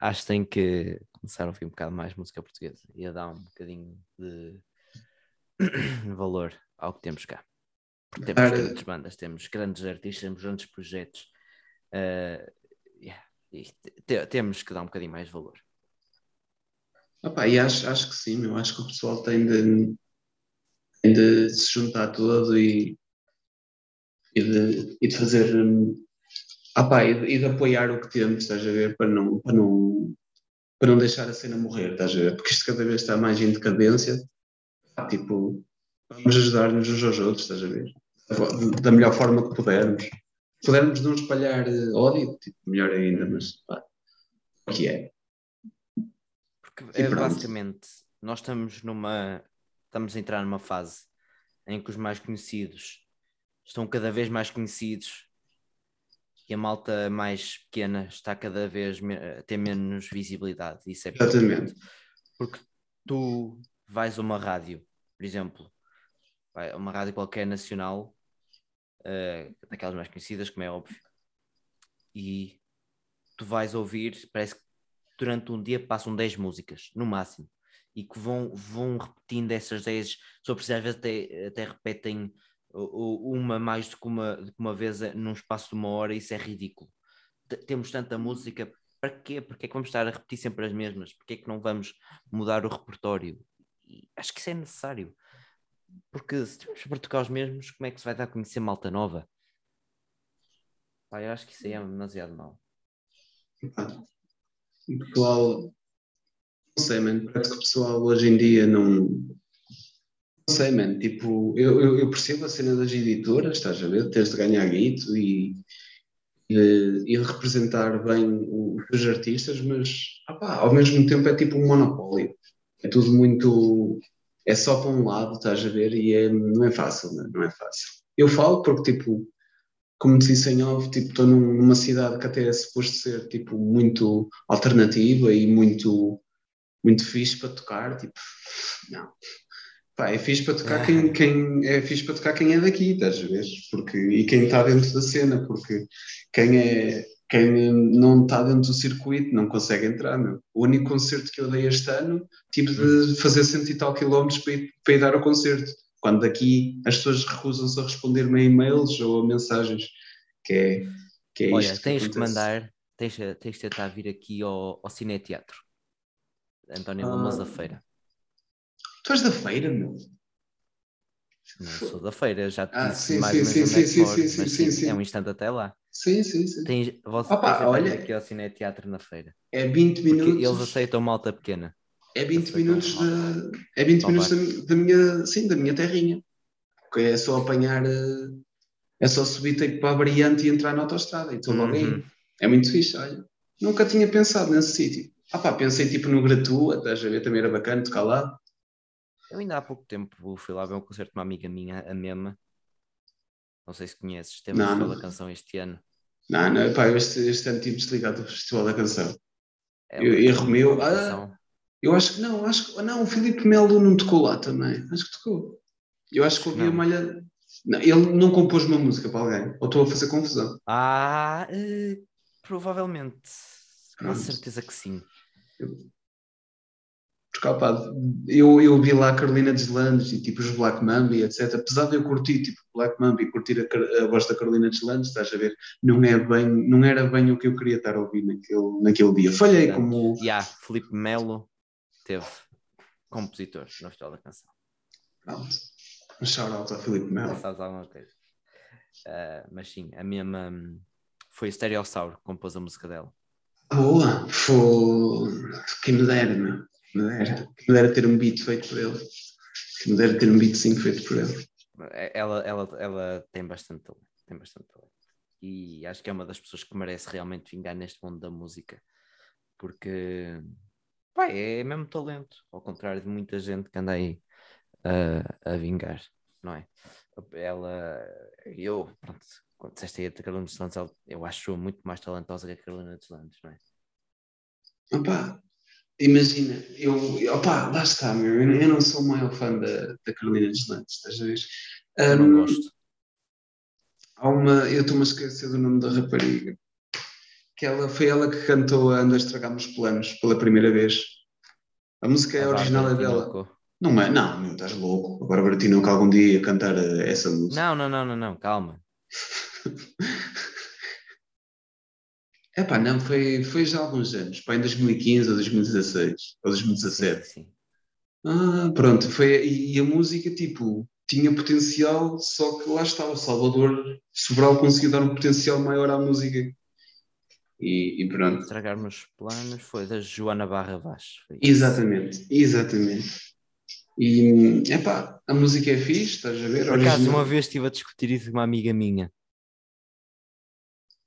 acho que tem que começar a ouvir um bocado mais música portuguesa e a dar um bocadinho de valor ao que temos cá. Porque temos Cara... grandes bandas, temos grandes artistas, temos grandes projetos. Uh, yeah, temos que dar um bocadinho mais valor. Opa, e acho, acho que sim, eu acho que o pessoal tem de, tem de se juntar todo e, e, de, e de fazer opa, e, de, e de apoiar o que temos, estás a ver, para não, para não, para não deixar a cena morrer, estás a ver? Porque isto cada vez está mais em decadência. Tipo, vamos ajudar-nos uns aos outros, estás a ver? Da melhor forma que pudermos. Pudermos não espalhar eh, ódio, tipo, melhor ainda, mas pá, o que é? Porque é, basicamente nós estamos numa estamos a entrar numa fase em que os mais conhecidos estão cada vez mais conhecidos e a malta mais pequena está cada vez a ter menos visibilidade. Isso é Exatamente. Porque tu vais a uma rádio, por exemplo, uma rádio qualquer nacional, uh, daquelas mais conhecidas, como é óbvio, e tu vais ouvir, parece que durante um dia passam 10 músicas, no máximo, e que vão, vão repetindo essas 10, se eu precisar, às vezes até, até repetem uma mais do que uma, uma vez num espaço de uma hora, isso é ridículo. Temos tanta música, para quê? Porque é que vamos estar a repetir sempre as mesmas? Porque é que não vamos mudar o repertório? E acho que isso é necessário. Porque se tivermos para tocar os mesmos, como é que se vai dar a conhecer malta nova? Pá, eu acho que isso aí é demasiado mal. O pessoal, não sei, mano, parece que o pessoal hoje em dia não. Não sei, mano, tipo, eu, eu, eu percebo a cena das editoras, estás a ver? Teres de ganhar guito e, e, e representar bem os teus artistas, mas ao mesmo tempo é tipo um monopólio. É tudo muito é só para um lado, estás a ver, e é, não é fácil, não é? não é fácil. Eu falo porque, tipo, como disse em off, tipo, estou numa cidade que até é suposto ser, tipo, muito alternativa e muito, muito fixe para tocar, tipo, não. Pá, é fixe para tocar quem, quem é fixe para tocar quem é daqui, estás a ver? Porque, e quem está dentro da cena, porque quem é quem não está dentro do circuito não consegue entrar. Meu. O único concerto que eu dei este ano tive de hum. fazer cento e tal quilómetros para ir, para ir dar o concerto. Quando daqui as pessoas recusam-se a responder-me a e-mails ou a mensagens, que é, que é Olha, isto tens que, que mandar, tens, tens de tentar vir aqui ao, ao Cine Teatro. António ah, Lamas da Feira. Tu és da feira, meu? Não sou da feira, já te ah, disse sim, mais sim, menos sim, sim, sim, sim, sim, sim, É um instante até lá. Sim, sim, sim. Tens, você Opa, olha, aqui ao Cine Teatro na feira. É 20 minutos. Porque eles aceitam malta pequena. é 20 minutos, de, é 20 minutos da, da, minha, sim, da minha terrinha. Porque é só apanhar, eh, é só subir tipo, para a variante e entrar na autostrada e estou logo uhum. aí. É muito fixe, olha. Nunca tinha pensado nesse sítio. Ah pá, pensei tipo no Gratu, até já ver também era bacana tocar lá. Eu ainda há pouco tempo fui lá ver um concerto de uma amiga minha, a Mema. Não sei se conheces, teve o Festival da Canção este ano. Não, não, pá, eu este, este ano tive desligado do Festival da Canção. É, eu, erro meu. Ah, eu acho que não, acho que não, o Filipe Melo não tocou lá também. Acho que tocou. Eu acho que ouvi a malha. Não, ele não compôs uma música para alguém, ou estou a fazer confusão. Ah, uh, provavelmente. Com certeza que sim. Porque, opa, eu, eu vi lá a Carolina Deslandes e tipo os Black Mamba etc. Apesar de eu curtir tipo Black Mamba e curtir a, a voz da Carolina Deslandes, estás a ver? Não, é bem, não era bem o que eu queria estar a ouvir naquele, naquele dia. Falhei como. E yeah, Felipe Melo teve compositor no Festival da Canção. Pronto. Um shout-out ao Felipe Melo. Sabes alguma coisa. Uh, mas sim, a mesma. Foi o Stereossauro que compôs a música dela. Boa! Foi. Que me dera, meu. Que me dera. Que me dera ter um beat feito por ele. Que me dera ter um beat sim feito por ele. É, ela, ela, ela tem bastante talento. Tem bastante talento. E acho que é uma das pessoas que merece realmente vingar neste mundo da música. Porque pá, é mesmo talento. Ao contrário de muita gente que anda aí a, a vingar, não é? Ela, eu, pronto, quando disseste aí a Carolina dos Landes, eu acho muito mais talentosa que a Carolina dos Landes, não é? Opa, imagina, eu, opa, lá está, meu, eu não sou o maior fã da, da Carolina dos Landes, estás a ver? Eu não gosto. Há uma, eu estou-me a esquecer do nome da rapariga, que ela, foi ela que cantou a Anda Estragamos Planos pela primeira vez. A música é a original é dela. Não é? Não, meu, estás louco. Agora Bertino que algum dia cantar essa música. Não, não, não, não, não, calma. É pá, não, foi, foi já há alguns anos, pá, em 2015 ou 2016 ou 2017. Sim, sim. Ah, pronto, foi, e, a música, tipo, tinha potencial, só que lá estava, o Salvador Sobral conseguiu dar um potencial maior à música. E, e pronto. Estragarmos planos foi da Joana Barra Vaz. Exatamente, exatamente. E, epá, a música é fixe, estás a ver? Por acaso, uma vez estive a discutir isso com uma amiga minha.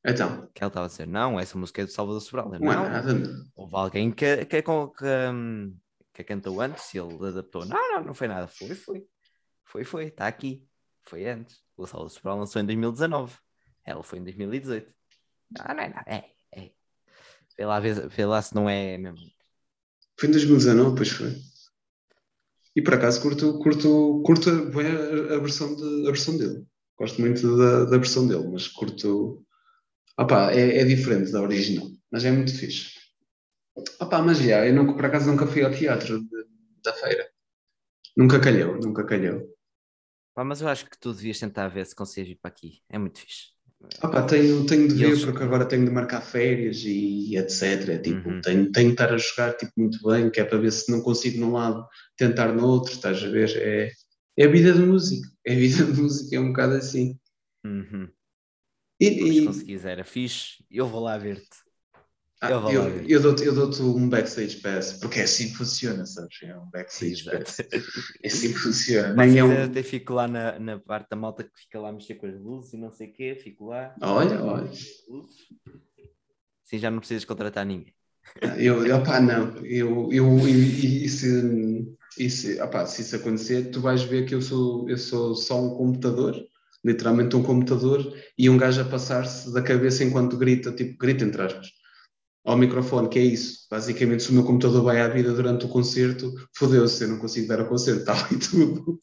Então? Que ela estava a dizer, não, essa música é do Salvador Sobral. Não, não é nada. Houve alguém que, que, que, hum, que, cantou antes e ele adaptou. Não, não, não foi nada. Foi, foi. Foi, foi. Está aqui. Foi antes. O Salvador Sobral lançou em 2019. Ela foi em 2018. Não, não é nada. É, é. Vê lá, vê lá se não é mesmo. Foi em 2019, pois foi. E por acaso curto, curto, curto a, a, versão de, a versão dele. Gosto muito da, da versão dele, mas curto. Opa, é, é diferente da original, mas é muito fixe. Opa, mas já, eu nunca, por acaso nunca fui ao teatro de, da feira. Nunca calhou, nunca calhou. mas eu acho que tu devias tentar ver se consegues ir para aqui. É muito fixe. Opa, tenho, tenho de ver eles... porque agora tenho de marcar férias e, e etc. É, tipo, uhum. tenho, tenho de estar a jogar tipo, muito bem, que é para ver se não consigo num lado tentar no outro, estás a ver? É, é a vida de músico, é a vida de músico, é um bocado assim. Uhum. E, e... se quiser, fixe, eu vou lá ver-te. Ah, eu, eu, eu dou-te dou um backstage pass, porque é assim que funciona, sabes? É um backstage Exato. pass. É assim que funciona. Nem é um... até fico lá na, na parte da malta que fica lá a mexer com as luzes e não sei o quê, fico lá. Olha, olha. Sim, já não precisas contratar ninguém. Ah, eu, opá, não, eu, eu, e, e se, e se, opá, se isso acontecer, tu vais ver que eu sou, eu sou só um computador, literalmente um computador, e um gajo a passar-se da cabeça enquanto grita, tipo, grita entre aspas ao microfone, que é isso. Basicamente, se o meu computador vai à vida durante o concerto, fodeu-se, eu não consigo dar o concerto, tal e tudo.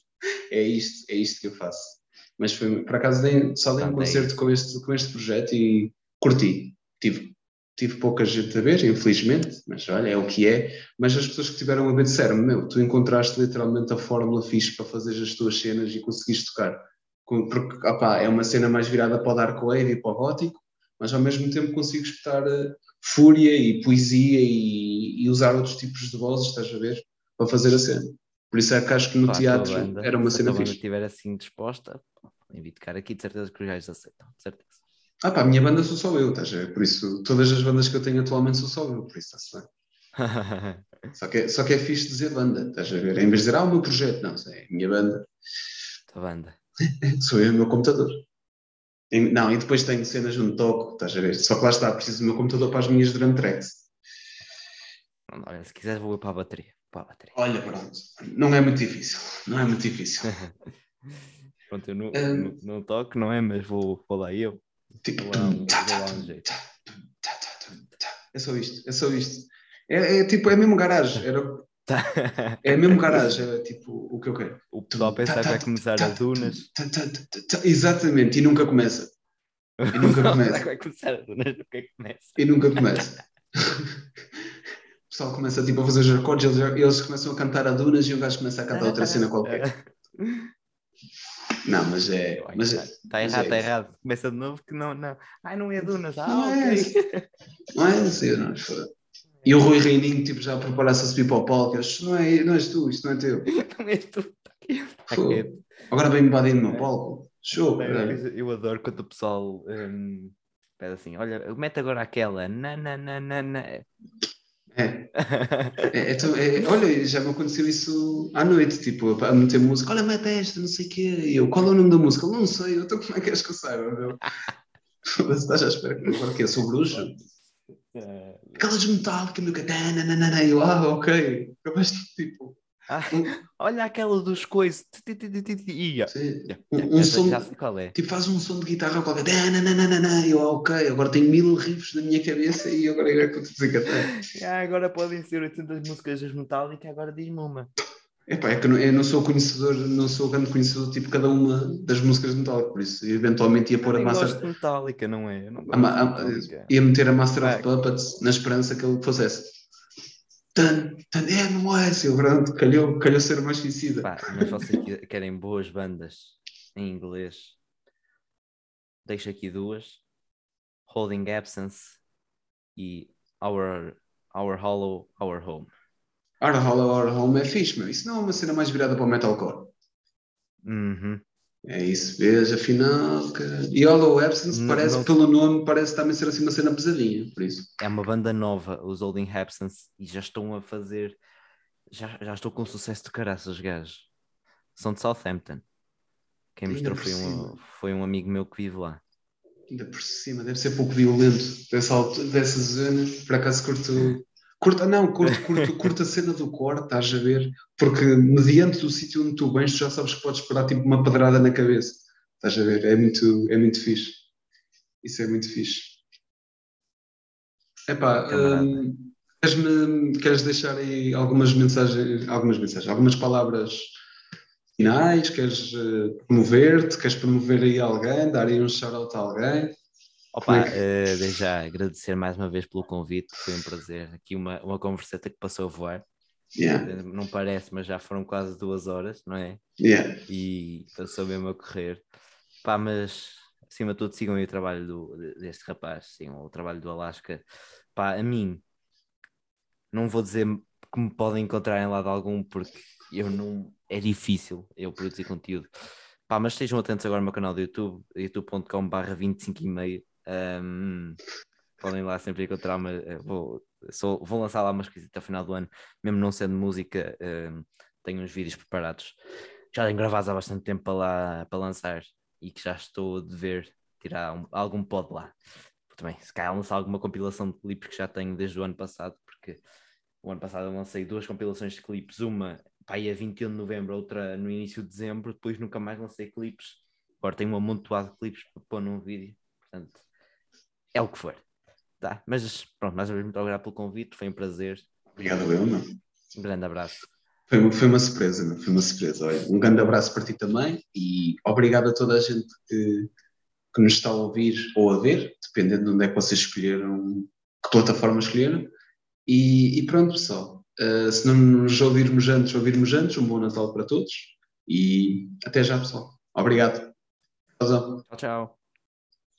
É isto, é isto que eu faço. Mas foi, por acaso dei, só dei um concerto com este, com este projeto e curti. Tive, tive pouca gente a ver, infelizmente, mas olha, é o que é. Mas as pessoas que tiveram a ver disseram meu, tu encontraste literalmente a fórmula fixe para fazer as tuas cenas e conseguiste tocar. Porque, opá, é uma cena mais virada para o dark wave e para o gótico, mas ao mesmo tempo consigo espetar eh, fúria e poesia e, e, usar outros tipos de vozes, estás a ver? Para fazer a cena. Por isso é que acho que no teatro banda, era uma cena fixe. Se a estiver assim disposta, invito cá aqui, de certeza que os gajos aceitam, de certeza. Ah pá, a minha banda sou só eu, estás a ver? Por isso, todas as bandas que eu tenho atualmente sou só eu, por isso está-se bem. só, que é, só que é fixe dizer banda, estás a ver? Em vez de dizer, ah, o meu projeto, não, é a minha banda. A banda. Sou eu e o meu computador. Não, e depois tenho cenas onde toco, estás a ver? Só que lá está, preciso do meu computador para as minhas drum tracks. Olha, se quiseres vou para a bateria. Para a bateria. Olha, pronto, não é muito difícil, não é muito difícil. pronto, eu não, um, não, não, toco, não é? Mas vou, vou lá eu. Tipo, vou lá um, vou lá um jeito. É só isto, é só isto. É, é tipo, é mesmo garagem. Era, é mesmo garagem, é tipo o que eu quero. O pessoal pensa que vai começar a dunas. Exatamente, e nunca começa. E nunca começa. vai começar a dunas, nunca começa. E nunca começa. o pessoal começa tipo, a fazer os acordes, eles, eles começam a cantar a dunas e o gajo começa a cantar outra cena qualquer. Não, mas é. Mas está, tá errado, está é errado. Começa de novo que não, não. Ai, não é Dunas. Ah, não é ok. É, não é não é. E o Rui Reininho, tipo, já prepara-se a subir para o palco. Isto não, é, não és tu, isto não é teu. não és tu. Tá Agora vem-me invadindo no palco. Show. Eu, eu adoro quando o pessoal um, pede assim: olha, mete agora aquela. Na, na, na, na, na. É. é, é, é olha, já me aconteceu isso à noite, tipo, a meter música, olha, mete esta, não sei o quê. E eu, qual é o nome da música? Eu não sei, então como é que és que eu saiba? Mas estás à espera que agora que é? Sou bruxo? É. Aquelas metálicas, meu que eu, ah, ok. Eu gosto tipo. Ah, olha aquela dos coisas. Um, um som, já sei qual é. Tipo, faz um som de guitarra qualquer. Eu, ok, agora tenho mil riffs na minha cabeça e agora é que eu estou a ah, Agora podem ser 800 músicas das Metallica, agora diz-me uma. Epá, é que eu não sou conhecedor, não sou grande conhecedor tipo cada uma das músicas de Metallica, por isso eventualmente ia pôr a massa. de Metallica, não é? Não a, a, ia meter a Master of Puppets na esperança que ele fosse. Tan, tan, é, não é, seu pronto, calhou, calhou ser mais conhecida. Pá, mas vocês querem boas bandas em inglês? Deixo aqui duas: Holding Absence e Our, Our Hollow, Our Home. Our Hollow, Our Home é fixe, meu. Isso não é uma cena mais virada para o metalcore. Uhum. É isso, veja, afinal. Que... E Hollow Absence não, parece, não... pelo nome, parece também ser assim uma cena pesadinha, por isso. É uma banda nova, os Holding Absence, e já estão a fazer. Já, já estou com sucesso de caraças, gajos. São de Southampton. Quem mostrou foi um, foi um amigo meu que vive lá. Ainda por cima, deve ser pouco violento dessa, dessa zona. Por acaso curto Curta, não, curta, curta, curta a cena do core, estás a ver? Porque mediante o sítio onde tu vens, tu já sabes que podes esperar tipo uma pedrada na cabeça. Estás a ver? É muito, é muito fixe. Isso é muito fixe. Epá, hum, queres, queres deixar aí algumas mensagens, algumas mensagens, algumas palavras finais? Queres uh, promover-te? Queres promover aí alguém? Dar aí um shout-out a alguém? Opa, uh, desde já agradecer mais uma vez pelo convite, foi um prazer. Aqui uma, uma converseta que passou a voar. Yeah. Eh, não parece, mas já foram quase duas horas, não é? Yeah. E passou mesmo a correr. Pá, mas acima de tudo sigam o trabalho do, deste rapaz, sigam o trabalho do Alasca. Pá, a mim, não vou dizer que me podem encontrar em lado algum, porque eu não. É difícil eu produzir conteúdo. Pá, mas estejam atentos agora ao meu canal do YouTube, youtube.com/barra 25 e meio um, podem lá sempre encontrar uma. Eh, vou, sou, vou lançar lá umas coisas até o final do ano, mesmo não sendo música, um, tenho uns vídeos preparados. Já tenho gravados há bastante tempo para lá para lançar e que já estou a dever tirar um, algum pod lá. Também, se calhar lançar alguma compilação de clipes que já tenho desde o ano passado, porque o ano passado eu lancei duas compilações de clipes, uma pá, a 21 de novembro, outra no início de dezembro, depois nunca mais lancei clipes. Agora tenho um amontoado de clipes para pôr num vídeo, portanto é o que for. Tá? Mas pronto, mais uma vez, muito obrigado pelo convite, foi um prazer. Obrigado, eu, meu. Um grande abraço. Foi uma, foi uma surpresa, meu. foi uma surpresa. Olha, um grande abraço para ti também e obrigado a toda a gente que, que nos está a ouvir ou a ver, dependendo de onde é que vocês escolheram, que plataforma escolheram. E, e pronto, pessoal. Uh, se não nos ouvirmos antes, ouvirmos antes, um bom Natal para todos e até já, pessoal. Obrigado. Tchau, tchau.